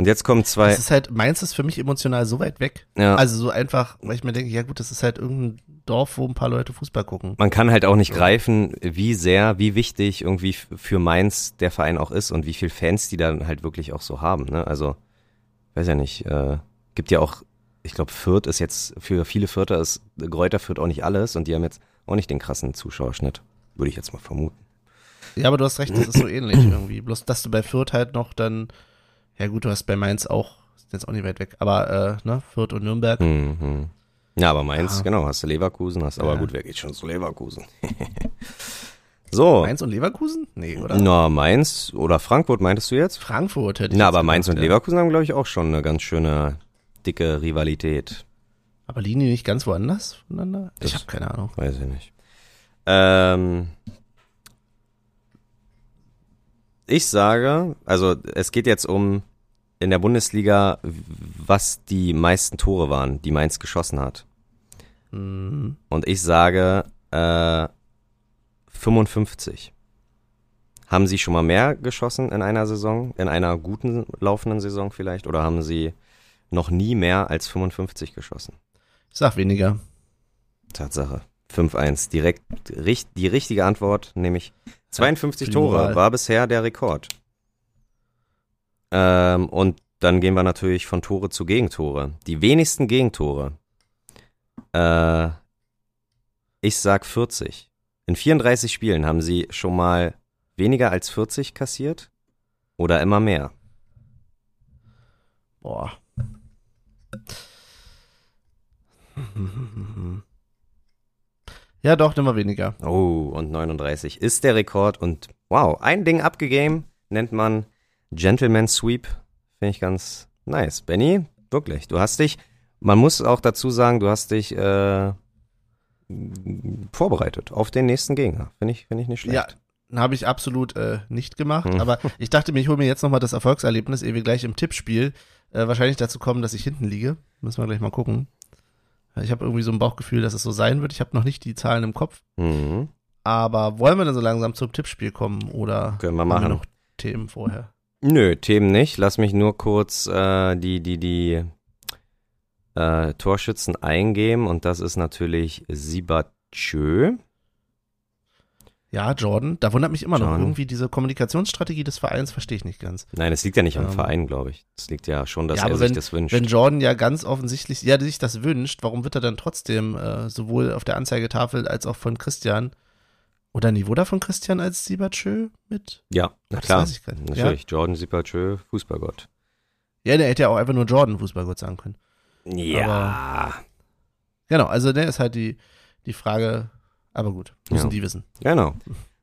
Und jetzt kommen zwei Das ist halt, Mainz ist für mich emotional so weit weg. ja. Also so einfach, weil ich mir denke, ja gut, das ist halt irgendein Dorf, wo ein paar Leute Fußball gucken. man kann halt auch nicht greifen, wie sehr, wie wichtig irgendwie für Mainz der Verein auch ist und wie viel Fans die dann halt wirklich auch so haben. Ne? Also, weiß ja nicht, äh, gibt ja auch, ich glaube, Fürth ist jetzt, für viele Fürther ist Gräuter Fürth auch nicht alles und die haben jetzt auch nicht den krassen Zuschauerschnitt, würde ich jetzt mal vermuten. Ja, aber du hast recht, das ist so ähnlich irgendwie. Bloß, dass du bei Fürth halt noch dann, ja gut, du hast bei Mainz auch, ist jetzt auch nicht weit weg, aber äh, ne, Fürth und Nürnberg. Mhm. Ja, aber Mainz, Ja. genau, hast du Leverkusen, hast, aber Ja. gut, wer geht schon zu Leverkusen? so, Mainz und Leverkusen? Nee, oder? na, Mainz oder Frankfurt meintest du jetzt? Frankfurt hätte ich Na, aber Mainz und gedacht, ja. Leverkusen haben, glaube ich, auch schon eine ganz schöne, dicke Rivalität. Aber liegen die nicht ganz woanders voneinander? Ich Das- habe keine Ahnung. Weiß ich nicht. Ähm, ich sage, also es geht jetzt um in der Bundesliga, was die meisten Tore waren, die Mainz geschossen hat. Hm. Und ich sage äh, 55. Haben Sie schon mal mehr geschossen in einer Saison, in einer guten laufenden Saison vielleicht? Oder haben Sie noch nie mehr als 55 geschossen? Ich sag weniger. Tatsache. 5-1. Direkt richt- die richtige Antwort, nämlich 52 für die Tore, war bisher der Rekord. Ähm, und dann gehen wir natürlich von Tore zu Gegentore. Die wenigsten Gegentore. Äh, ich sag 40. In 34 Spielen haben sie schon mal weniger als 40 kassiert oder immer mehr. Boah. Ja, doch, mal weniger. Oh, und 39 ist der Rekord. Und wow, ein Ding abgegeben, nennt man Gentleman Sweep. Finde ich ganz nice. Benny, wirklich, du hast dich, man muss auch dazu sagen, du hast dich äh, vorbereitet auf den nächsten Gegner. Finde ich, finde ich nicht Ja, schlecht. habe ich absolut äh, nicht gemacht. Hm. Aber ich dachte mir, ich hole mir jetzt nochmal das Erfolgserlebnis, ehe wir gleich im Tippspiel äh, wahrscheinlich dazu kommen, dass ich hinten liege. Müssen wir gleich mal gucken. Ich habe irgendwie so ein Bauchgefühl, dass es so sein wird. Ich habe noch nicht die Zahlen im Kopf. Mhm. Aber wollen wir dann so langsam zum Tippspiel kommen oder Können wir machen. noch Themen vorher? Nö, Themen nicht. Lass mich nur kurz äh, die, die, die äh, Torschützen eingeben und das ist natürlich Sibatschö. Ja, Jordan. Da wundert mich immer noch Jordan. irgendwie diese Kommunikationsstrategie des Vereins, verstehe ich nicht ganz. Nein, es liegt ja nicht am Ähm, Verein, glaube ich. Es liegt ja schon, dass ja, er sich wenn, das wünscht. wenn Jordan ja ganz offensichtlich, ja, sich das wünscht, warum wird er dann trotzdem äh, sowohl auf der Anzeigetafel als auch von Christian oder nee, wurde er von Christian als Siebertschö mit? ja, na Das klar. weiß ich gar nicht. Natürlich, Jordan Sipachö, Fußballgott. Ja, der hätte ja auch einfach nur Jordan Fußballgott sagen können. Ja, Genau, also der ist halt die, die Frage, aber gut, müssen Ja. die wissen. genau.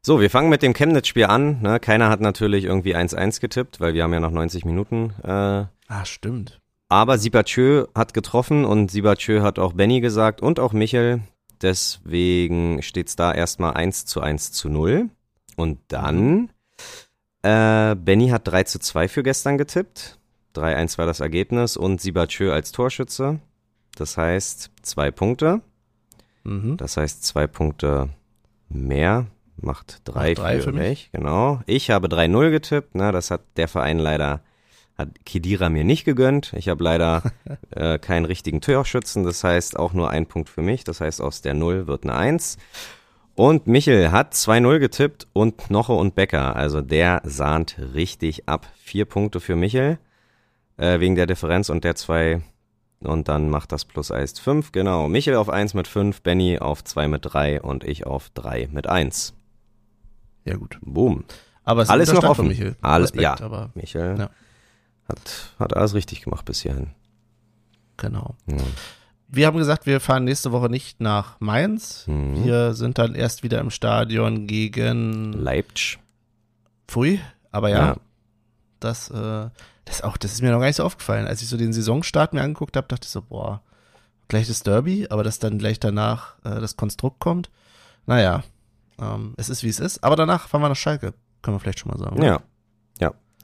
So, wir fangen mit dem Chemnitz-Spiel an. Ne? Keiner hat natürlich irgendwie 1-1 getippt, weil wir haben ja noch 90 Minuten. Äh, Ah, stimmt. aber Sibachö hat getroffen und Sibachö hat auch Benny gesagt und auch Michel. Deswegen steht's da erstmal 1 zu 1 zu 0. Und dann, äh, Benny hat 3 zu 2 für gestern getippt. 3-1 war das Ergebnis und Sibachö als Torschütze. Das heißt, zwei Punkte. Mhm. Das heißt, zwei Punkte mehr macht drei, Macht drei für, für mich. mich. Genau. Ich habe 3-0 getippt. Ne, das hat der Verein leider, hat Kidira mir nicht gegönnt. Ich habe leider äh, keinen richtigen Torschützen. Das heißt, auch nur ein Punkt für mich. Das heißt, aus der 0 wird eine 1. Und Michel hat 2-0 getippt und Knoche und Becker. Also der sahnt richtig ab. Vier Punkte für Michel. Äh, wegen der Differenz und der zwei und dann macht das Plus heißt 5, genau. Michel auf 1 mit 5, Benny auf 2 mit 3 und ich auf 3 mit 1. Ja, gut. Boom. Aber es ist Alles noch offen. Michel. Alles, Respekt, ja. aber Michel Ja. Hat, hat alles richtig gemacht bis hierhin. genau. Ja. Wir haben gesagt, wir fahren nächste Woche nicht nach Mainz. Mhm. Wir sind dann erst wieder im Stadion gegen Leipzig. Pfui. Aber ja, Ja. das, äh, das auch, das ist mir noch gar nicht so aufgefallen. Als ich so den Saisonstart mir angeguckt habe, dachte ich so, boah, gleich das Derby, aber dass dann gleich danach äh, das Konstrukt kommt. Naja, ähm, es ist wie es ist. Aber danach fahren wir nach Schalke. Können wir vielleicht schon mal sagen. Ja. Ja,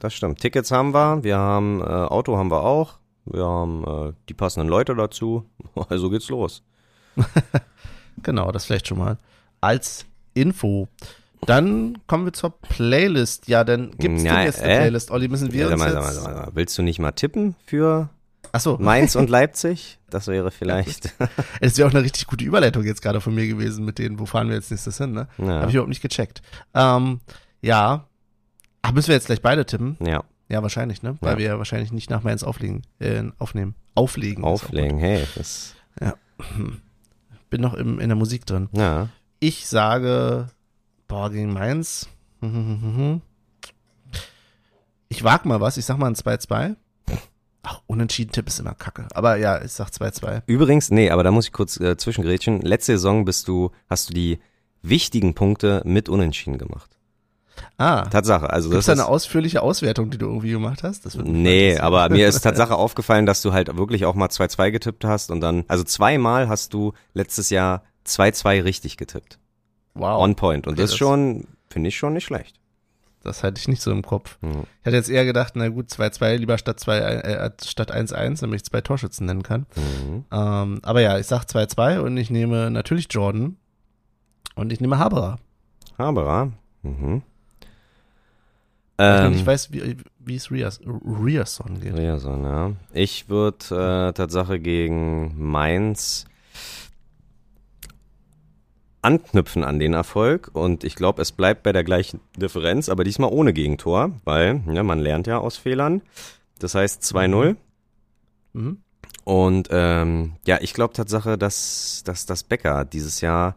das stimmt. Tickets haben wir, wir haben äh, Auto haben wir auch, wir haben äh, die passenden Leute dazu. Also geht's los. Genau, das vielleicht schon mal als Info. Dann kommen wir zur Playlist. Ja, dann gibt's denn Nein, jetzt eine äh? Playlist, Olli? Müssen wir Ja, uns mal, jetzt... mal, mal, Willst du nicht mal tippen für Achso, Mainz und Leipzig? Das wäre vielleicht. es wäre auch eine richtig gute Überleitung jetzt gerade von mir gewesen mit denen, wo fahren wir jetzt nächstes hin, ne? Ja. Habe ich überhaupt nicht gecheckt. Ähm, ja. Ach, müssen wir jetzt gleich beide tippen? ja, Ja, wahrscheinlich, ne? Weil Ja. wir ja wahrscheinlich nicht nach Mainz auflegen, äh, aufnehmen. Auflegen. auflegen. Hey, das. gut. Bin noch im, in der Musik drin. Ja. Ich sage, boah, gegen Mainz. Ich wag mal was, ich sag mal ein 2-2. Ach, unentschieden Tipp ist immer kacke. Aber ja, ich sag 2-2. Übrigens, nee, aber da muss ich kurz äh, zwischengrätschen. Letzte Saison bist du, hast du die wichtigen Punkte mit Unentschieden gemacht. Ah, Tatsache. Also gibt's das da ist, eine ausführliche Auswertung, die du irgendwie gemacht hast? Das Nee, aber mir ist Tatsache aufgefallen, dass du halt wirklich auch mal 2-2 getippt hast und dann, also zweimal hast du letztes Jahr 2-2 richtig getippt. wow, On point. Und Okay, das das- schon, finde ich schon nicht schlecht. das hatte ich nicht so im Kopf. Hm. Ich hatte jetzt eher gedacht, na gut, 2-2 lieber statt 2, äh, statt 1-1, damit ich zwei Torschützen nennen kann. Mhm. Ähm, aber ja, ich sag 2-2 und ich nehme natürlich Jordan und ich nehme Haberer. Haberer. Mhm. Ich Ähm, nicht weiß, wie, wie es Rias, Riasson geht. Riason, ja. Ich würde äh, Tatsache gegen Mainz anknüpfen an den Erfolg und ich glaube, es bleibt bei der gleichen Differenz, aber diesmal ohne Gegentor, weil ja, man lernt ja aus Fehlern. Das heißt 2-0. Mhm. Und ähm, ja, ich glaube Tatsache, dass, dass das Becker dieses Jahr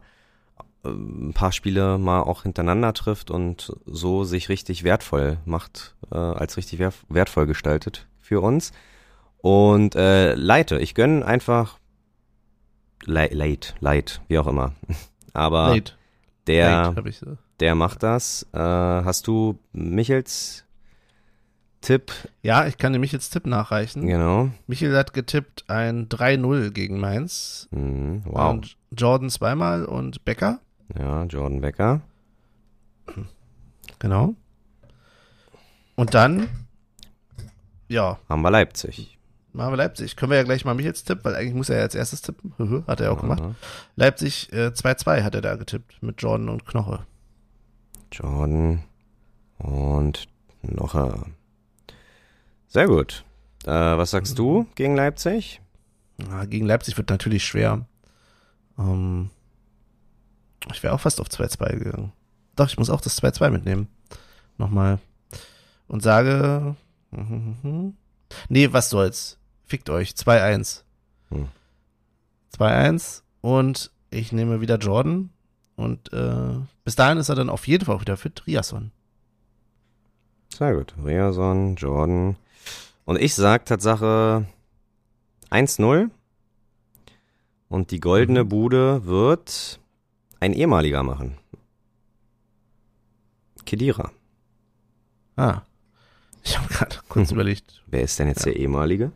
ein paar Spiele mal auch hintereinander trifft und so sich richtig wertvoll macht, äh, als richtig wer wertvoll gestaltet für uns. Und äh, Leite, ich gönn einfach Late, Light, wie auch immer. Aber Late. der, Late, so. der macht das. Äh, hast du Michels Tipp? Ja, ich kann dir Michels Tipp nachreichen. Genau. Michel hat getippt ein 3-0 gegen Mainz. Mhm, wow. Und Jordan zweimal und Becker. Ja, Jordan Becker. Genau. Und dann, ja, Haben wir Leipzig. machen wir Leipzig. Können wir ja gleich mal Michels Tipp, weil eigentlich muss er ja als erstes tippen. Hat er ja auch gemacht. Aha. Leipzig äh, 2-2 hat er da getippt mit Jordan und Knoche. Jordan und noch ein. Sehr gut. Äh, was sagst du gegen Leipzig? Ja, gegen Leipzig wird natürlich schwer. Ähm, ich wäre auch fast auf 2-2 gegangen. doch, ich muss auch das 2-2 mitnehmen. Nochmal. Und sage. Nee, was soll's. Fickt euch. 2-1. Hm. 2-1. Und ich nehme wieder Jordan. Und äh, bis dahin ist er dann auf jeden Fall auch wieder fit. Riasson. Sehr gut. Riason, Jordan. Und ich sag Tatsache 1-0. Und die goldene Mhm. Bude wird ein ehemaliger machen. Kedira. Ah. Ich habe gerade kurz überlegt. Wer ist denn jetzt der ehemalige?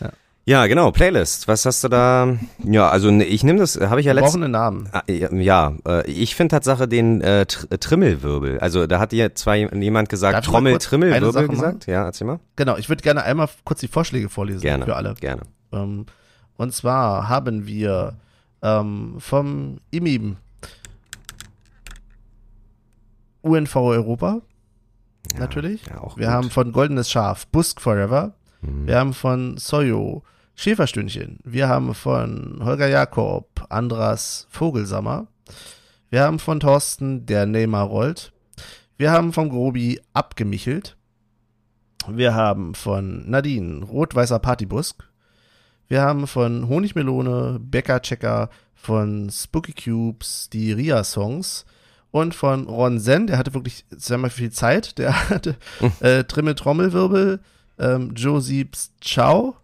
Ja. Ja, genau, Playlist. Was hast du da? Ja, also ne, ich nehme das, habe ich ja brauchen einen Namen. Ah, Ja, ja, äh, ich finde Tatsache den äh, Tr Trimmelwirbel. Also da hat dir zwar jemand gesagt, Trommel, Trimmelwirbel gesagt. Ja, erzähl mal. Genau, ich würde gerne einmal kurz die Vorschläge vorlesen Gerne. für alle. Gerne. Ähm, und zwar haben wir ähm, vom IMIM UNV Europa, Ja, natürlich. Ja, Wir gut. haben von Goldenes Schaf Busk Forever. Mhm. Wir haben von Soyo Schäferstündchen. Wir haben von Holger Jakob Andras Vogelsammer. Wir haben von Thorsten Der Neymar rollt. Wir haben vom Grobi Abgemichelt. Wir haben von Nadine Rot-Weißer Partybusk. Wir haben von Honigmelone Bäcker Checker von Spooky Cubes die Ria-Songs und von Ron Zen, der hatte wirklich sehr mal viel Zeit, der hatte äh, Trimmel Trommelwirbel, ähm, Joe Siebs Ciao,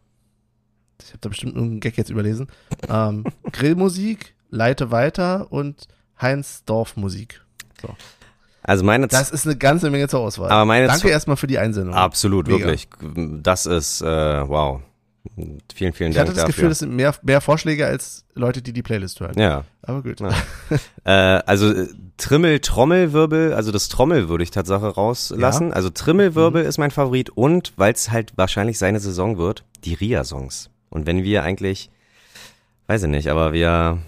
ich habe da bestimmt irgendeinen Gag jetzt überlesen, ähm, Grillmusik, Leite weiter und Heinz Dorfmusik. Also meine Das ist eine ganze Menge zur Auswahl. Aber meine Danke erstmal für die Einsendung. absolut Mega. wirklich. Das ist äh, wow. Vielen, vielen Ich Dank hatte das dafür. Gefühl, das sind mehr, mehr Vorschläge als Leute, die die Playlist hören. ja. Aber gut. Ja. Äh, also äh, Trimmel, Trommelwirbel, also das Trommel würde ich Tatsache rauslassen. Also Trimmelwirbel Mhm. ist mein Favorit und weil es halt wahrscheinlich seine Saison wird, die Ria-Songs. Und wenn wir eigentlich, weiß ich nicht, aber wir,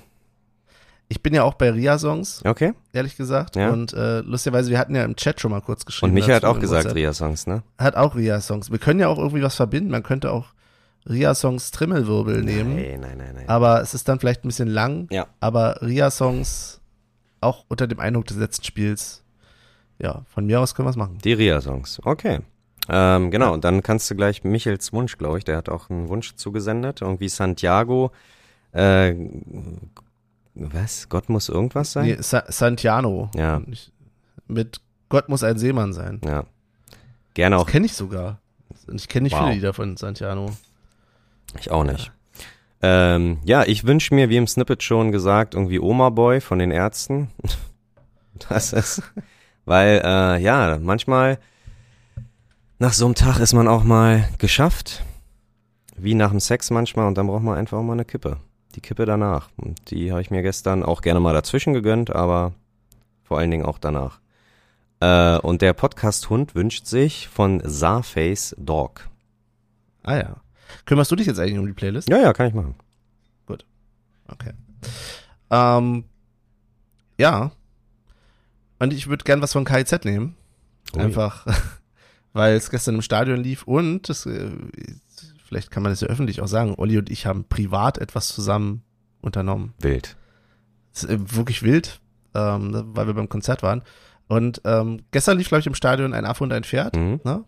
Ich bin ja auch bei Ria-Songs, okay. ehrlich gesagt. Ja. Und äh, lustigerweise, wir hatten ja im Chat schon mal kurz geschrieben. Und Michael hat auch gesagt. Ria-Songs, ne? Hat auch Ria-Songs. Wir können ja auch irgendwie was verbinden. Man könnte auch Ria-Songs Trimmelwirbel nehmen. Nein, nein, nein, nein. Aber es ist dann vielleicht ein bisschen lang. Ja. Aber Ria-Songs auch unter dem Eindruck des letzten Spiels. Ja, von mir aus können wir es machen. Die Ria-Songs, okay. Ähm, genau, und dann kannst du gleich Michels Wunsch, glaube ich, der hat auch einen Wunsch zugesendet. Irgendwie Santiago, äh, was? Gott muss irgendwas sein? Nee, Sa Santiano. Ja. Mit Gott muss ein Seemann sein. Ja. Gerne auch Das kenne ich sogar. Ich kenne nicht Wow. viele Lieder von Santiano. Ich auch nicht. Ähm, ja, ich wünsche mir, wie im Snippet schon gesagt, irgendwie Oma Boy von den Ärzten. Das ist, weil, äh, ja, manchmal nach so einem Tag ist man auch mal geschafft. Wie nach dem Sex manchmal und dann braucht man einfach auch mal eine Kippe. Die Kippe danach. Und die habe ich mir gestern auch gerne mal dazwischen gegönnt, aber vor allen Dingen auch danach. Äh, und der Podcast-Hund wünscht sich von Zarface Dog. Ah ja. Kümmerst du dich jetzt eigentlich um die Playlist? Ja, ja, kann ich machen. Okay. Ähm, ja. Und ich würde gern was von KIZ nehmen. Ui. Einfach, weil es gestern im Stadion lief und das, äh, vielleicht kann man das ja öffentlich auch sagen, Olli und ich haben privat etwas zusammen unternommen. Wild. Äh, wirklich wild, ähm, weil wir beim Konzert waren. Und ähm, gestern lief, glaube ich, im Stadion ein Affe und ein Pferd. Mhm. Ne?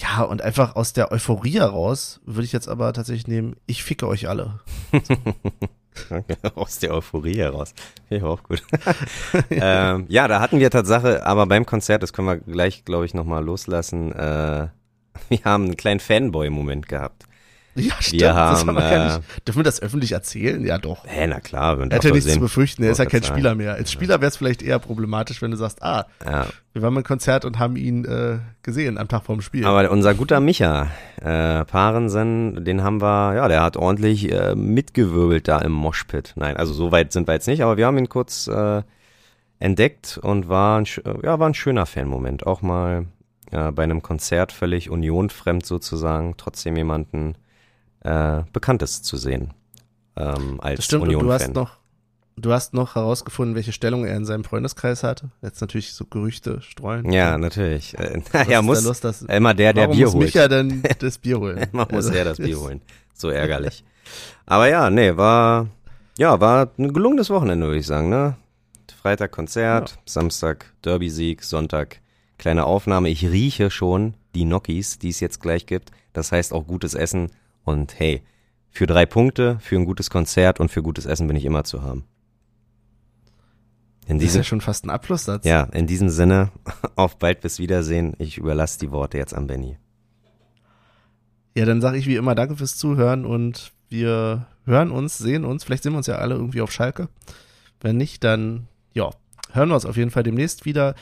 Ja, und einfach aus der Euphorie heraus würde ich jetzt aber tatsächlich nehmen, ich ficke euch alle. Aus der Euphorie heraus. Ich auch gut. ähm, ja, da hatten wir Tatsache, aber beim Konzert, das können wir gleich, glaube ich, nochmal loslassen, äh, wir haben einen kleinen Fanboy-Moment gehabt. Ja, stimmt. Wir das haben, haben wir gar äh, nicht. Dürfen wir das öffentlich erzählen? Ja, doch. Hä, na klar. Er hat ja nichts zu befürchten, er ist ja kein grad Spieler sagen. mehr. Als Spieler wäre es vielleicht eher problematisch, wenn du sagst, ah, Ja, wir waren beim Konzert und haben ihn äh, gesehen am Tag vorm Spiel. aber unser guter Micha, äh, Parensen, den haben wir, ja, der hat ordentlich äh, mitgewirbelt da im Moshpit. Nein, also so weit sind wir jetzt nicht, aber wir haben ihn kurz äh, entdeckt und war ein, ja, war ein schöner Fanmoment. Auch mal äh, bei einem Konzert völlig unionfremd sozusagen, trotzdem jemanden äh, Bekanntes zu sehen ähm, als das stimmt, und du Union-Fan. hast noch, du hast noch herausgefunden, welche Stellung er in seinem Freundeskreis hatte. Jetzt natürlich so Gerüchte streuen. Ja, natürlich. Äh, naja, muss los, dass, immer der, der Bier muss holt. Micha denn das Bier holen? Man muss Also, er das Bier holen. So ärgerlich. Aber ja, nee, war, ja, war ein gelungenes Wochenende, würde ich sagen, ne? Freitag Konzert, Ja. Samstag Derby-Sieg, Sonntag kleine Aufnahme. Ich rieche schon die Gnocchis, die es jetzt gleich gibt. Das heißt auch gutes Essen. Und hey, für drei Punkte, für ein gutes Konzert und für gutes Essen bin ich immer zu haben. In Das ist diesem, ja schon fast ein Abschlusssatz. ja, in diesem Sinne, auf bald bis Wiedersehen. Ich überlasse die Worte jetzt an Benny. Ja, dann sage ich wie immer Danke fürs Zuhören und wir hören uns, sehen uns. Vielleicht sehen wir uns ja alle irgendwie auf Schalke. Wenn nicht, dann ja, hören wir uns auf jeden Fall demnächst wieder.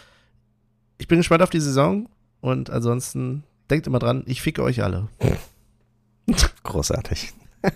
Ich bin gespannt auf die Saison und ansonsten denkt immer dran, ich ficke euch alle. Großartig.